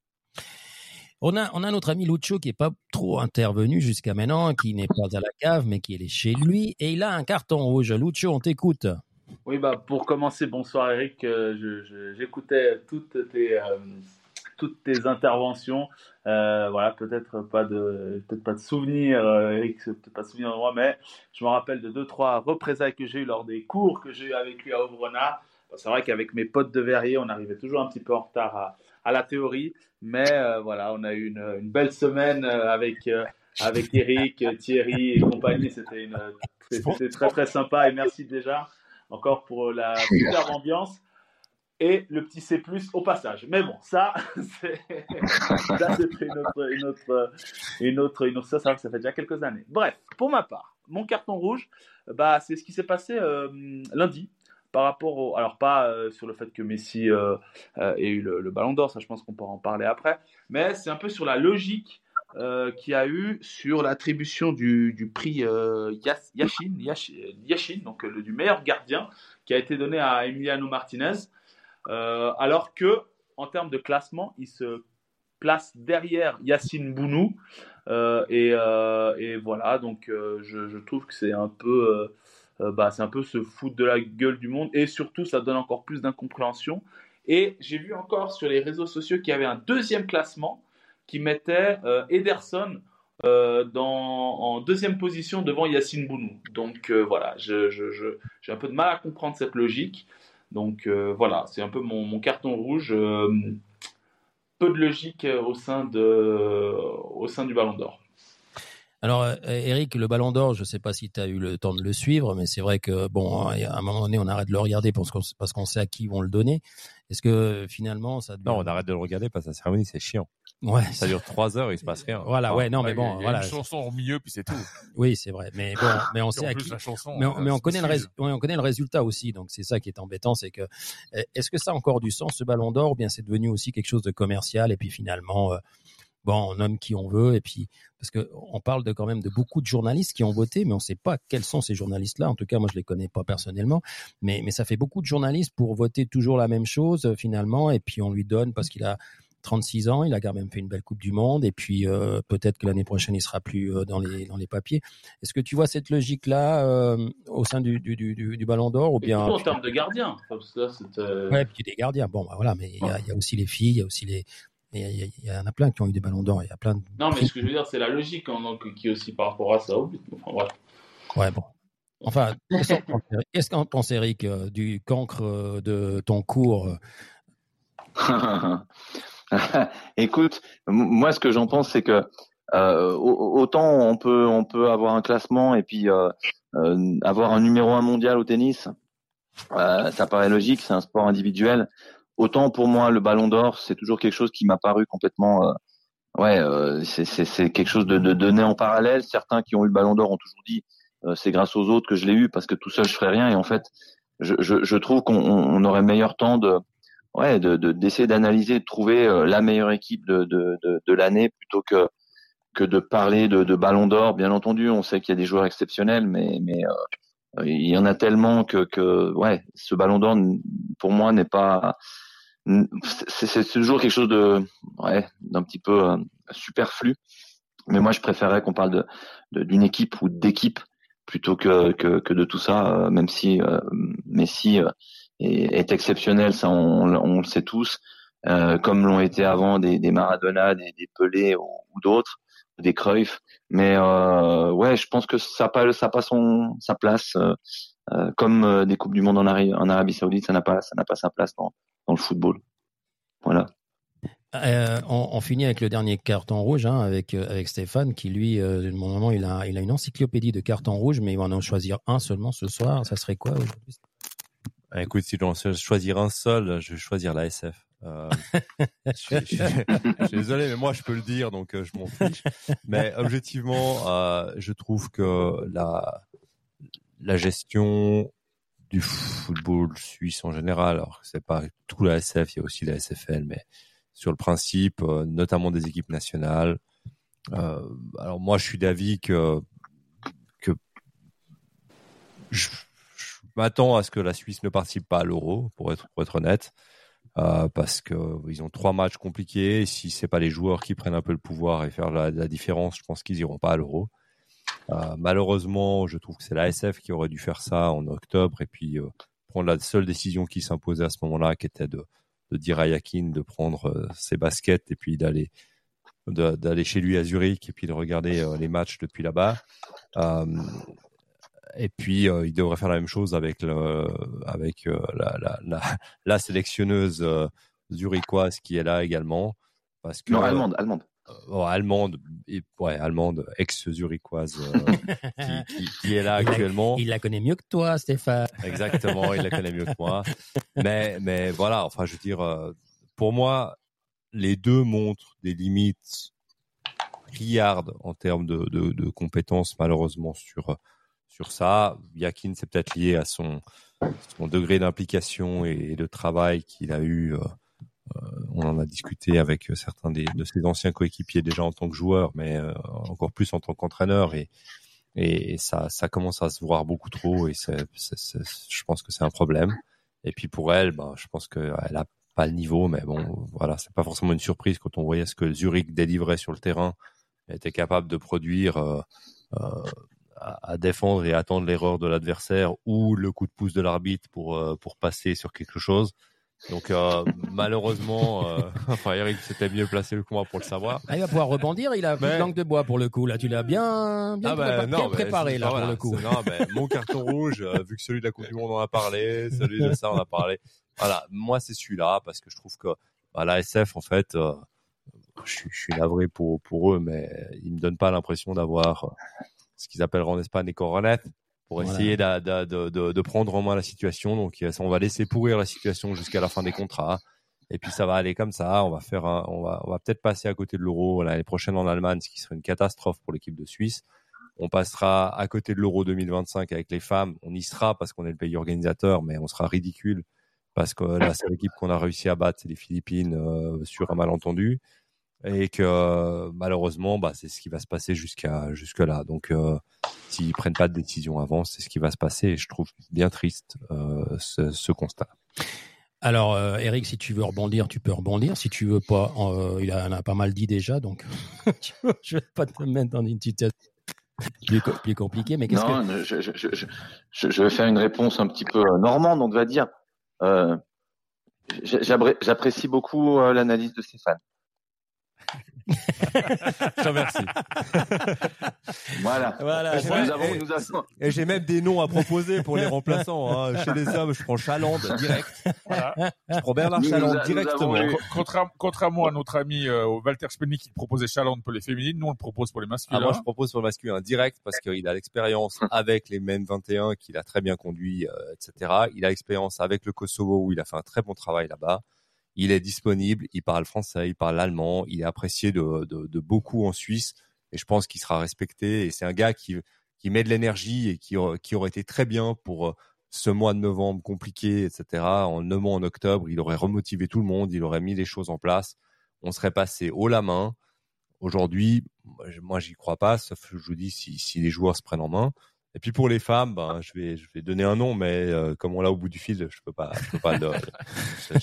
On a, on a notre ami Lucho qui est pas trop intervenu jusqu'à maintenant, qui n'est pas à la cave, mais qui est chez lui, et il a un carton rouge. Lucho, on t'écoute. Oui, bah, pour commencer, bonsoir Eric. Euh, J'écoutais toutes tes, euh, toutes tes interventions. Euh, voilà, peut-être pas de, peut-être pas de souvenirs, Eric, peut-être pas de souvenirs de moi, mais je me rappelle de deux, trois représailles que j'ai eues lors des cours que j'ai eu avec lui à. Bon, c'est vrai qu'avec mes potes de verrier, on arrivait toujours un petit peu en retard à, à la théorie, mais voilà, on a eu une, une belle semaine avec, avec Eric, Thierry et compagnie. C'était très très sympa et merci déjà encore pour la superbe ambiance et le petit C+ au passage. Mais bon, ça, c'est une autre, une autre, une autre, une autre- ça, ça, ça fait déjà quelques années. Bref, pour ma part, mon carton rouge, bah, c'est ce qui s'est passé euh, lundi par rapport au, alors pas euh, sur le fait que Messi euh, euh, ait eu le, le Ballon d'Or, ça, je pense qu'on pourra en parler après, mais c'est un peu sur la logique euh, qu'il y a eu sur l'attribution du, prix euh, Yas- Yashin, Yash- Yashin, donc euh, du meilleur gardien, qui a été donné à Emiliano Martinez, euh, alors que en termes de classement, il se place derrière Yacine Bounou. Euh, et, voilà, donc je, trouve que c'est un peu, bah, c'est un peu se foutre de la gueule du monde et surtout ça donne encore plus d'incompréhension. Et j'ai vu encore sur les réseaux sociaux qu'il y avait un deuxième classement qui mettait euh, Ederson euh, dans, en deuxième position devant Yacine Bounou. Donc euh, voilà, j'ai un peu de mal à comprendre cette logique. Donc voilà, c'est un peu mon, mon carton rouge. peu de logique au sein, de, au sein du Ballon d'Or. Alors, euh, Eric, le Ballon d'Or, je ne sais pas si tu as eu le temps de le suivre, mais c'est vrai que, bon, à un moment donné, on arrête de le regarder parce qu'on parce qu'on sait à qui ils vont le donner. Est-ce que finalement, ça devient... Non, on arrête de le regarder parce que la cérémonie, c'est chiant. Ouais. Ça dure trois heures, il se passe rien. Voilà, ouais, non, mais bon, il y a voilà. une chanson au milieu, puis c'est tout. Oui, c'est vrai. Mais bon, mais on sait à qui. chanson, mais on, euh, mais on connaît le suivent. rés- ouais, on connaît le résultat aussi. Donc c'est ça qui est embêtant, c'est que euh, est-ce que ça a encore du sens ce Ballon d'Or ou bien c'est devenu aussi quelque chose de commercial et puis finalement euh, bon on nomme qui on veut et puis parce que on parle de quand même de beaucoup de journalistes qui ont voté, mais on ne sait pas quels sont ces journalistes-là. En tout cas, moi je les connais pas personnellement, mais mais ça fait beaucoup de journalistes pour voter toujours la même chose euh, finalement et puis on lui donne parce qu'il a 36 ans, il a quand même fait une belle Coupe du Monde et puis euh, peut-être que l'année prochaine il sera plus euh, dans les dans les papiers. Est-ce que tu vois cette logique-là euh, au sein du, du, du, du Ballon d'Or ou bien en termes de gardien. Parce que là, c'est, euh, Ouais, puis des gardiens. Bon, bah voilà, mais il y a, il y a aussi les filles, il y a aussi les il y, en a plein qui ont eu des ballons d'or. Il y a plein de. Non, mais ce que je veux dire, c'est la logique hein, donc, qui est aussi par rapport à ça. au but. Enfin. Ouais, bon. Enfin, qu'est-ce qu'en pense Eric- euh, du cancre euh, de ton cours euh, Écoute, moi ce que j'en pense c'est que euh, au- autant on peut on peut avoir un classement et puis euh, euh, avoir un numéro un mondial au tennis, euh, ça paraît logique, c'est un sport individuel. Autant pour moi le Ballon d'Or c'est toujours quelque chose qui m'a paru complètement euh, ouais euh, c'est quelque chose de, de donné en parallèle. Certains qui ont eu le Ballon d'Or ont toujours dit euh, c'est grâce aux autres que je l'ai eu parce que tout seul je ferais rien et en fait je je, je trouve qu'on on aurait meilleur temps de ouais, de de- d'essayer d'analyser, de trouver euh, la meilleure équipe de de de, l'année plutôt que que de parler de, de Ballon d'Or. Bien entendu, on sait qu'il y a des joueurs exceptionnels, mais mais euh, il y en a tellement que que ouais, ce Ballon d'Or pour moi n'est pas c'est toujours quelque chose de ouais d'un petit peu euh, superflu. Mais moi, je préférerais qu'on parle de d'une équipe ou d'équipe plutôt que, que, que de tout ça, même si Messi est, exceptionnel, ça on, on, le sait tous, comme l'ont été avant des, des Maradona, des, des Pelé ou, d'autres, des Cruyff. Mais ouais, je pense que ça pas ça pas son sa place. Euh, comme euh, des coupes du monde en, en Arabie Saoudite, ça n'a pas, ça n'a pas sa place dans le football. Voilà. Euh, on, on, finit avec le dernier carton rouge hein, avec avec Stéphane qui lui, euh, moment, il a il a une encyclopédie de cartons rouges, mais il va en choisir un seulement ce soir. Ça serait quoi aujourd'hui ah, Écoute, si je dois choisir un seul, je vais choisir la SF. Euh, je, suis, je, je, suis, désolé, mais moi je peux le dire, donc je m'en fiche. Mais objectivement, euh, je trouve que la la gestion du football suisse en général, alors c'est pas tout la SF, il y a aussi la SFL, mais sur le principe, euh, notamment des équipes nationales. Euh, alors moi, je suis d'avis que je, m'attends à ce que la Suisse ne participe pas à l'Euro, pour être honnête, euh, parce que ils ont trois matchs compliqués. Si c'est pas les joueurs qui prennent un peu le pouvoir et faire la, la différence, je pense qu'ils iront pas à l'Euro. Euh, malheureusement, je trouve que c'est la SF qui aurait dû faire ça en octobre et puis euh, prendre la seule décision qui s'imposait à ce moment-là, qui était de, dire à Yakin de prendre euh, ses baskets et puis d'aller d'aller chez lui à Zurich et puis de regarder les matchs depuis là-bas. et puis il devrait faire la même chose avec avec la, sélectionneuse zurichoise qui est là également. Parce que, non, allemande, allemande. Euh, allemande, et, ouais, allemande, ex-zurichoise, euh, qui, qui, qui, est là actuellement. Il la connaît mieux que toi, Stéphane. Exactement, il la connaît mieux que moi. Mais, mais voilà, enfin, je veux dire, euh, pour moi, les deux montrent des limites criardes en termes de, de, de, compétences, malheureusement, sur, sur ça. Yakin, c'est peut-être lié à son, son degré d'implication et de travail qu'il a eu euh, on en a discuté avec certains des, de ses anciens coéquipiers déjà en tant que joueur, mais euh, encore plus en tant qu'entraîneur et ça, commence à se voir beaucoup trop et je pense que c'est un problème. Et puis pour elle, ben, je pense qu'elle a pas le niveau, mais bon, voilà, c'est pas forcément une surprise quand on voyait ce que Zurich délivrait sur le terrain, était capable de produire euh, euh, à, défendre et attendre l'erreur de l'adversaire ou le coup de pouce de l'arbitre pour passer sur quelque chose. Donc euh, malheureusement, euh, enfin Eric c'était mieux placé que moi pour le savoir. Ah, il va pouvoir rebondir, il a mais... langue de bois pour le coup. Là, tu l'as bien, bien, ah bah, non, préparé là pour le coup. Non, mais mon carton rouge, euh, vu que celui de la Coupe du Monde on a parlé, celui de ça on a parlé. Voilà, moi c'est celui-là parce que je trouve que bah, la SF en fait, euh, je, je, suis navré pour pour eux, mais ils me donnent pas l'impression d'avoir ce qu'ils appellent en Espagne des coronettes pour essayer de, de, de, de, prendre en main la situation. Donc, on va laisser pourrir la situation jusqu'à la fin des contrats. Et puis, ça va aller comme ça. On va faire un, on va, on va peut-être passer à côté de l'euro l'année prochaine en Allemagne, ce qui serait une catastrophe pour l'équipe de Suisse. On passera à côté de l'euro 2025 avec les femmes. On y sera parce qu'on est le pays organisateur, mais on sera ridicule parce que la seule équipe qu'on a réussi à battre, c'est les Philippines euh, sur un malentendu et que malheureusement, bah, c'est ce qui va se passer jusqu'à jusque là. Donc, euh, s'ils prennent pas de décision avant, c'est ce qui va se passer. Et je trouve bien triste euh, ce, ce, constat. Alors, euh, Eric, si tu veux rebondir, tu peux rebondir. Si tu veux pas, euh, il en a pas mal dit déjà, donc je vais pas te mettre dans une situation plus, plus compliquée. Mais qu'est-ce que je, je, je, je, vais faire une réponse un petit peu euh, normande, on va dire. Euh, J'apprécie beaucoup euh, l'analyse de Stéphane. Je te remercie. voilà. voilà. Et, nous avons, nous avons... et j'ai même des noms à proposer pour les remplaçants. Hein. Chez les hommes, je prends Chaland direct. Voilà. Je prends Bernard Chaland directement. Eu... Contrairement à notre ami euh, Walter Spenny qui proposait Chaland pour les féminines, nous on le propose pour les masculins. Ah, moi je propose pour le masculin direct parce qu'il a l'expérience avec les Men 21 qu'il a très bien conduit, euh, etc. Il a l'expérience avec le Kosovo où il a fait un très bon travail là-bas il est disponible, il parle français, il parle allemand, il est apprécié de, beaucoup en Suisse et je pense qu'il sera respecté. Et c'est un gars qui, met de l'énergie et qui, aurait été très bien pour euh, ce mois de novembre compliqué, etc. En neuf mois en octobre, il aurait remotivé tout le monde, il aurait mis les choses en place. On serait passé haut la main. Aujourd'hui, moi, j'y crois pas, sauf je vous dis si les joueurs se prennent en main. Et puis pour les femmes, ben, je vais, je vais donner un nom, mais euh, comme on l'a au bout du fil, je peux pas, je peux pas le,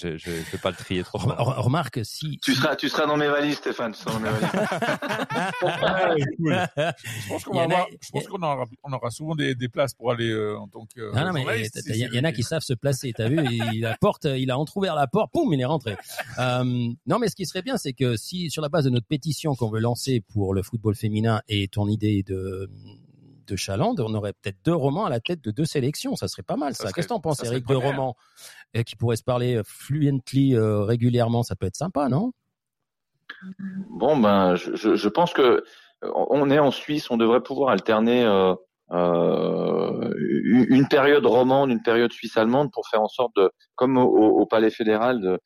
je, je, pas le trier trop. Remarque si. Tu seras, tu seras dans mes valises, Stéphane. Tu seras dans mes valises. Je pense qu'on a- aura, on aura souvent des, des places pour aller euh, en tant que. euh, Non, non, mais il si y, y en a qui savent se placer. T'as vu, il, la porte, il a entrouvert la porte, poum, il est rentré. Euh, non, mais ce qui serait bien, c'est que si sur la base de notre pétition qu'on veut lancer pour le football féminin et ton idée de de Chaland, on aurait peut-être deux romans à la tête de deux sélections. Ça serait pas mal, ça. Qu'est-ce que t'en penses, Eric Deux romans euh, qui pourraient se parler fluently euh, régulièrement, ça peut être sympa, non? Bon, ben, je, je, je pense que euh, on est en Suisse, on devrait pouvoir alterner euh, euh, une une période romande, une période suisse-allemande pour faire en sorte de, comme au, au Palais fédéral, de,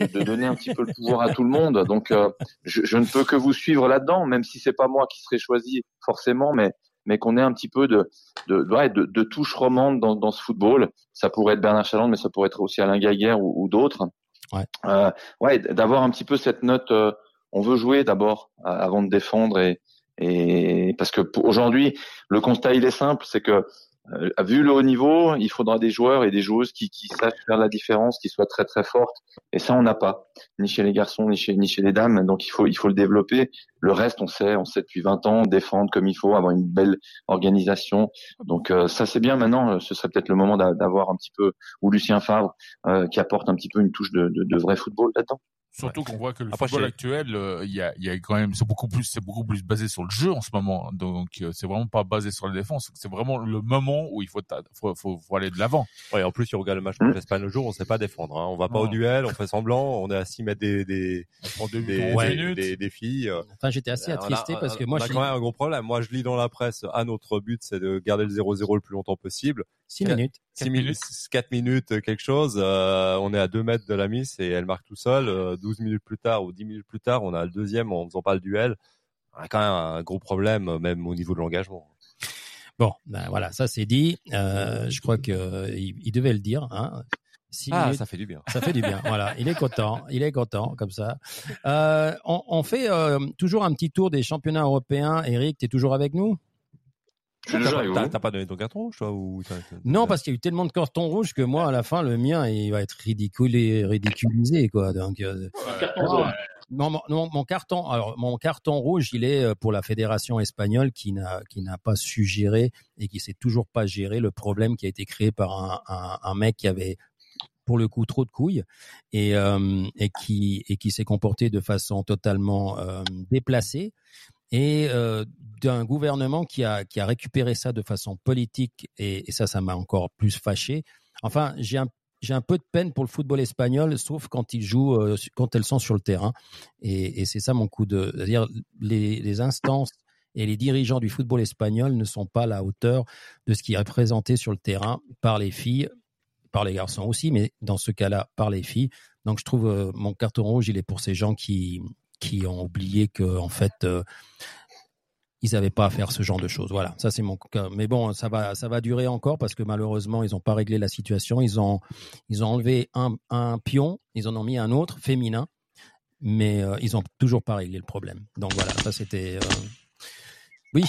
de donner un petit peu le pouvoir à tout le monde. Donc, euh, je, je ne peux que vous suivre là-dedans, même si c'est pas moi qui serai choisi forcément, mais mais qu'on ait un petit peu de de, ouais, de, de touche romande dans, dans ce football. Ça pourrait être Bernard Chaland, mais ça pourrait être aussi Alain Gaguerre ou, ou d'autres. Ouais. Euh, ouais, d'avoir un petit peu cette note. euh, on veut jouer d'abord euh, avant de défendre et, et parce que aujourd'hui le constat il est simple, c'est que euh, vu le haut niveau, il faudra des joueurs et des joueuses qui, qui sachent faire la différence, qui soient très très fortes. Et ça on n'a pas, ni chez les garçons ni chez ni chez les dames. Donc il faut il faut le développer. Le reste on sait, on sait depuis 20 ans défendre comme il faut, avoir une belle organisation. Donc euh, ça c'est bien. Maintenant, euh, ce serait peut-être le moment d'a- d'avoir un petit peu ou Lucien Favre euh, qui apporte un petit peu une touche de, de, de vrai football là-dedans. Surtout qu'on voit que le Après, football actuel, euh, il y a, il y a quand même, c'est beaucoup plus, c'est beaucoup plus basé sur le jeu en ce moment. Donc, euh, c'est vraiment pas basé sur la défense. C'est vraiment le moment où il faut, faut, faut, faut aller de l'avant. Ouais, en plus, si on regarde le match contre l'Espagne le jour, on sait pas défendre. Hein. On va pas Non. au duel, on fait semblant, on est à 6 mètres des, des, des, en Ouais. des, minutes. des- des filles. euh, Enfin, j'étais assez a- attristé parce que on moi, a quand même un gros problème. Moi, je lis dans la presse, à notre but, c'est de garder le 0-0 le plus longtemps possible. Six Quatre- minutes. 6 minutes, 4 minutes, euh, quelque chose. euh, on est à 2 mètres de la miss et elle marque tout seul. Euh, 12 minutes plus tard ou 10 minutes plus tard, on a le deuxième en faisant pas le duel. On a quand même un gros problème, euh, même au niveau de l'engagement. Bon, ben voilà, ça c'est dit. Euh, je crois que euh, il, il devait le dire. Hein. Six Ah, minutes, ça fait du bien. ça fait du bien. voilà, il est content, il est content comme ça. On, on fait toujours un petit tour des championnats européens. Eric, tu es toujours avec nous? T'as pas donné ton carton rouge, toi ou Non, parce qu'il y a eu tellement de cartons rouges que moi, à la fin, le mien, il va être ridiculé, ridiculisé, quoi. Donc, euh, non, mon, non, mon carton, alors mon carton rouge, il est euh, pour la fédération espagnole qui n'a qui n'a pas su gérer et qui sait toujours pas gérer le problème qui a été créé par un, un, un mec qui avait pour le coup trop de couilles et euh, et qui et qui s'est comporté de façon totalement euh, déplacée et euh, d'un gouvernement qui a qui a récupéré ça de façon politique et, ça ça m'a encore plus fâché. Enfin, j'ai un j'ai un peu de peine pour le football espagnol, sauf quand ils jouent, euh, quand elles sont sur le terrain. Et, et c'est ça mon coup de, c'est-à-dire les, les instances et les dirigeants du football espagnol ne sont pas à la hauteur de ce qui est représenté sur le terrain par les filles, par les garçons aussi, mais dans ce cas-là par les filles. Donc je trouve euh, mon carton rouge, il est pour ces gens qui qui ont oublié que en fait euh, ils n'avaient pas à faire ce genre de choses. Voilà, ça c'est mon cas. Mais bon, ça va, ça va durer encore parce que malheureusement, ils n'ont pas réglé la situation. Ils ont, ils ont enlevé un, un pion, ils en ont mis un autre féminin, mais euh, ils n'ont toujours pas réglé le problème. Donc voilà, ça c'était. euh, Oui,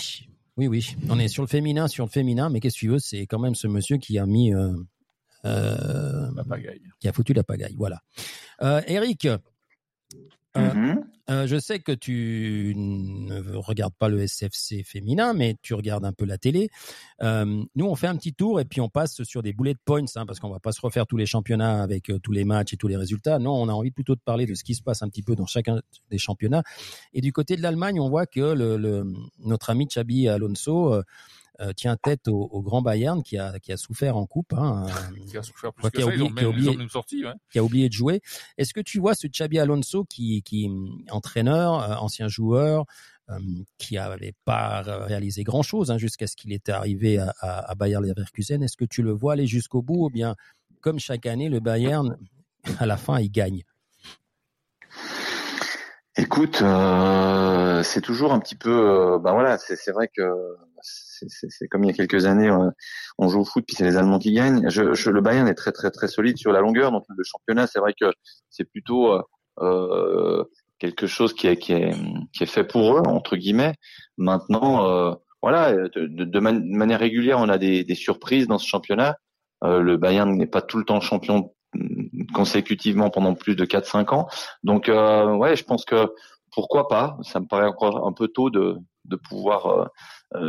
oui, oui. On est sur le féminin, sur le féminin, mais qu'est-ce que tu veux? C'est quand même ce monsieur qui a mis, euh, euh, La pagaille. qui a foutu la pagaille. Voilà. Euh, Eric. euh, Mhm. Euh, je sais que tu ne regardes pas le SFC féminin, mais tu regardes un peu la télé. Euh, nous, on fait un petit tour et puis on passe sur des bullet points, hein, parce qu'on va pas se refaire tous les championnats avec euh, tous les matchs et tous les résultats. Non, on a envie plutôt de parler de ce qui se passe un petit peu dans chacun des championnats. Et du côté de l'Allemagne, on voit que le, le- notre ami Xabi Alonso euh, tient tête au, au Grand Bayern qui a, qui a souffert en coupe. Hein, Qui a souffert plus que. Ils ont oublié- qui a même, ils oublié- ont même sorti, ouais. qui a oublié de jouer. Est-ce que tu vois ce Xabi Alonso qui, qui entraîneur, euh, ancien joueur, euh, qui n'avait pas réalisé grand-chose hein, jusqu'à ce qu'il était arrivé à, à, à Bayer Leverkusen? Est-ce que tu le vois aller jusqu'au bout ou bien, comme chaque année, le Bayern, à la fin, il gagne? Écoute, euh, c'est toujours un petit peu, euh, bah voilà, c'est vrai que c'est- comme il y a quelques années, on joue au foot puis c'est les Allemands qui gagnent. Je, je- le Bayern est très très très solide sur la longueur, donc le championnat, c'est vrai que c'est plutôt euh, euh, quelque chose qui est qui est qui est fait pour eux entre guillemets. Maintenant, euh, voilà, de, de manière régulière, on a des, des surprises dans ce championnat. Euh, le Bayern n'est pas tout le temps champion consécutivement pendant plus de 4-5 ans. Donc euh, ouais, je pense que pourquoi pas. Ça me paraît encore un peu tôt de, de pouvoir euh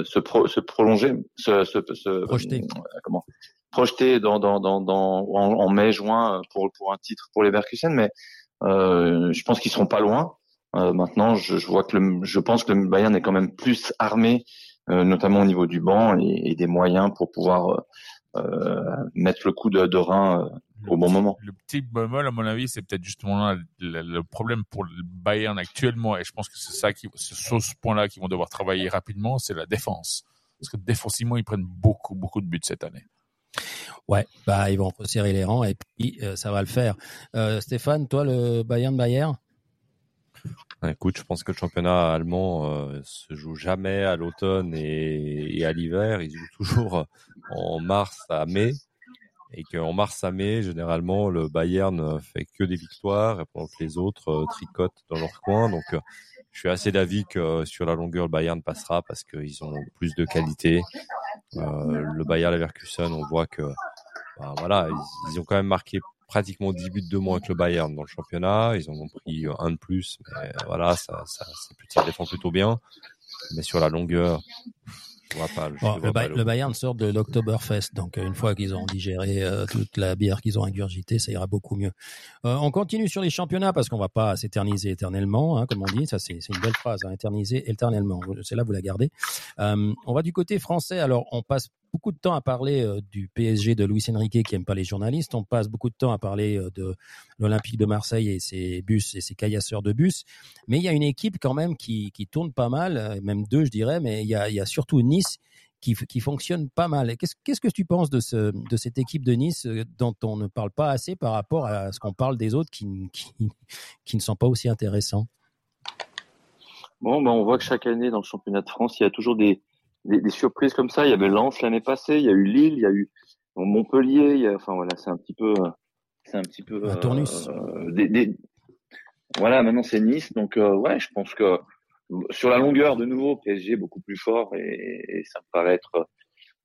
se, pro, se prolonger, se, se, se projeter. Euh, comment projeter dans, dans, dans, dans en, en, mai juin pour pour un titre pour les Berkusen, mais euh, je pense qu'ils seront pas loin. Euh, maintenant, je, je, vois que le, je pense que le Bayern est quand même plus armé, euh, notamment au niveau du banc et, et des moyens pour pouvoir euh, mettre le coup de, de rein au bon moment. Le petit bémol, à mon avis, c'est peut-être justement là, le, le, problème pour le Bayern actuellement, et je pense que c'est ça qui, c'est sur ce point-là qu'ils vont devoir travailler rapidement, c'est la défense. Parce que défensivement, ils prennent beaucoup, beaucoup de buts cette année. Ouais, bah ils vont resserrer les rangs et puis euh, ça va le faire. Euh, Stéphane, toi, le Bayern Bayern? Écoute, je pense que le championnat allemand euh, se joue jamais à l'automne et, et, à l'hiver. Il joue toujours en mars à mai. Et qu'en mars à mai, généralement, le Bayern fait que des victoires, pendant que les autres euh, tricotent dans leur coin. Donc, euh, je suis assez d'avis que sur la longueur, le Bayern passera parce qu'ils ont plus de qualité. Euh, le Bayern Leverkusen, on voit que, bah, voilà, ils, ont quand même marqué pratiquement 10 buts de moins que le Bayern dans le championnat. Ils en ont pris un de plus, mais voilà, ça, ça, ça défend plutôt bien. Mais sur la longueur, je vois pas. Je bon, vois le, pas ba le, Bayern sort de l'Oktoberfest, donc une fois qu'ils ont digéré euh, toute la bière qu'ils ont ingurgitée, ça ira beaucoup mieux. Euh, on continue sur les championnats parce qu'on va pas s'éterniser éternellement, hein, comme on dit. Ça, c'est une belle phrase, hein, éterniser éternellement. C'est là vous la gardez. Euh, on va du côté français. Alors, on passe beaucoup de temps à parler euh, du PSG de Luis Enrique qui aime pas les journalistes. On passe beaucoup de temps à parler euh, de l'Olympique de Marseille et ses bus et ses caillasseurs de bus. Mais il y a une équipe quand même qui, tourne pas mal, euh, même deux je dirais, mais il y a, surtout Nice qui, fonctionne pas mal. Qu'est-ce que tu penses de, ce, de cette équipe de Nice dont on ne parle pas assez par rapport à ce qu'on parle des autres qui ne sont pas aussi intéressants? Bon, ben on voit que chaque année dans le championnat de France, il y a toujours des, des, des, surprises comme ça. Il y avait Lens l'année passée, il y a eu Lille, il y a eu Montpellier. Il y a, enfin voilà, c'est un petit peu, c'est un petit peu tournus. Euh, des, des, voilà, maintenant c'est Nice, donc euh, ouais, je pense que sur la longueur de nouveau, PSG beaucoup plus fort et, et ça me paraît être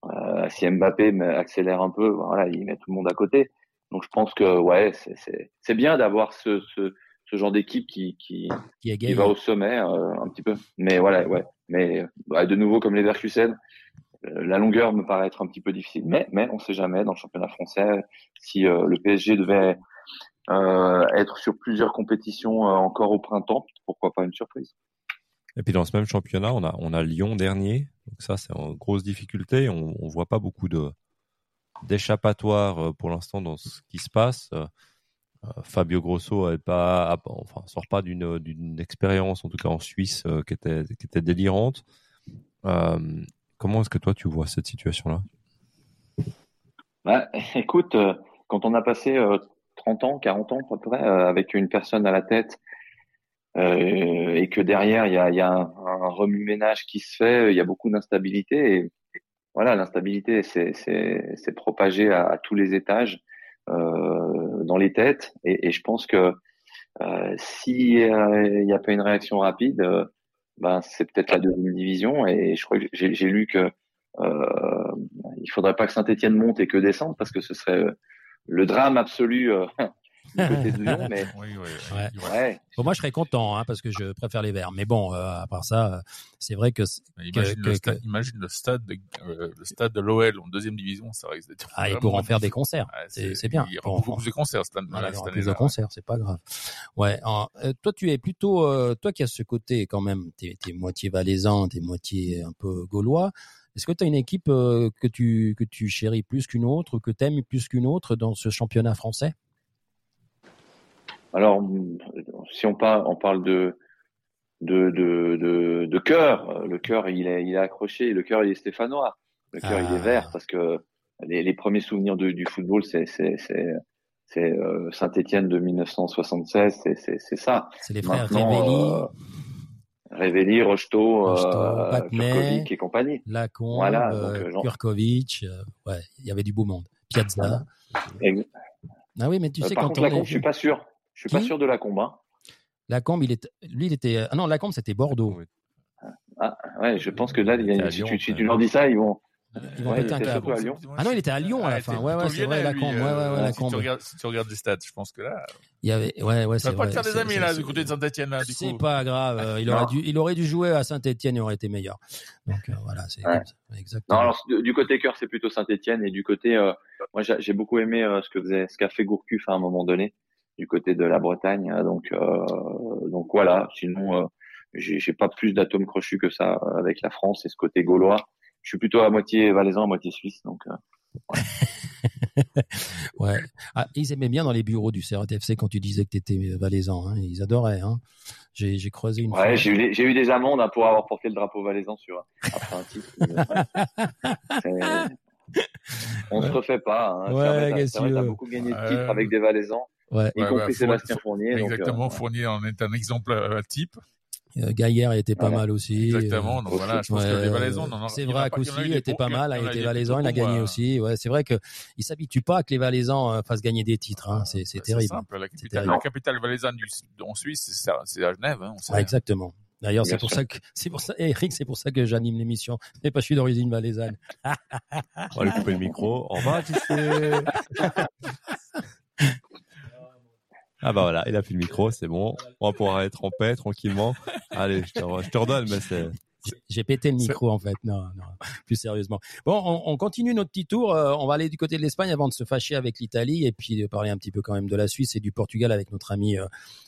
euh, si Mbappé accélère un peu, voilà, il met tout le monde à côté. Donc je pense que ouais, c'est bien d'avoir ce, ce, ce genre d'équipe qui qui, qui, qui, va au sommet euh, un petit peu. Mais voilà, ouais. Mais bah, de nouveau, comme les Verkusen, euh, la longueur me paraît être un petit peu difficile. Mais mais on sait jamais dans le championnat français si euh, le PSG devait euh, être sur plusieurs compétitions euh, encore au printemps, pourquoi pas une surprise. Et puis dans ce même championnat, on a on a Lyon dernier. Donc ça c'est une grosse difficulté. On on voit pas beaucoup de d'échappatoire pour l'instant dans ce qui se passe. Fabio Grosso est pas, enfin, sort pas d'une expérience, en tout cas en Suisse, euh, qui était qui était délirante. Euh, comment est-ce que toi tu vois cette situation-là? Bah, Écoute, euh, quand on a passé 30 ans, 40 ans à peu près, avec une personne à la tête, et que derrière il y a, un, remue-ménage qui se fait, il y a beaucoup d'instabilité. Et voilà, l'instabilité, c'est propagé à, tous les étages. Dans les têtes. Et, et je pense que euh, si il n'y a pas une réaction rapide, euh, ben c'est peut-être la deuxième division. Et je crois que j'ai lu que euh, il faudrait pas que Saint-Etienne monte et que descende parce que ce serait le drame absolu euh, du côté de Lyon. Mais oui, oui, ouais. ouais. Bon, moi, je serais content hein, parce que je préfère les Verts. Mais bon, euh, à part ça, c'est vrai que, imagine, que, le stade, que... imagine le stade de, euh, le stade de l'OL en deuxième division, ça risque d'être. Ah, ils pourront faire des concerts. Ouais, c'est bien. Il y aura beaucoup plus de concerts cette année. Voilà, il y aura plus de concerts, c'est pas grave. Ouais. Alors, euh, toi, tu es plutôt, euh, toi qui as ce côté quand même, t'es es moitié valaisan, t'es moitié un peu gaulois. Est-ce que tu as une équipe euh, que tu que tu chéris plus qu'une autre, que tu aimes plus qu'une autre dans ce championnat français? Alors, si on parle, on parle de de de de, de cœur, le cœur il est il est accroché, le cœur il est stéphanois, le cœur ah. il est vert parce que les, les premiers souvenirs de, du football c'est c'est c'est c'est euh, Saint-Étienne de 1976, c'est ça. C'est les frères Révelli. Euh, Révelli, Rocheteau, euh, Kurkovic et compagnie. Lacombe, voilà, euh, Kurkovic, euh, ouais, il y avait du beau monde. Piazza. Ah oui, mais tu sais par quand contre, on Lacombe, est... je suis pas sûr. Je suis Qui? pas sûr de Lacombe. Hein. Lacombe, il est, lui, il était, ah non, Lacombe, c'était Bordeaux. Ah, Ah, ouais, je pense que là, il y a- à si, tu, si ouais. tu leur dis ça, ils vont. Ils vont Ouais, péter un il câble. Lyon. Ah non, il était à Lyon à la Ouais, fin. Ouais, ouais, c'est vrai, lyonnais, la lui, combe. Ouais, euh, ouais, ouais, la si, tu regardes, si tu regardes des stats, je pense que là, Il y avait, ouais, ouais, c'est va pas vrai. te faire des C'est- amis c'est- là c'est- du côté de Saint-Etienne là. Du C'est coup. pas grave. euh, Il aurait dû, il aurait dû jouer à Saint-Etienne et aurait été meilleur. Donc euh, voilà, c'est Ouais. Exactement. Non, alors du côté cœur, c'est plutôt Saint-Etienne et du côté, euh, moi, j'ai j'ai beaucoup aimé euh, ce que faisait, ce qu'a fait Gourcuff à un moment donné du côté de la Bretagne. hein, Donc, euh, donc voilà. Sinon, euh, j'ai pas plus d'atomes crochus que ça euh, avec la France et ce côté gaulois. Je suis plutôt à moitié valaisan, à moitié suisse. Donc, euh, Ouais. Ah, ils aimaient bien dans les bureaux du CRTFC quand tu disais que tu étais valaisan. Hein. Ils adoraient. Hein. J'ai creusé une ouais, j'ai eu, eu des amendes hein, pour avoir porté le drapeau valaisan sur après un titre. On se refait pas. Hein. Ouais, tu veux beaucoup gagné de Ouais. titres avec des valaisans, Ouais. y Ouais, compris ouais, Sébastien Fournier- Fournier. donc, Exactement, euh, Fournier en est un exemple euh, type. Euh, Gaillard était pas mal aussi. Exactement. Donc voilà, je pense Ouais, que les Valaisans, c'est il vrai il qu'aussi était pas il mal, été des valaisan, il a gagné euh, aussi. Ouais, c'est vrai que il s'habitue pas à que les valaisans fassent gagner des titres. Hein. C'est c'est C'est terrible. simple. La C'est capitale, la capitale valaisanne du, en Suisse, c'est c'est à Genève. Hein, on sait. Ouais, exactement. D'ailleurs, c'est pour ça que c'est pour ça, Eric, c'est pour ça que j'anime l'émission. C'est pas je suis d'origine valaisanne. On va lui couper le micro. Au revoir, tu sais. Ah bah voilà, il a plus le micro, c'est bon. On va pouvoir être en paix tranquillement. Allez, je te, je te redonne, mais c'est. J'ai- pété le micro en fait. Non, non, plus sérieusement. Bon, on, on continue notre petit tour. Euh, on va aller du côté de l'Espagne avant de se fâcher avec l'Italie et puis de parler un petit peu quand même de la Suisse et du Portugal avec notre ami euh,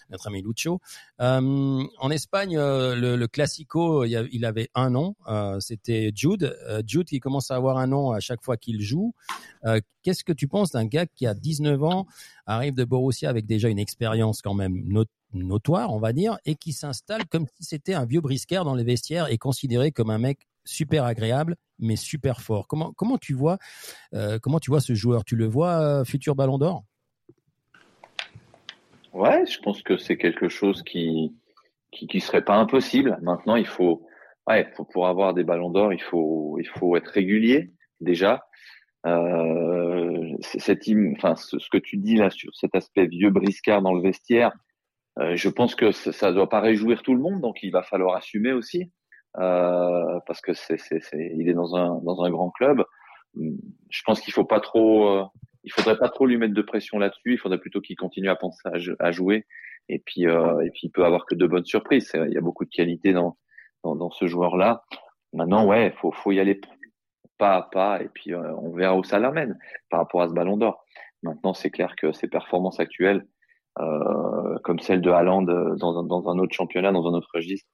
notre ami Lucho. Euh, en Espagne, euh, le, le Classico, il, avait un nom. euh, C'était Jude. Euh, Jude qui commence à avoir un nom à chaque fois qu'il joue. Euh, Qu'est-ce que tu penses d'un gars qui a 19 ans, arrive de Borussia avec déjà une expérience quand même notoire, on va dire, et qui s'installe comme si c'était un vieux briscard dans les vestiaires et considéré comme un mec super agréable, mais super fort. Comment comment tu vois euh, comment tu vois ce joueur? Tu le vois euh, futur Ballon d'Or? Ouais, je pense que c'est quelque chose qui, qui serait pas impossible. Maintenant, il faut ouais, pour avoir des ballons d'or, il faut il faut être régulier déjà. Euh, cette enfin ce, ce que tu dis là sur cet aspect vieux briscard dans le vestiaire, euh, je pense que ça, ça doit pas réjouir tout le monde, donc il va falloir assumer aussi euh, parce que c'est c'est c'est il est dans un dans un grand club. Je pense qu'il faut pas trop euh, il faudrait pas trop lui mettre de pression là-dessus. Il faudrait plutôt qu'il continue à penser à, jou- à jouer. Et puis, euh, et puis, il peut avoir que de bonnes surprises. Il y a beaucoup de qualité dans, dans, dans ce joueur-là. Maintenant, ouais, faut, faut y aller pas à pas. Et puis, euh, on verra où ça l'amène par rapport à ce Ballon d'Or. Maintenant, c'est clair que ses performances actuelles, comme celle de Haaland euh, dans un, dans un autre championnat, dans un autre registre,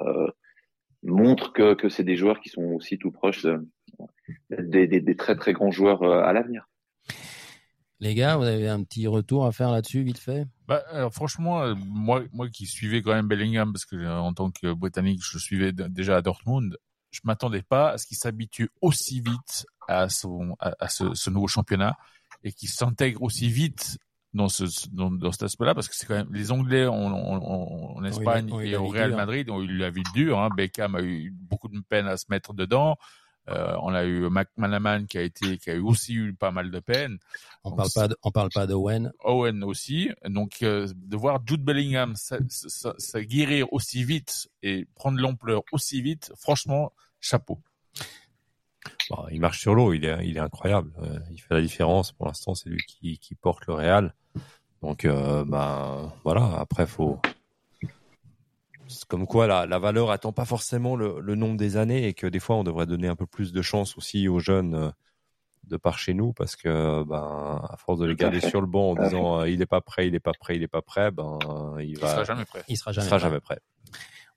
euh, montrent que, que c'est des joueurs qui sont aussi tout proches euh, des, des, des très très grands joueurs euh, à l'avenir. Les gars, vous avez un petit retour à faire là-dessus, vite fait? Bah, alors, franchement, euh, moi, moi qui suivais quand même Bellingham, parce que euh, en tant que Britannique, je suivais d- déjà à Dortmund, je m'attendais pas à ce qu'il s'habitue aussi vite à son, à, à ce, ce nouveau championnat et qu'il s'intègre aussi vite dans ce, dans, dans cet aspect-là, parce que c'est quand même les Anglais en, en, Espagne et au Real. Madrid ont eu la vie dure. Hein. Beckham a eu beaucoup de peine à se mettre dedans. Euh, on a eu McManaman qui a été, qui a eu aussi eu pas mal de peine. On Donc, parle pas, de, on parle pas d'Owen. Owen aussi. Donc, euh, de voir Jude Bellingham ça, guérir aussi vite et prendre l'ampleur aussi vite, franchement, chapeau. Bon, il marche sur l'eau, il est, il est incroyable. Euh, il fait la différence. Pour l'instant, c'est lui qui, qui porte le Real. Donc, euh, ben voilà. Après, faut. C'est comme quoi la, la valeur attend pas forcément le, le nombre des années et que des fois, on devrait donner un peu plus de chance aussi aux jeunes euh, de par chez nous parce que ben à force de les garder sur le banc en à disant euh, il est pas prêt, il est pas prêt, il est pas prêt, ben il Il va, sera jamais prêt. Il sera il jamais. sera prêt. jamais prêt.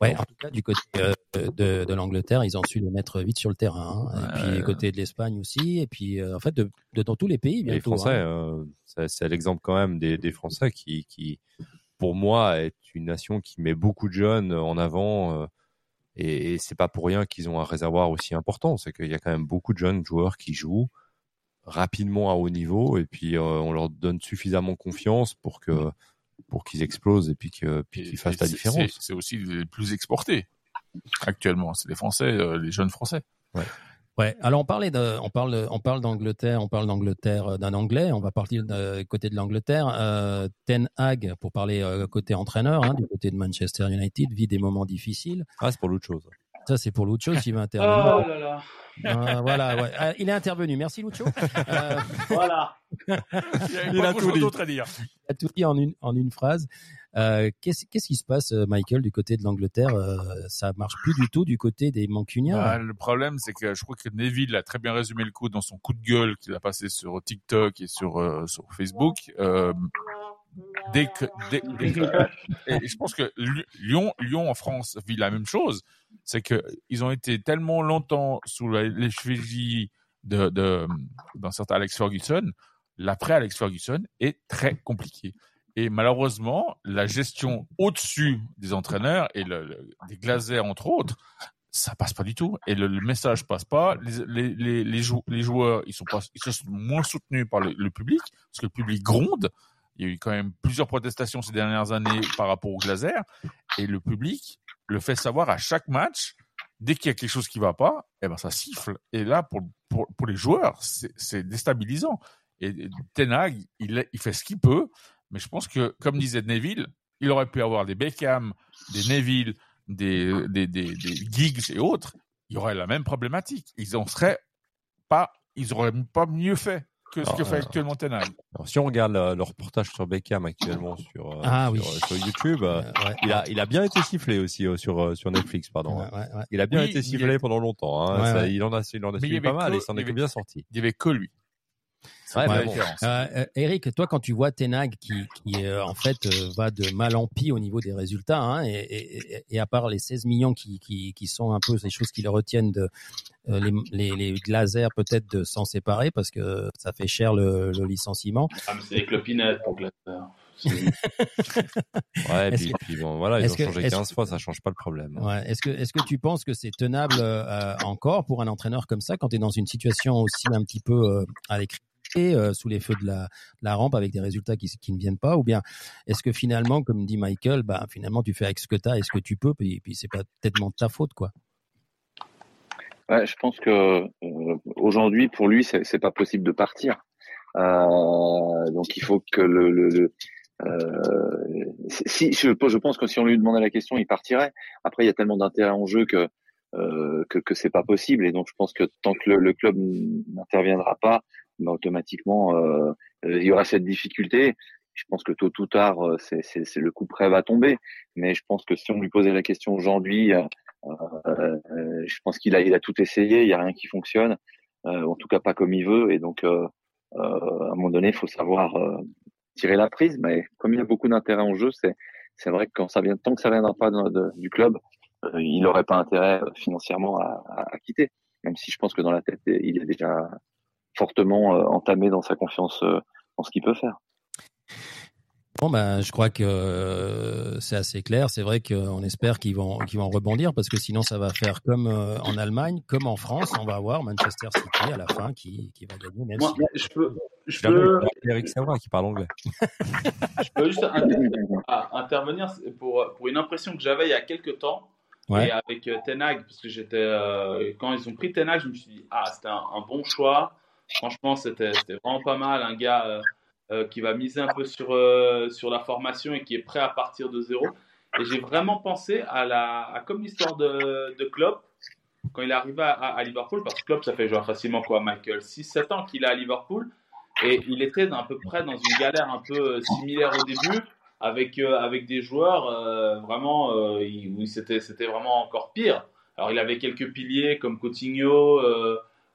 Ouais, en tout cas, du côté euh, de, de l'Angleterre, ils ont su le mettre vite sur le terrain. hein. Et puis, côté de l'Espagne aussi. Et puis, euh, en fait, de, de- dans tous les pays, les. Français, hein. euh, c'est- l'exemple quand même des, des Français qui, qui, pour moi, est une nation qui met beaucoup de jeunes en avant. euh, et et c'est pas pour rien qu'ils ont un réservoir aussi important. C'est qu'il y a quand même beaucoup de jeunes joueurs qui jouent rapidement à haut niveau et puis euh, on leur donne suffisamment confiance pour que pour qu'ils explosent et puis qu'ils fassent la différence. c'est- aussi les plus exportés actuellement. C'est les Français, euh, les jeunes Français. Ouais. Alors on parlait de, on parle, on parle d'Angleterre, on parle d'Angleterre euh, d'un Anglais. On va partir de, côté de l'Angleterre. Euh, Ten Hag, pour parler euh, côté entraîneur, hein, du côté de Manchester United, vit des moments difficiles. Ah, c'est pour l'autre chose. Ça, c'est pour Lucho s'il veut Oh intervenir. là là. Ah, voilà, ouais. Ah, il est intervenu. Merci, Lucho. Euh, Voilà. Il Il a tout dit. à dire. a tout dit en une, en une phrase. Euh, Qu'est-ce qui se passe, euh, Michael, du côté de l'Angleterre? Euh, Ça marche plus du tout du côté des Mancuniens. Bah, le problème, c'est que je crois que Neville a très bien résumé le coup dans son coup de gueule qu'il a passé sur TikTok et sur, euh, sur Facebook. Dès que, dès, dès que- et je pense que Lyon, Lyon en France vit la même chose. C'est que ils ont été tellement longtemps sous l'effigie de, de, d'un certain Alex Ferguson. L'après Alex Ferguson est très compliqué. Et malheureusement, la gestion au-dessus des entraîneurs et le, le- des Glazers entre autres, ça passe pas du tout. Et le, le message passe pas. Les, les, les, les, jou- les joueurs, ils sont pas, ils sont moins soutenus par le public parce que le public gronde. Il y a eu quand même plusieurs protestations ces dernières années par rapport aux Glazers et le public le fait savoir à chaque match. Dès qu'il y a quelque chose qui va pas, eh ben ça siffle. Et là, pour, pour, les joueurs, c'est déstabilisant. Et Ten Hag, il, il fait ce qu'il peut, mais je pense que, comme disait Neville, il aurait pu avoir des Beckham, des Neville, des, des, des, des Giggs et autres. Il y aurait la même problématique. Ils en seraient pas, ils auraient pas mieux fait que ce Alors, que fait euh, actuellement Ten Hag. Alors, si on regarde le, le reportage sur Beckham actuellement sur, euh, Ah sur, oui. euh, sur YouTube, ouais. il a, il a bien été sifflé aussi euh, sur, sur Netflix, pardon. Ouais, hein. ouais, ouais. Il a bien Oui, été sifflé a- pendant longtemps. Hein. Ouais, Ça, ouais. Il en a, il en a suivi pas mal et s'en il y est bien sorti. Il y avait que lui. Ouais, bon. Euh, euh, Eric, toi, quand tu vois Tenag qui, qui euh, en fait euh, va de mal en pis au niveau des résultats, hein, et, et, et- et à part les 16 millions qui, qui, qui sont un peu ces choses qui le retiennent de euh, les, les, les Glazers peut-être de s'en séparer parce que ça fait cher le, le licenciement. Ah, mais c'est des clopinettes pour Glaser. Ouais, puis, que- puis bon, voilà, ils ont que- changé est-ce 15 que- fois, ça change pas le problème. Ouais. Est-ce que est-ce que tu penses que c'est tenable euh, encore pour un entraîneur comme ça quand tu es dans une situation aussi un petit peu euh, à l'écrit euh, sous les feux de la, la rampe avec des résultats qui, qui ne viennent pas ou bien est-ce que finalement comme dit Michael bah finalement tu fais avec ce que tu as et ce que tu peux puis, puis c'est pas tellement de ta faute quoi je pense que euh, aujourd'hui, pour lui, c'est pas possible de partir. Euh, donc, il faut que le, euh, si je, je pense que si on lui demandait la question, il partirait. Après, il y a tellement d'intérêt en jeu que euh, que, que c'est pas possible. Et donc, je pense que tant que le club n'interviendra pas, automatiquement, euh, il y aura cette difficulté. Je pense que tôt ou tard, euh, c'est le coup près va tomber. Mais je pense que si on lui posait la question aujourd'hui, euh, euh, je pense qu'il a, il a tout essayé, il y a rien qui fonctionne, euh, en tout cas pas comme il veut, et donc euh, euh, à un moment donné, il faut savoir euh, tirer la prise. Mais comme il y a beaucoup d'intérêt en jeu, c'est c'est vrai que quand ça vient, tant que ça viendra pas du club, euh, il n'aurait pas intérêt euh, financièrement à, à- à quitter. Même si je pense que dans la tête, il est déjà fortement euh, entamé dans sa confiance euh, en ce qu'il peut faire. Bon ben je crois que euh, c'est assez clair. C'est vrai qu'on espère qu'ils vont qu'ils vont rebondir parce que sinon ça va faire comme euh, en Allemagne, comme en France. On va avoir Manchester City à la fin qui, qui va gagner même Moi, si je peux, je peux, Eric Savoie qui parle anglais. je peux juste inter- intervenir pour, pour une impression que j'avais il y a quelques temps. Ouais. Et avec Ten Hag, parce que j'étais euh, quand ils ont pris Ten Hag, je me suis dit ah c'était un, un bon choix. Franchement c'était vraiment pas mal, un gars euh, euh, qui va miser un peu sur euh, sur la formation et qui est prêt à partir de zéro. Et j'ai vraiment pensé à la à comme l'histoire de de Klopp quand il est arrivé à, à- Liverpool, parce que Klopp ça fait genre facilement quoi Michael? 6-7 ans qu'il est à Liverpool et il était à peu près dans une galère un peu similaire au début avec avec des joueurs vraiment où c'était c'était vraiment encore pire. Alors il avait quelques piliers comme Coutinho,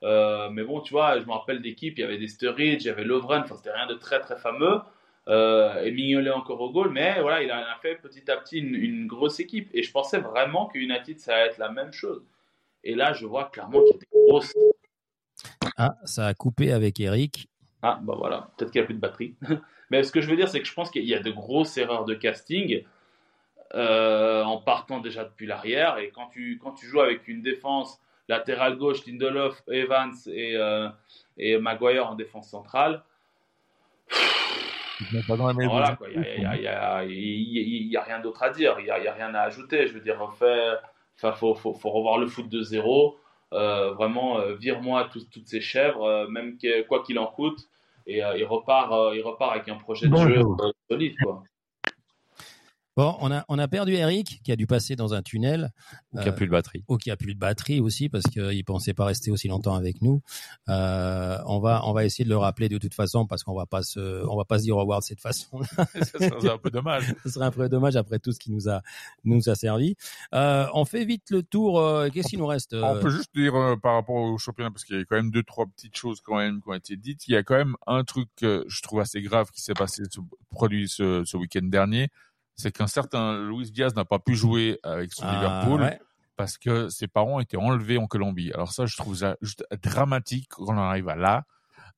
euh, mais bon tu vois, je me rappelle d'équipe, il y avait des Sturridge, il y avait Lovren, enfin c'était rien de très très fameux. Euh, et Mignolet encore au goal, mais voilà, il a fait petit à petit une, une grosse équipe. Et je pensais vraiment que United ça allait être la même chose. Et là, je vois clairement qu'il y a des grosses. ah ça a coupé avec Eric. Ah, bah voilà, peut-être qu'il n'y a plus de batterie. Mais ce que je veux dire, c'est que je pense qu'il y a de grosses erreurs de casting euh, en partant déjà depuis l'arrière. Et quand tu, quand tu joues avec une défense latérale gauche, Lindelof, Evans et, euh, et Maguire en défense centrale, voilà, quoi. Il n'y a, rien d'autre à dire. Il n'y a, rien à ajouter. Je veux dire, fait, faut, faut, faut revoir le foot de zéro. Euh, vraiment, euh, vire-moi tout- toutes ces chèvres, même que- quoi qu'il en coûte. Et il, repart, il repart avec un projet de jeu solide. Quoi. Bon, on a, on a perdu Eric, qui a dû passer dans un tunnel. Ou qui a plus de batterie. Ou qui a plus de batterie aussi, parce qu'il pensait pas rester aussi longtemps avec nous. Euh, on va, on va essayer de le rappeler de toute façon, parce qu'on va pas se, on va pas se dire au revoir de cette façon. Ça serait un peu dommage. Ce serait un peu dommage après tout ce qui nous a, nous a servi. Euh, on fait vite le tour. euh, Qu'est-ce qu'il nous reste On euh, peut juste dire euh, par rapport au championnat, parce qu'il y a quand même deux, trois petites choses quand même qui ont été dites. Il y a quand même un truc que je trouve assez grave qui s'est passé, ce, produit ce, ce week-end dernier. C'est qu'un certain Luis Diaz n'a pas pu jouer avec son Ah, Liverpool ouais. parce que ses parents étaient enlevés en Colombie. Alors ça, je trouve ça juste dramatique quand on arrive à là.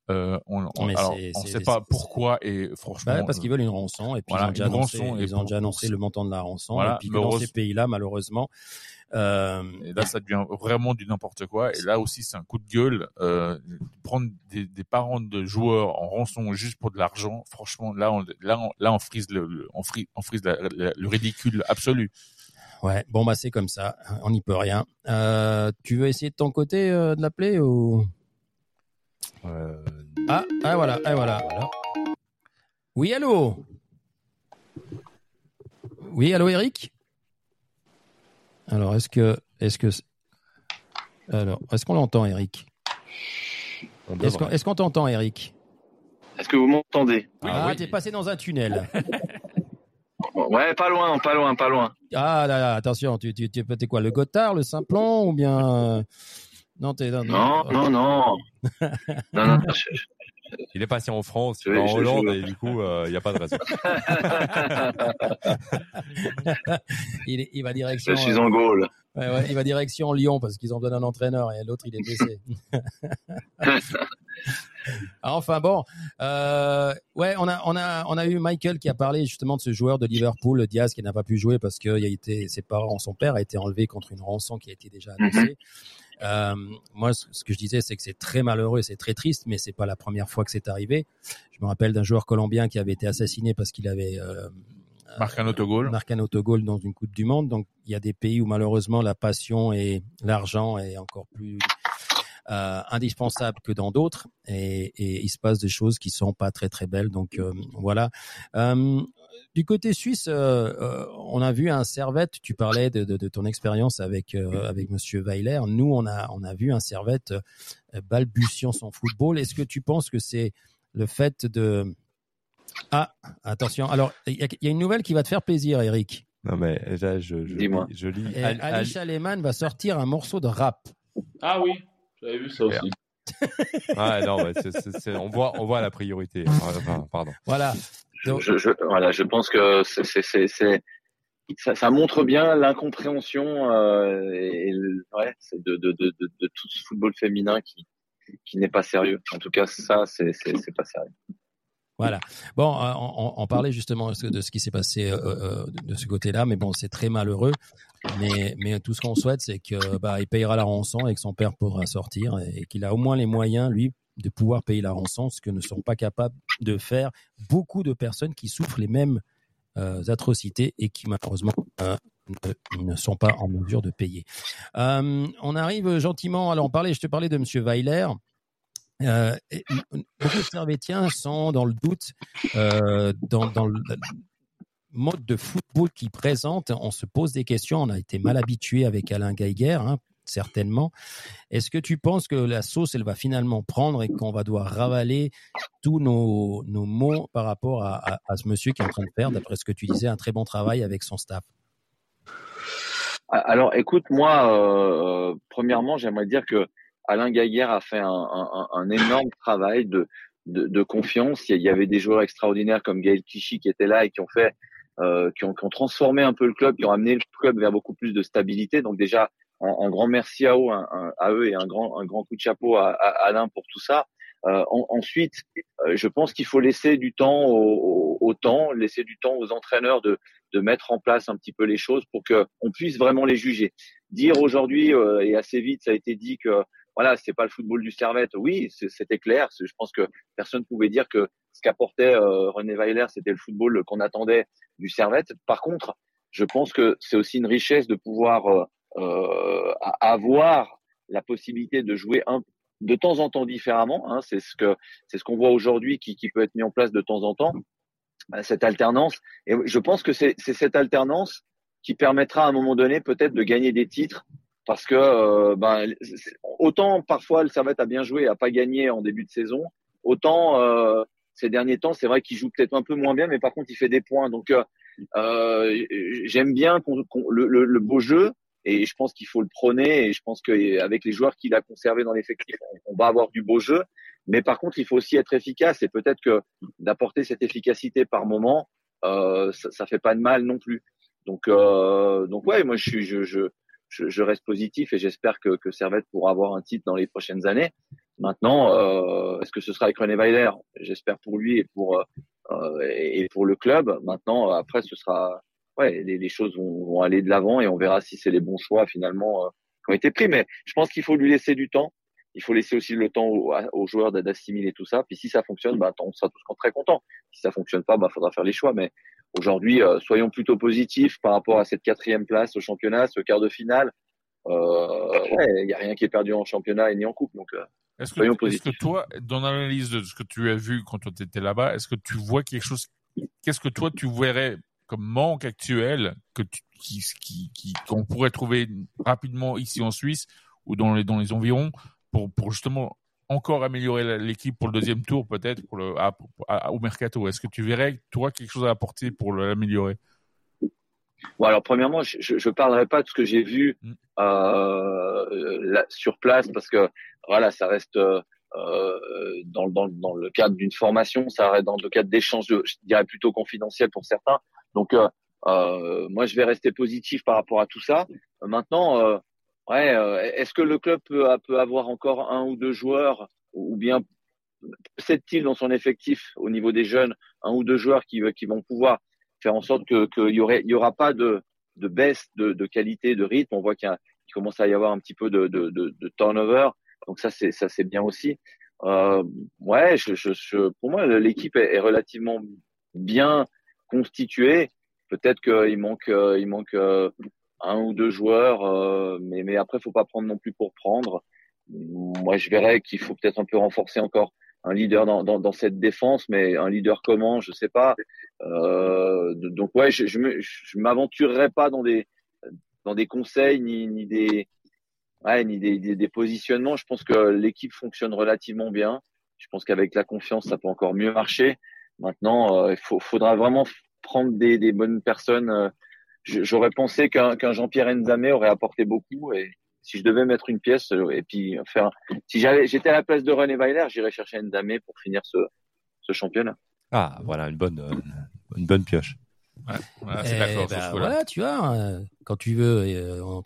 Euh, on c'est- sait pas pourquoi et franchement. Bah, parce qu'ils veulent une rançon et puis Voilà, ils ont déjà annoncé, rançon, et ils ont pour- déjà annoncé le montant de la rançon Voilà, et puis dans heureuse- ces pays-là malheureusement euh, Et là, ça devient vraiment du n'importe quoi. Et là aussi, c'est un coup de gueule. Euh, prendre des, des parents de joueurs en rançon juste pour de l'argent, franchement, là, on, là, on, là, on frise le, le- on frise, on frise la- la- le ridicule absolu. ouais bon bah c'est comme ça. On n'y peut rien. Euh, tu veux essayer de ton côté de l'appeler ou? Ah ah voilà ah voilà. Oui allô? Oui allô Eric? Alors est-ce que est-ce que alors est-ce qu'on l'entend Eric est-ce qu'on est-ce qu'on t'entend Eric Est-ce que vous m'entendez? Ah, oui. t'es passé dans un tunnel Ouais, pas loin, pas loin, pas loin. Ah là là, attention, tu, tu, tu t'es quoi, le Gotthard, le Simplon ou bien... euh, Non, t'es... Non, Non, non, non. non, non, je- je- Il est passé en France, il est en Hollande et du coup, euh, il n'y a pas de raison. il, va direction... je suis euh, en ouais, ouais, il va direction Lyon parce qu'ils ont besoin d'un entraîneur et l'autre, il est blessé. Enfin bon, euh, ouais, on a, on a, on a eu Michael qui a parlé justement de ce joueur de Liverpool, Diaz, qui n'a pas pu jouer parce que il a été, ses parents, son père a été enlevé contre une rançon qui a été déjà annoncée. Euh, moi, ce que je disais, c'est que c'est très malheureux, c'est très triste, mais c'est pas la première fois que c'est arrivé. Je me rappelle d'un joueur colombien qui avait été assassiné parce qu'il avait euh, Marque un autogol. marqué un autogol dans une Coupe du Monde. Donc, il y a des pays où malheureusement la passion et l'argent est encore plus euh, indispensable que dans d'autres, et, et il se passe des choses qui sont pas très très belles. Donc euh, voilà. Euh, du côté suisse, on a vu un Servette. Tu parlais de, de, de ton expérience avec euh, avec Monsieur Weiler. Nous, on a on a vu un Servette balbutiant son football. Est-ce que tu penses que c'est le fait de ah attention. Alors il y, a- il y a une nouvelle qui va te faire plaisir, Eric. Non mais là, je, je, Dis-moi. lis- je lis. Et Al- Al- Alisha Lehmann va sortir un morceau de rap. Ah oui, j'avais vu ça aussi. Ah non, ouais, c'est- c'est- c'est- on voit, on voit la priorité. Enfin, pardon. Voilà. Je, Donc- je, je- voilà, je pense que c'est, c'est, c'est, c'est- ça, ça montre bien l'incompréhension euh, et, et le- ouais, c'est de, de, de, de, de tout ce football féminin qui, qui n'est pas sérieux. En tout cas, ça, c'est, c'est, c'est pas sérieux. Voilà. Bon, euh, on, on parlait justement de ce qui s'est passé euh, euh, de ce côté-là, mais bon, c'est très malheureux. Mais, tout ce qu'on souhaite, c'est que bah, payera la rançon et que son père pourra sortir et qu'il a au moins les moyens, lui, de pouvoir payer la rançon, ce que ne sont pas capables de faire beaucoup de personnes qui souffrent les mêmes atrocités et qui malheureusement ne, sont pas en mesure de payer. On arrive gentiment. Alors, on parlait, je te parlais de Monsieur Weiler. Euh, beaucoup de sont dans le doute, euh, dans, le mode de football qu'ils présentent. On se pose des questions. On a été mal habitué avec Alain Geiger, hein, certainement. Est-ce que tu penses que la sauce, elle va finalement prendre et qu'on va devoir ravaler tous nos, nos mots par rapport à ce monsieur qui est en train de faire, d'après ce que tu disais, un très bon travail avec son staff? Alors, écoute, moi, euh, premièrement, j'aimerais dire que Alain Gaillère a fait un, un, un énorme travail de, de, de, confiance. Il y avait des joueurs extraordinaires comme Gaël Clichy qui étaient là et qui ont fait, euh, qui, ont, qui ont transformé un peu le club, qui ont amené le club vers beaucoup plus de stabilité. Donc déjà, un, grand merci à eux, à eux et un grand, un grand coup de chapeau à, à Alain pour tout ça. Euh, en, ensuite, euh, je pense qu'il faut laisser du temps au, au, au, temps, laisser du temps aux entraîneurs de, de mettre en place un petit peu les choses pour que on puisse vraiment les juger. Dire aujourd'hui euh, et assez vite, ça a été dit que voilà, c'est pas le football du Servette. Oui, c'était clair. Je pense que personne pouvait dire que ce qu'apportait euh, René Weiler, c'était le football qu'on attendait du Servette. Par contre, je pense que c'est aussi une richesse de pouvoir euh, avoir la possibilité de jouer un, de temps en temps différemment. Hein, c'est ce que c'est ce qu'on voit aujourd'hui qui, qui peut être mis en place de temps en temps. cette alternance. Et je pense que c'est cette alternance qui permettra à un moment donné peut-être de gagner des titres parce que euh, ben, autant parfois le Servette a bien joué a pas gagné en début de saison, autant euh, ces derniers temps c'est vrai qu'il joue peut-être un peu moins bien, mais par contre il fait des points. Donc euh, euh j'aime bien le, le, beau jeu et je pense qu'il faut le prôner et je pense qu'avec les joueurs qu'il a conservés dans l'effectif, on, va avoir du beau jeu. Mais par contre, il faut aussi être efficace et peut-être que d'apporter cette efficacité par moment, euh, ça, ça fait pas de mal non plus. Donc, donc ouais, moi je suis, je, je, je, reste positif et j'espère que, que Servette pourra avoir un titre dans les prochaines années. Maintenant, euh, est-ce que ce sera avec René Weiler? J'espère pour lui et pour euh, et pour le club. Maintenant, après, ce sera ouais, les, choses vont, vont, aller de l'avant et on verra si c'est les bons choix finalement euh, qui ont été pris. Mais je pense qu'il faut lui laisser du temps. Il faut laisser aussi le temps aux, joueurs d'assimiler tout ça. Puis si ça fonctionne, bah, on sera tous très contents. Si ça fonctionne pas, bah, faudra faire les choix. Mais aujourd'hui, euh, soyons plutôt positifs par rapport à cette quatrième place au championnat, ce quart de finale. Euh, ouais, il y a rien qui est perdu en championnat et ni en coupe. Donc, euh, est-ce que, est que, toi, dans l'analyse de ce que tu as vu quand tu étais là-bas, est-ce que tu vois quelque chose Qu'est-ce que toi tu verrais comme manque actuel que qui, qui, qu'on pourrait trouver rapidement ici en Suisse ou dans les, dans les environs pour, pour justement encore améliorer l'équipe pour le deuxième tour peut-être pour le au mercato Est-ce que tu verrais toi quelque chose à apporter pour l'améliorer? Bon alors premièrement, je ne parlerai pas de ce que j'ai vu mm. euh, sur place parce que voilà, ça reste euh, dans, dans, dans le cadre d'une formation, ça reste dans le cadre d'échanges, je dirais plutôt confidentiels pour certains. Donc, euh, moi, je vais rester positif par rapport à tout ça. Maintenant, ouais, est-ce que le club peut, peut, avoir encore un ou deux joueurs, ou bien possède-t-il dans son effectif au niveau des jeunes un ou deux joueurs qui, qui vont pouvoir faire en sorte qu'il que y, y aura pas de, de baisse de, de, qualité, de rythme? On voit qu'il commence à y avoir un petit peu de, de, de turnover. Donc ça, c'est ça, c'est bien aussi. Euh, ouais, je, je, pour moi, l'équipe est, est, relativement bien constitué. Peut-être qu'il manque, euh, il manque euh, un ou deux joueurs, euh, mais, mais après, faut pas prendre non plus pour prendre. Moi, je verrais qu'il faut peut-être un peu renforcer encore un leader dans, dans, dans, cette défense, mais un leader comment, je sais pas. Euh, donc ouais, je, je, m'aventurerai pas dans des dans des conseils ni, ni des ouais, ni des, des, des, positionnements. Je pense que l'équipe fonctionne relativement bien. Je pense qu'avec la confiance, ça peut encore mieux marcher. Maintenant, euh, il faut, faudra vraiment prendre des, des bonnes personnes. Euh, j'aurais pensé qu'un Jean-Pierre Nzamé aurait apporté beaucoup et si je devais mettre une pièce euh, et puis faire, si j'allais, j'étais à la place de René Weiler, j'irais chercher Nzamé pour finir ce, ce championnat. Ah, voilà une bonne, une bonne pioche. Ouais, voilà, d'accord. Bah, voilà, tu vois, quand tu veux, on,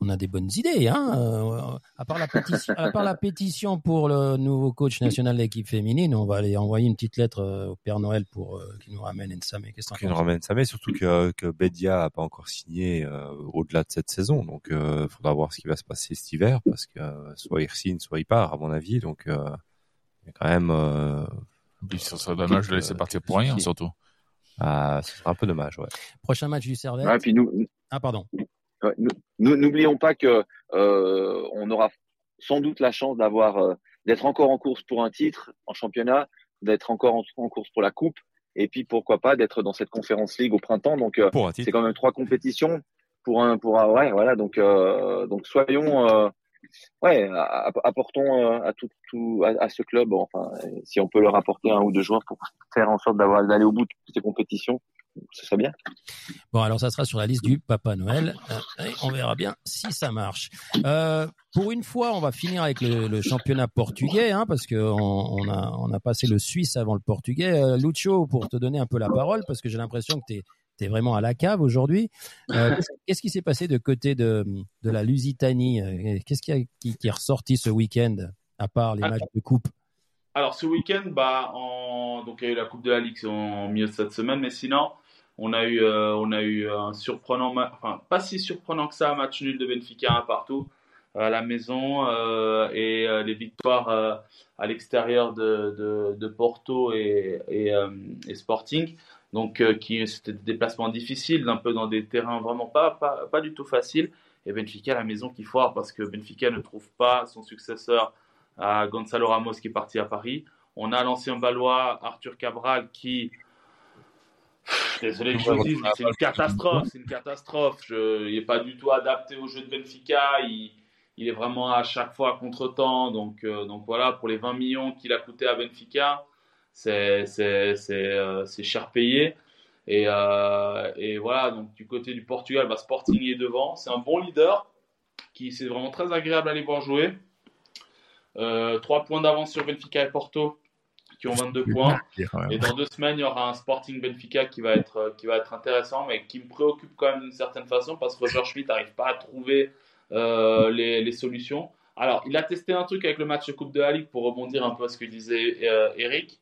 on a des bonnes idées. Hein euh, à, part la pétition, à part la pétition pour le nouveau coach national de l'équipe féminine, on va aller envoyer une petite lettre euh, au Père Noël pour euh, qu'il nous ramène Nsame. Qu'est-ce qu'il nous ramène Nsame, surtout que, que Bedia a pas encore signé au-delà de cette saison. Donc, il faudra voir ce qui va se passer cet hiver parce que soit il signe, soit il part, à mon avis. Donc, il y a quand même. ça serait dommage de laisser partir pour rien, surtout. Ah, ce sera un peu dommage, ouais. Prochain match du Servette? Puis nous... Ah, pardon. N'oublions pas que euh, on aura sans doute la chance d'avoir euh, d'être encore en course pour un titre en championnat, d'être encore en, course pour la coupe, et puis pourquoi pas d'être dans cette conférence ligue au printemps. Donc euh, c'est quand même trois compétitions pour un pour un ouais voilà donc euh, donc soyons ouais apportons à tout, tout à, ce club enfin si on peut leur apporter un ou deux joueurs pour faire en sorte d'avoir d'aller au bout de ces compétitions ce serait bien. Bon, alors ça sera sur la liste du Papa Noël. Euh, on verra bien si ça marche. Euh, pour une fois, on va finir avec le, championnat portugais, hein, parce que on, a, on a passé le Suisse avant le portugais. Euh, Lucho, pour te donner un peu la parole, parce que j'ai l'impression que tu es, vraiment à la cave aujourd'hui. Qu'est-ce qui s'est passé de côté de, de la Lusitanie Qu'est-ce qui, a, qui, est ressorti ce week-end, à part les matchs de coupe? Alors ce week-end, bah, en... donc il y a eu la Coupe de la Ligue en milieu de cette semaine, mais sinon, on a eu, euh, on a eu un surprenant, enfin pas si surprenant que ça, un match nul de Benfica un partout à la maison euh, et euh, les victoires à l'extérieur de, de, Porto et, et, et Sporting. Donc qui c'était des déplacements difficiles, un peu dans des terrains vraiment pas, pas, pas du tout faciles. Et Benfica à la maison qui foire parce que Benfica ne trouve pas son successeur à Gonzalo Ramos qui est parti à Paris. On a l'ancien Balois Arthur Cabral qui Désolé que je vous dise, mais c'est une catastrophe. C'est une catastrophe. Je, il n'est pas du tout adapté au jeu de Benfica. Il, il est vraiment à chaque fois à contre-temps. Donc, euh, donc voilà, pour les 20 millions qu'il a coûté à Benfica, c'est euh, cher payé. Et, euh, et voilà, donc du côté du Portugal, bah, Sporting est devant. C'est un bon leader qui c'est vraiment très agréable à aller voir jouer. Euh, trois points d'avance sur Benfica et Porto qui ont 22 points. Et dans deux semaines, il y aura un Sporting Benfica qui va être, euh, qui va être intéressant, mais qui me préoccupe quand même d'une certaine façon parce que Roger Schmidt n'arrive pas à trouver euh, les, les solutions. Alors, il a testé un truc avec le match de Coupe de la Ligue pour rebondir un peu à ce que disait euh, Eric.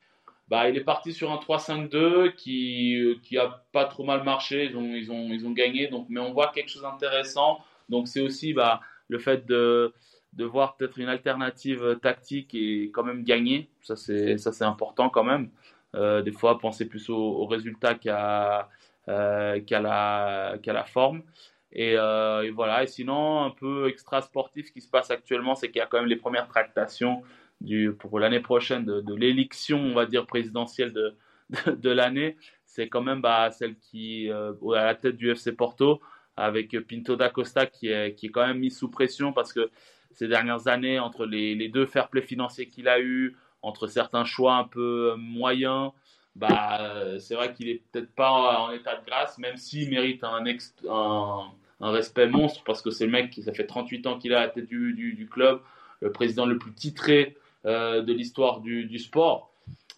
Bah, il est parti sur un 3-5-2 qui, qui a pas trop mal marché. Ils ont, ils ont, ils ont gagné. Donc, mais on voit quelque chose d'intéressant. Donc, c'est aussi bah, le fait de, de voir peut-être une alternative tactique et quand même gagner. Ça, c'est, ça, c'est important quand même. Euh, des fois, penser plus au, au résultat qu'à, euh, qu'à, la, qu'à la forme. Et, euh, voilà. Et sinon, un peu extra sportif, ce qui se passe actuellement, c'est qu'il y a quand même les premières tractations du, pour l'année prochaine de, l'élection, on va dire, présidentielle de, de, l'année. C'est quand même bah, celle qui euh, à la tête du FC Porto, avec Pinto da Costa qui est, qui est quand même mis sous pression parce que ces dernières années, entre les, les deux fair play financiers qu'il a eu, entre certains choix un peu euh, moyens, bah, euh, c'est vrai qu'il est peut-être pas en état de grâce, même s'il mérite un, ex- un, un respect monstre parce que c'est le mec qui ça fait 38 ans qu'il est à la tête du, du, club, le président le plus titré euh, de l'histoire du, du sport.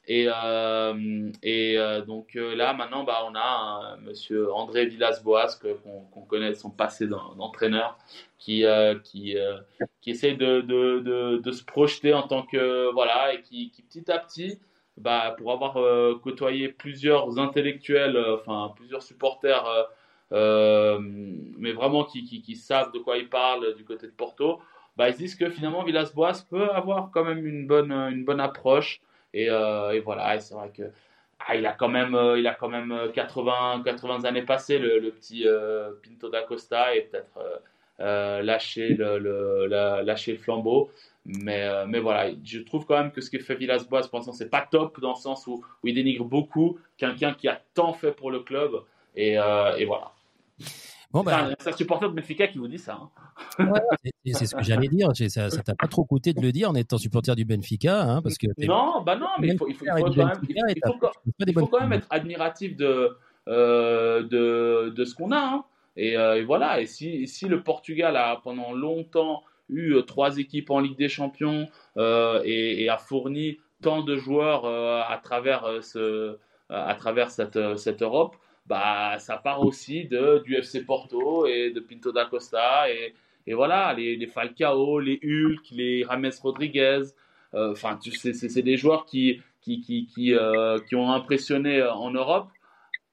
Et, euh, et euh, donc euh, là, maintenant, bah, on a un, monsieur André Villas-Boas, qu'on qu'on connaît son passé d'en- d'entraîneur, qui, euh, qui, qui essaie de, de, de, se projeter en tant que. Voilà, et qui, petit à petit, bah, pour avoir côtoyé plusieurs intellectuels, enfin plusieurs supporters, mais vraiment qui, qui, qui savent de quoi ils parlent du côté de Porto, bah, ils se disent que finalement Villas-Boas peut avoir quand même une bonne, une bonne approche. Et, euh, et voilà, c'est vrai que ah, il a quand même, euh, il a quand même euh, 80, 80 années passées, le, petit Pinto da Costa, et peut-être lâcher, le, lâcher le flambeau. Mais, mais voilà, je trouve quand même que ce que fait Villas-Boas pour l'instant, c'est pas top dans le sens où, il dénigre beaucoup quelqu'un qui a tant fait pour le club. Et voilà. Bon, c'est un supporter de Benfica qui vous dit ça. hein. c'est c'est ce que j'allais dire. Ça ça t'a pas trop coûté de le dire en étant supporter du Benfica, hein, parce que Non, bah non, mais il faut, il faut, il faut quand même, il faut- quand- quand être admiratif de, euh, de, de ce qu'on a. hein. Et, euh, et voilà, et si, le Portugal a pendant longtemps eu euh, trois équipes en Ligue des Champions et, et a fourni tant de joueurs à travers, ce, à travers cette, cette Europe, bah, ça part aussi de, du FC Porto et de Pinto da Costa. Et, et voilà, les, les Falcao, les Hulk, les Rames Rodriguez. euh, Enfin, tu sais, c'est des joueurs qui, qui, qui, qui, euh, qui ont impressionné euh, en Europe.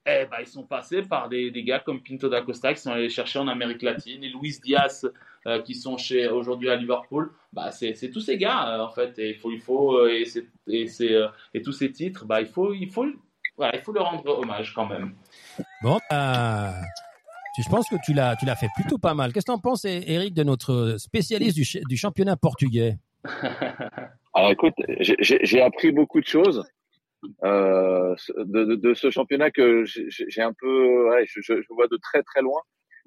Eh ben, ils sont passés par des, des gars comme Pinto da Costa qui sont allés chercher en Amérique latine et Luis Diaz euh, qui sont chez aujourd'hui à Liverpool. Bah, c'est tous ces gars euh, en fait. Et il faut, il faut euh, et, et, euh, et tous ces titres, bah, il faut, il faut, voilà, il faut leur rendre hommage quand même. Bon, tu- je pense que tu l'as, tu l'as fait plutôt pas mal. Qu'est-ce que t'en penses, Eric, de notre spécialiste du, ch- du championnat portugais? Alors j'ai- appris beaucoup de choses euh, de, ce championnat que j'ai un peu, ouais, je, vois de très très loin.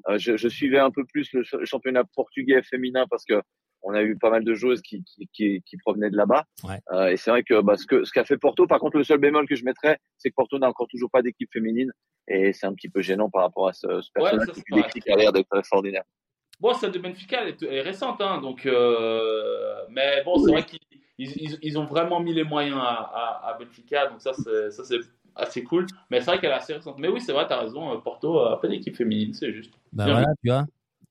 Euh, je, suivais un peu plus le championnat portugais féminin parce que on a eu pas mal de joueuses qui, qui, qui, qui provenaient de là-bas. Ouais. Euh, et c'est vrai que bah, ce que ce qu'a fait Porto, par contre, le seul bémol que je mettrais, c'est que Porto n'a encore toujours pas d'équipe féminine et c'est un petit peu gênant par rapport à ce, ce Ouais, personnage ça, qui a l'air d'être extraordinaire. Bon, celle de Benfica, elle est, elle est récente, hein, donc, euh, mais bon, c'est vrai qu'ils ils, ils- ils ont vraiment mis les moyens à, à, à Benfica, donc ça, c'est assez cool. Mais c'est vrai qu'elle est assez récente. Mais oui, c'est vrai, t'as raison, euh, Porto a pas d'équipe féminine, c'est juste. Bah voilà, vu. tu vois.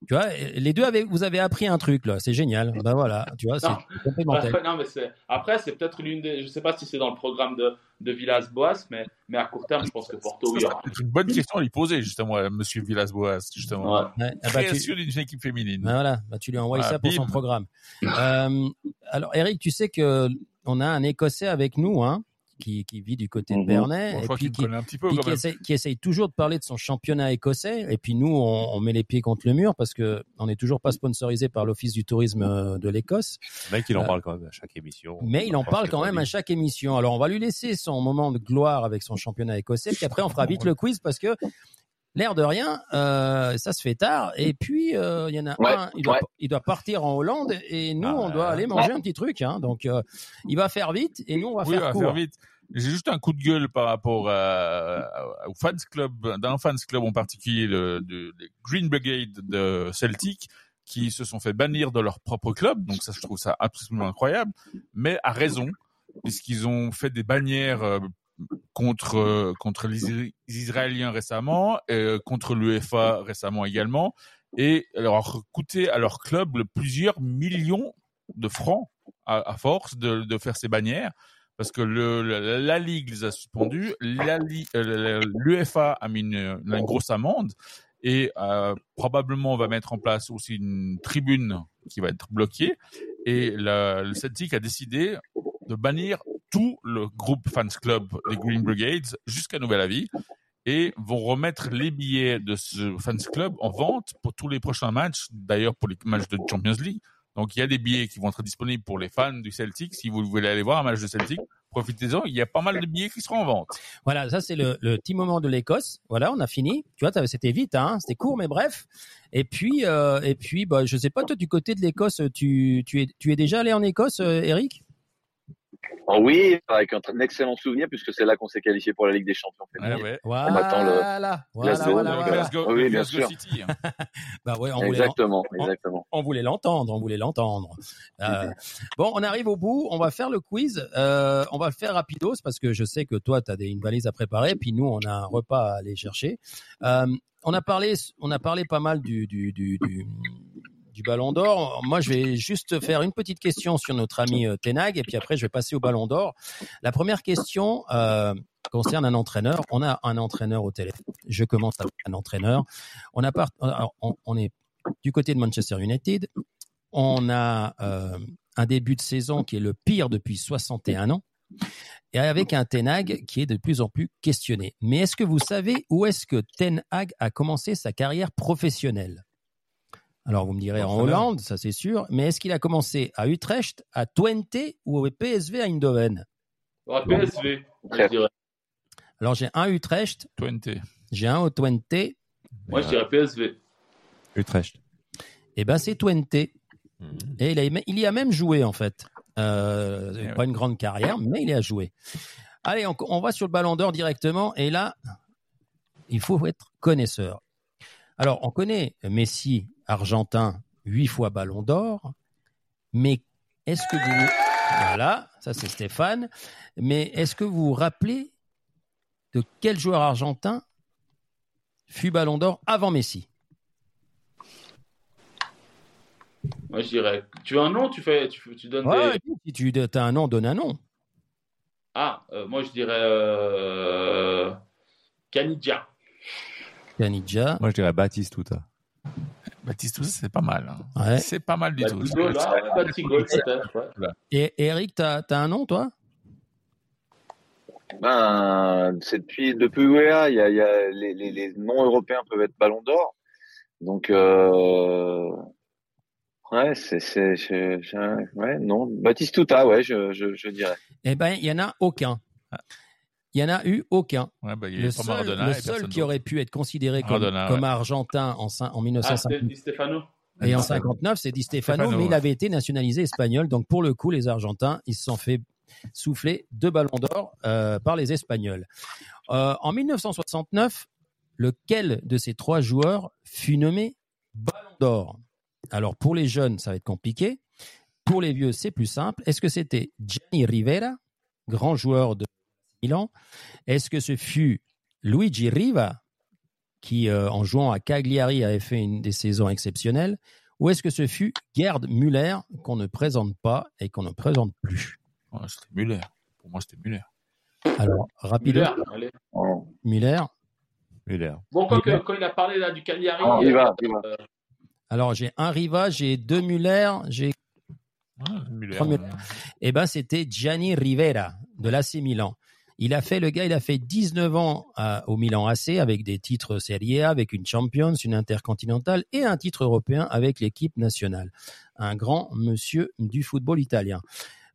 Tu vois, les deux avez, vous avez appris un truc là, c'est génial. Bah voilà, tu vois, c'est complémentaire. Non, mais c'est après, c'est peut-être l'une des. Je sais pas si c'est dans le programme de, de Villas-Boas, mais, mais à court terme, je pense que Porto, oui, aura. C'est une bonne question à lui poser, justement, à Monsieur Villas-Boas, justement. Ouais. Ouais, ah bah, tu- d'une équipe féminine. bah voilà, bah tu lui envoies Ah, ça pour son programme. Euh, alors Eric, tu sais que on a un Écossais avec nous, hein, qui, qui vit du côté de Mhm. Bernay, Bon, je et crois puis qu'il me qui, connaît un petit peu puis quand qui, même. essaye, qui essaye toujours de parler de son championnat écossais. Et puis nous, on, on met les pieds contre le mur parce que on n'est toujours pas sponsorisé par l'Office du tourisme euh, de l'Écosse. Le mec, il en Euh, parle quand même à chaque émission. Mais il en parle quand même à chaque émission. Alors on va lui laisser son moment de gloire avec son championnat écossais. Puis après, on fera vite le quiz parce que l'air de rien, euh, ça se fait tard. Et puis euh, il y en a Ouais, un, il doit, ouais. il doit partir en Hollande et nous, Ah, on doit aller manger un petit truc. Hein. Donc il va faire vite et nous, on va Oui, on faire va court. faire vite. J'ai juste un coup de gueule par rapport à, à- au fans club, d'un fans club en particulier, le, de, le Green Brigade de Celtic, qui se sont fait bannir de leur propre club. Donc ça, je trouve ça absolument incroyable. Mais à raison, puisqu'ils ont fait des bannières euh, contre euh, contre les Is- Israéliens récemment, euh, contre l'UEFA récemment également, et leur coûté à leur club plusieurs millions de francs à, force de, faire ces bannières parce que la, ligue les a suspendus, euh, l'UEFA a mis une, grosse amende et probablement on va mettre en place aussi une tribune qui va être bloquée et la, le Celtic a décidé de bannir tout le groupe fans club des Green Brigades jusqu'à nouvel avis et vont remettre les billets de ce fans club en vente pour tous les prochains matchs, d'ailleurs pour les matchs de Champions League. Donc il y a des billets qui vont être disponibles pour les fans du Celtic. Si vous voulez aller voir un match de Celtic, profitez-en. Il y a pas mal de billets qui seront en vente. Voilà, ça c'est le, le petit moment de l'Écosse. Voilà, on a fini. Tu vois, c'était vite, hein, c'était court, mais bref. Et puis, euh, et puis, bah, je sais pas, toi du côté de l'Écosse, tu, tu es, tu es déjà allé en Écosse, euh, Eric? Oh oui, avec un, un excellent souvenir puisque c'est là qu'on s'est qualifié pour la Ligue des Champions féminine. Ouais, ouais. Voilà, On attend le voilà, Glasgow, voilà, donc, voilà. Glasgow, Oui, bien Glasgow sûr. City. hein. Bah ouais, on voulait, Exactement, on- exactement. on voulait l'entendre, on voulait l'entendre. Euh, bon, on arrive au bout, on va faire le quiz. Euh, on va le faire rapidos parce que je sais que toi, tu as une valise à préparer, puis nous, on a un repas à aller chercher. Euh, on a parlé, on a parlé pas mal du, du, du, du, du Ballon d'Or. Moi, je vais juste faire une petite question sur notre ami euh, Tenag, et puis après, je vais passer au Ballon d'Or. La première question euh, concerne un entraîneur. On a un entraîneur au téléphone. Je commence avec un entraîneur. Alors, on, est du côté de Manchester United. On a euh, un début de saison qui est le pire depuis 61 ans. Et avec un Ten Hag qui est de plus en plus questionné. Mais est-ce que vous savez où est-ce que Ten Hag a commencé sa carrière professionnelle? Alors vous me direz en. Hollande, ça c'est sûr. Mais est-ce qu'il a commencé à Utrecht, à Twente ou au PSV à Eindhoven? PSV, je dirais. Alors j'ai un Utrecht, 20. j'ai un au Twente. Moi, je dirais PSV. Utrecht. Et ben c'est Twente. Mhm. Et il, a- il y a même joué en fait. Euh, Eh pas une grande carrière, mais il y a joué. Allez, on, on va sur le Ballon d'Or directement. Et là, il faut être connaisseur. Alors, on connaît Messi, argentin, huit fois Ballon d'Or. Mais est-ce que vous... Voilà, ça c'est Stéphane. Mais est-ce que vous vous rappelez de quel joueur argentin fut Ballon d'Or avant Messi? Moi, je dirais. Tu veux un nom Tu fais, tu, tu donnes Ouais, des. Si tu as un nom, donne un nom. Ah, euh, moi, je dirais euh... Canidja. Canidja. Moi, je dirais Batistuta. Baptiste, c'est pas mal. hein. Ouais. C'est pas mal du tout. Là, peut-être. ouais. Et Eric, t'as as un nom, toi? Ben, c'est depuis depuis UEA, il y a, il y a les, les, les non européens peuvent être Ballon d'Or. Donc euh, ouais, c'est c'est ouais non Batistuta, ouais, je je, je dirais. Eh ben, il y en a aucun. Il y en a eu aucun. Ouais, bah, il y a Le seul, Maradona le et seul personne qui aurait pu être considéré comme, Maradona, comme ouais. argentin en, en Ah, 1950 c'était Di Stefano. et en 59, c'est Di Stefano, Stefano, mais il avait été nationalisé espagnol. Donc pour le coup, les Argentins, ils se sont fait souffler deux ballons d'or euh, par les Espagnols. Euh, en 1969, lequel de ces trois joueurs fut nommé ballon d'or? Alors pour les jeunes, ça va être compliqué. Pour les vieux, c'est plus simple. Est-ce que c'était Gianni Rivera, grand joueur de Milan Est-ce que ce fut Luigi Riva, qui euh, en jouant à Cagliari avait fait une des saisons exceptionnelles Ou est-ce que ce fut Gerd Müller, qu'on ne présente pas et qu'on ne présente plus? Ouais, c'était Muller. Pour moi, c'était Muller. Alors, rapidement, Müller, allez. Oh. Müller. Müller. Bon, quand, que- quand il a parlé là du Cagliari. Oh, il va, euh, il va. Alors, j'ai un Riva, j'ai deux Müller, j'ai Ouais, Müller. Premier- Eh ben, c'était Gianni Rivera de l'AC Milan. Il a fait le gars, il a fait 19 ans à- au Milan AC avec des titres Serie A, avec une Champions, une Intercontinentale et un titre européen avec l'équipe nationale. Un grand monsieur du football italien.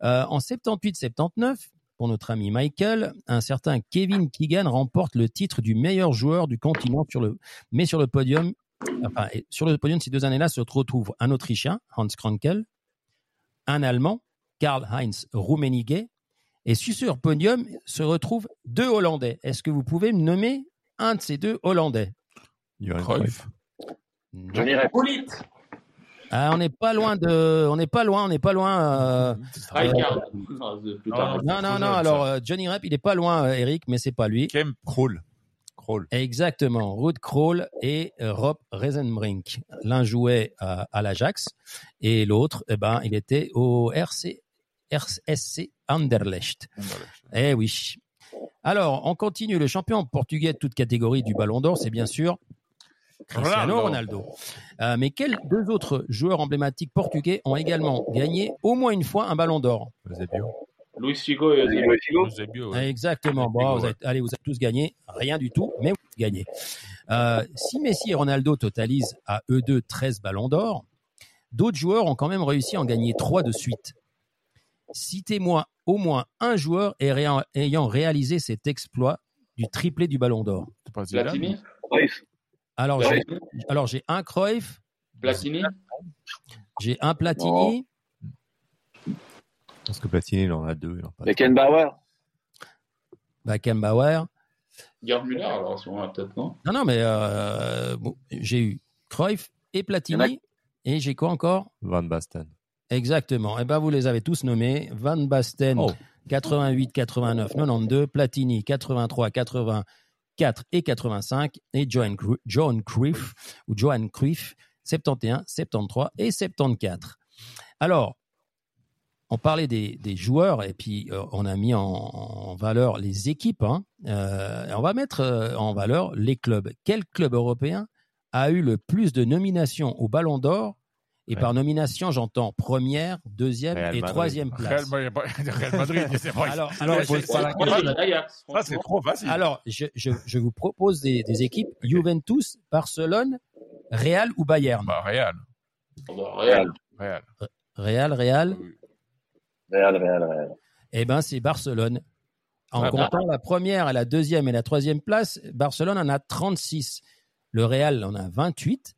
Euh, en 78-79, pour notre ami Michael, un certain Kevin Keegan remporte le titre du meilleur joueur du continent mais sur le podium, enfin, sur le podium ces deux années-là se retrouvent un Autrichien, Hans Krankel, un Allemand, Karl-Heinz Rummenigge, et sur ce podium se retrouvent deux Hollandais. Est-ce que vous pouvez me nommer un de ces deux Hollandais? Johan Cruyff. Johnny Rep. Ah, on n'est pas loin de, on n'est pas loin, on n'est pas loin. euh, Rijkaard. Non, non, non, non. Alors euh, Johnny Rep, il n'est pas loin, euh, Eric, mais c'est pas lui. Kemp. Kroll. Kroll. Exactement, Ruud Krol et euh, Rob Reisenbrink. L'un jouait à, à l'Ajax et l'autre, eh ben, il était au RC, RSC Anderlecht. Eh oui. Alors, on continue. Le champion portugais de toute catégorie du Ballon d'Or, c'est bien sûr Cristiano Ronaldo. Euh, mais quels deux autres joueurs emblématiques portugais ont également gagné au moins une fois un Ballon d'Or Luis Figo et Eusebio. Exactement. Bon, vous êtes- allez, vous avez tous gagné. Rien du tout, mais vous gagnez. Euh, si Messi et Ronaldo totalisent à eux deux 13 ballons d'or, d'autres joueurs ont quand même réussi à en gagner trois de suite. Citez-moi au moins un joueur ayant réalisé cet exploit du triplé du ballon d'or. Platini. Alors, j'ai, alors j'ai un Cruyff, Platini. j'ai un Platini, Parce que Platini, il en a deux. Il en a pas Beckenbauer. Beckenbauer. Gerd Müller, alors, si on a peut-être, non? Non, non, mais euh, bon, j'ai eu Cruyff et Platini. Et j'ai quoi encore? Van Basten. Exactement. Eh ben, vous les avez tous nommés. Van Basten, Oh. 88, 89, 92. Platini, 83, 84 et 85. Et Johan, Cru- John Cruyff, ou Johan Cruyff, 71, 73 et 74. Alors, on parlait des, des joueurs et puis euh, on a mis en, en valeur les équipes. hein. Euh, on va mettre euh, en valeur les clubs. Quel club européen a eu le plus de nominations au Ballon d'Or Et par nomination, j'entends première, deuxième Real et Madrid. troisième place. Real, Real Madrid, c'est vrai. Alors, alors, c'est- je- trop facile. Alors, vous propose des, des équipes Juventus, Barcelone, Real ou Bayern Bah, Real. Real. Real. Real, Real. Real, Real, Real. Eh ben, c'est Barcelone. En Ah, comptant la première et la deuxième et la troisième place, Barcelone en a 36. Le Real en a 28.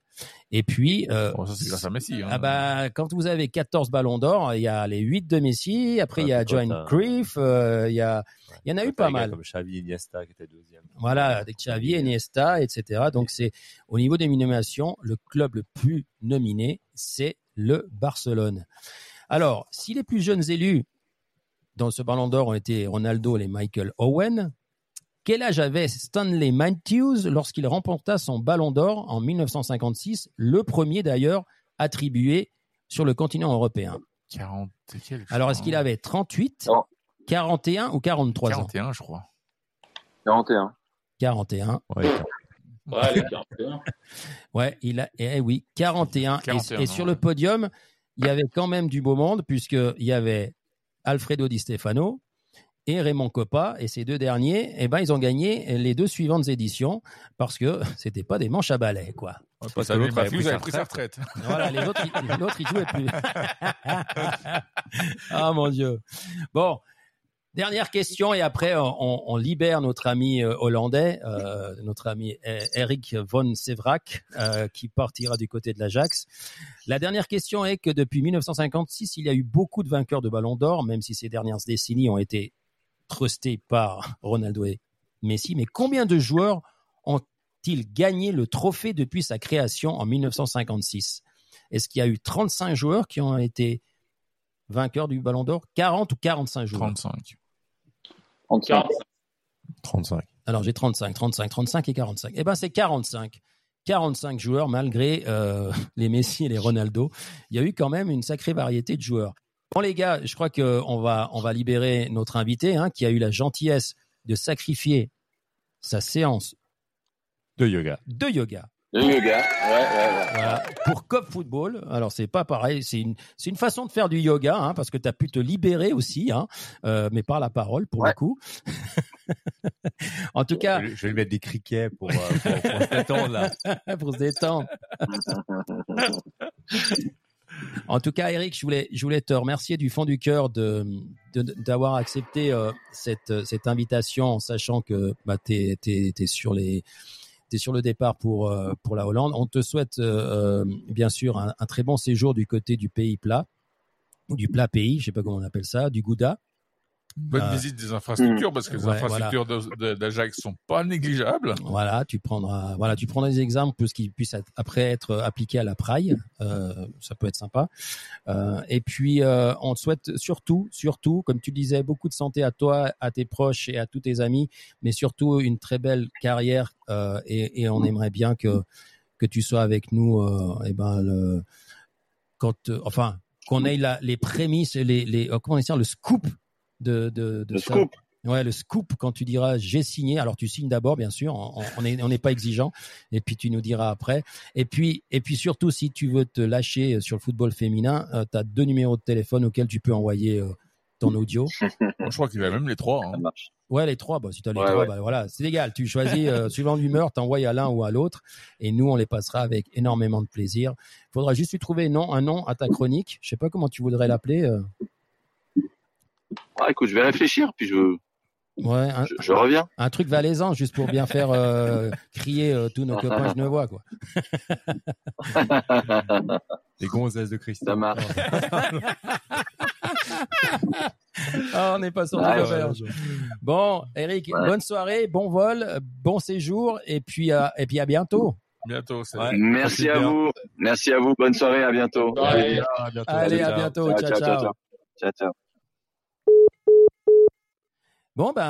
Et puis, euh, Bon, ça, c'est grâce à Messi. Hein. ah bah, quand vous avez 14 ballons d'or, il y a les 8 de Messi, après il y a t'as- Cruyff, euh, il y a, il y en a eu pas mal. Comme Xavi, Iniesta qui était deuxième. Voilà, avec Xavi, Iniesta, etc. Donc c'est au niveau des nominations, le club le plus nominé, c'est le Barcelone. Alors, si les plus jeunes élus dans ce Ballon d'Or ont été Ronaldo et Michael Owen, quel âge avait Stanley Matthews lorsqu'il remporta son Ballon d'Or en 1956, le premier d'ailleurs attribué sur le continent européen? 40 et quelques, je Alors, est-ce qu'il avait 38, Non. 41 ou 43 ans? 41, je crois. 41. 41. Ouais, Ouais, les 41. Ouais, il a, eh oui, 41. Et- 41 et, sur le podium, il y avait quand même du beau monde, puisqu'il y avait Alfredo Di Stefano et Raymond Coppa. Et ces deux derniers, eh ben, ils ont gagné les deux suivantes éditions, parce que c'était pas des manches à balai, quoi. Ouais, parce que l'autre avait pris sa avait pris sa retraite. Voilà, les autres, ils- l'autre, il jouait plus. ah, mon Dieu. Bon. Dernière question et après on, on libère notre ami euh, hollandais, euh, notre ami E- Eric von Sevrak, euh, qui partira du côté de l'Ajax. La dernière question est que depuis 1956, il y a eu beaucoup de vainqueurs de Ballon d'Or, même si ces dernières décennies ont été trustées par Ronaldo et Messi. Mais combien de joueurs ont-ils gagné le trophée depuis sa création en 1956 Est-ce qu'il y a eu 35 joueurs qui ont été vainqueurs du Ballon d'Or? 40 ou 45 joueurs? 35. 35. 35. Alors j'ai 35, 35, 35 et 45. Eh ben c'est 45. 45 joueurs malgré euh, les Messi et les Ronaldo. Il y a eu quand même une sacrée variété de joueurs. Bon les gars, je crois que on va on va libérer notre invité hein, qui a eu la gentillesse de sacrifier sa séance De yoga. de yoga Le yoga. Ouais, ouais, ouais. voilà, pour Cop Football. Alors c'est pas pareil, c'est une c'est une façon de faire du yoga hein, parce que tu as pu te libérer aussi hein, euh, mais par la parole pour le coup. en tout cas, Je vais- je vais lui mettre des criquets pour, euh, pour, pour se détendre là. pour se détendre. En tout cas, Eric, je voulais, te remercier du fond du cœur de d'avoir accepté euh, cette cette invitation, sachant que bah, t'es t'es sur le départ pour euh, pour la Hollande. On te souhaite euh, euh, bien sûr un, très bon séjour du côté du pays plat du plat pays, je sais pas comment on appelle ça, du Gouda. Bonne Euh, visite des infrastructures parce que les ouais, infrastructures de- d'Ajax sont pas négligeables. Voilà, tu prendras, voilà, tu prendras des exemples ce qui puissent être- après être appliqués à la praille. Euh, ça peut être sympa. Euh, et puis, on te souhaite surtout, surtout, comme tu disais, beaucoup de santé à toi, à tes proches et à tous tes amis, mais surtout une très belle carrière. Et, et on aimerait bien que que tu sois avec nous. Et ben, le, quand, enfin, qu'on ait la, les prémices, les, les, comment on dit ça, le scoop de de, de Le ça. scoop. Ouais, le scoop quand tu diras j'ai signé. Alors tu signes d'abord, bien sûr. On on est on n'est pas exigeant. Et puis tu nous diras après. Et puis et puis surtout si tu veux te lâcher sur le football féminin, euh, tu as deux numéros de téléphone auxquels tu peux envoyer euh, ton audio. Je crois qu'il a même les trois. hein. Ouais, les trois. Bah, si tu as les Ouais, trois, ouais. bah, voilà, c'est légal. Tu choisis euh, suivant l'humeur, t'envoies à l'un ou à l'autre, et nous on les passera avec énormément de plaisir. Il faudra juste lui trouver non, un nom à ta chronique. Je sais pas comment tu voudrais l'appeler. Euh. Ah, écoute, je vais réfléchir, puis je, Ouais, un, je, je reviens. un truc valaisan juste pour bien faire euh, crier euh, tous nos copains genevois quoi. Les gonzesses de Christ. Ça marche. Ah, on n'est pas sorti Ouais, de ouais, l'auberge. Bon, Eric, Ouais. bonne soirée, bon vol, euh, bon séjour, et puis à, et puis à bientôt. Bientôt. Merci à bien. vous. Merci à vous. Bonne soirée. À bientôt. Ouais. À bientôt. Allez, à bientôt, Ciao, ciao, ciao, ciao. ciao, ciao. Ciao, ciao. Bon ben,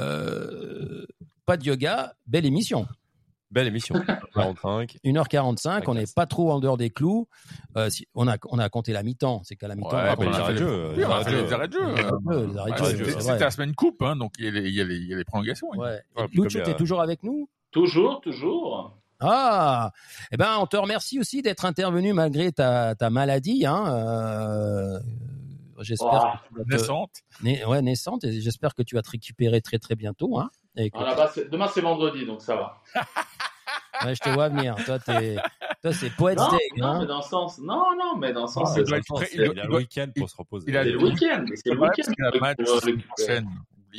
euh, pas de yoga, belle émission. Belle émission. 45. 1h45, on n'est pas trop en dehors des clous. Euh, si, on a on a compté la mi-temps, c'est qu'à la mi-temps. Ouais, on a fait les- jeu, les arrêts de jeu. les arrêts de jeu, les arrêts de Ouais, jeu, C'était la semaine coupe, hein, donc il y a les, il y a les, il y a les prolongations. oui. Ouais. Y t'es a- toujours avec nous? Toujours, toujours. Ah, eh ben, on te remercie aussi d'être intervenu malgré ta, ta maladie. Hein. Euh, j'espère que tu vas te- Naissante. Ouais, naissante. Et j'espère que tu vas te récupérer très très bientôt. Hein. Et que- Ah, demain, c'est vendredi, donc ça va. ouais, je te vois venir. Toi, t'es, toi, c'est Poets Non, Day. non, Hein. mais dans le sens. Non, non, mais dans le sens. Ah, il doit dans être le sens, il Il a le week-end pour se reposer. il a le week-end. C'est le week-end. a un match.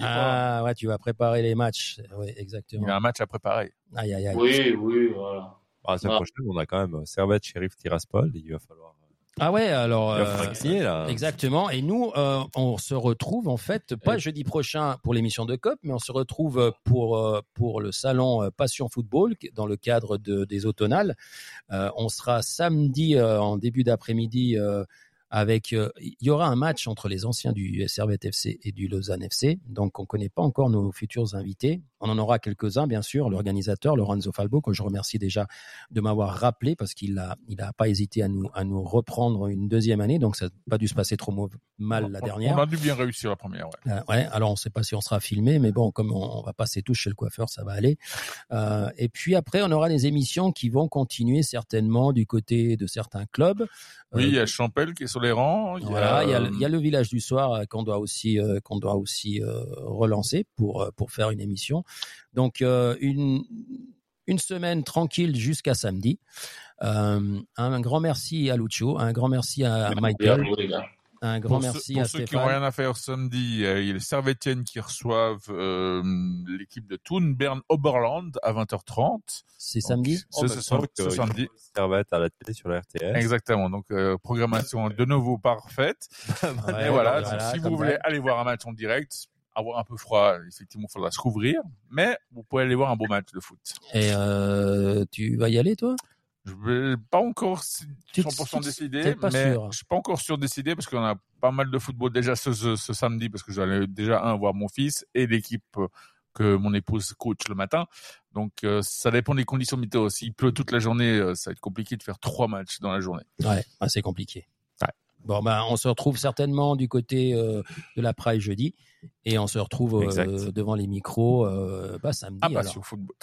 Ah, ouais, tu vas préparer les matchs. Oui, exactement. Il a un match à préparer. Aïe, aïe, aïe. Oui, oui, voilà. Ah, la semaine Ah. prochaine, on a quand même Servette, Sheriff, Tiraspol. Il va falloir, Ah ouais, alors. euh, là. Exactement. Et nous, euh, on se retrouve en fait pas jeudi prochain pour l'émission de COP, mais on se retrouve euh, pour euh, pour le salon euh, Passion Football dans le cadre de, des automnales. Euh, on sera samedi euh, en début d'après-midi euh, avec. euh, Il y aura un match entre les anciens du Servette FC et du Lausanne FC. Donc on connaît pas encore nos futurs invités. On en aura quelques-uns, bien sûr. L'organisateur Lorenzo Falbo, que je remercie déjà de m'avoir rappelé parce qu'il a, il a pas hésité à nous, à nous reprendre une deuxième année. Donc ça n'a pas dû se passer trop mal la dernière. On a dû bien réussir la première. Ouais. Euh, ouais, alors on sait pas si on sera filmé, mais bon, comme on, on va passer tous chez le coiffeur, ça va aller. Euh, et puis après, on aura des émissions qui vont continuer certainement du côté de certains clubs. Oui, Euh, il y a Champel qui est sur les rangs. Il y a, voilà, il y a, le- euh, y a le village du soir qu'on doit aussi qu'on doit aussi relancer pour pour faire une émission. Donc euh, une une semaine tranquille jusqu'à samedi. Euh, un grand merci à Lucho, un grand merci à Michael, un grand Pour, merci pour à ceux qui n'ont rien à faire samedi, euh, il y a les Servetiennes qui reçoivent euh, l'équipe de Thun Bern Oberland à 20h30. C'est samedi? Ce, ce, ce- ce samedi. Servette à la télé sur la RTS. Exactement. Donc euh, programmation de nouveau parfaite. Ouais, Et voilà. voilà, donc, si vous voulez aller voir un match en direct, avoir un peu froid, effectivement, il faudra se couvrir. Mais vous pouvez aller voir un beau match de foot. Et euh, tu vas y aller toi? Je vais pas encore si- Tu- 100% tu- décidé, pas mais sûr. je suis pas encore sûr décidé parce qu'on a pas mal de football déjà ce, ce, ce samedi parce que j'allais déjà un voir mon fils et l'équipe que mon épouse coach le matin. Donc euh, ça dépend des conditions météo. S'il pleut toute la journée, euh, ça va être compliqué de faire trois matchs dans la journée. Ouais, ah, c'est compliqué. Bon, ben, on se retrouve certainement du côté euh, de la Praille jeudi et on se retrouve euh, devant les micros euh, bah, samedi. Ah, alors. passion football.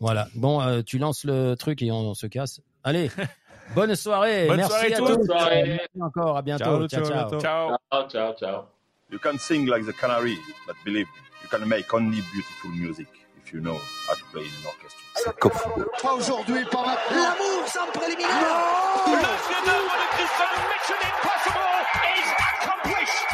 Voilà. Bon, euh, tu lances le truc et on se casse. Allez, bonne soirée. Bonne Merci soirée à tous. tous. Bonne soirée. Merci encore. À bientôt. Ciao, ciao. ciao, ciao. bientôt. Ciao. Ciao, ciao, ciao. You can sing like the canary, but believe me, you can make only beautiful music if you know how to play in an orchestra. C'est Cop Football. Pas aujourd'hui, pas maintenant. L'amour sans préliminaire. Le chef-d'œuvre de Christian Mission Impossible is accomplished.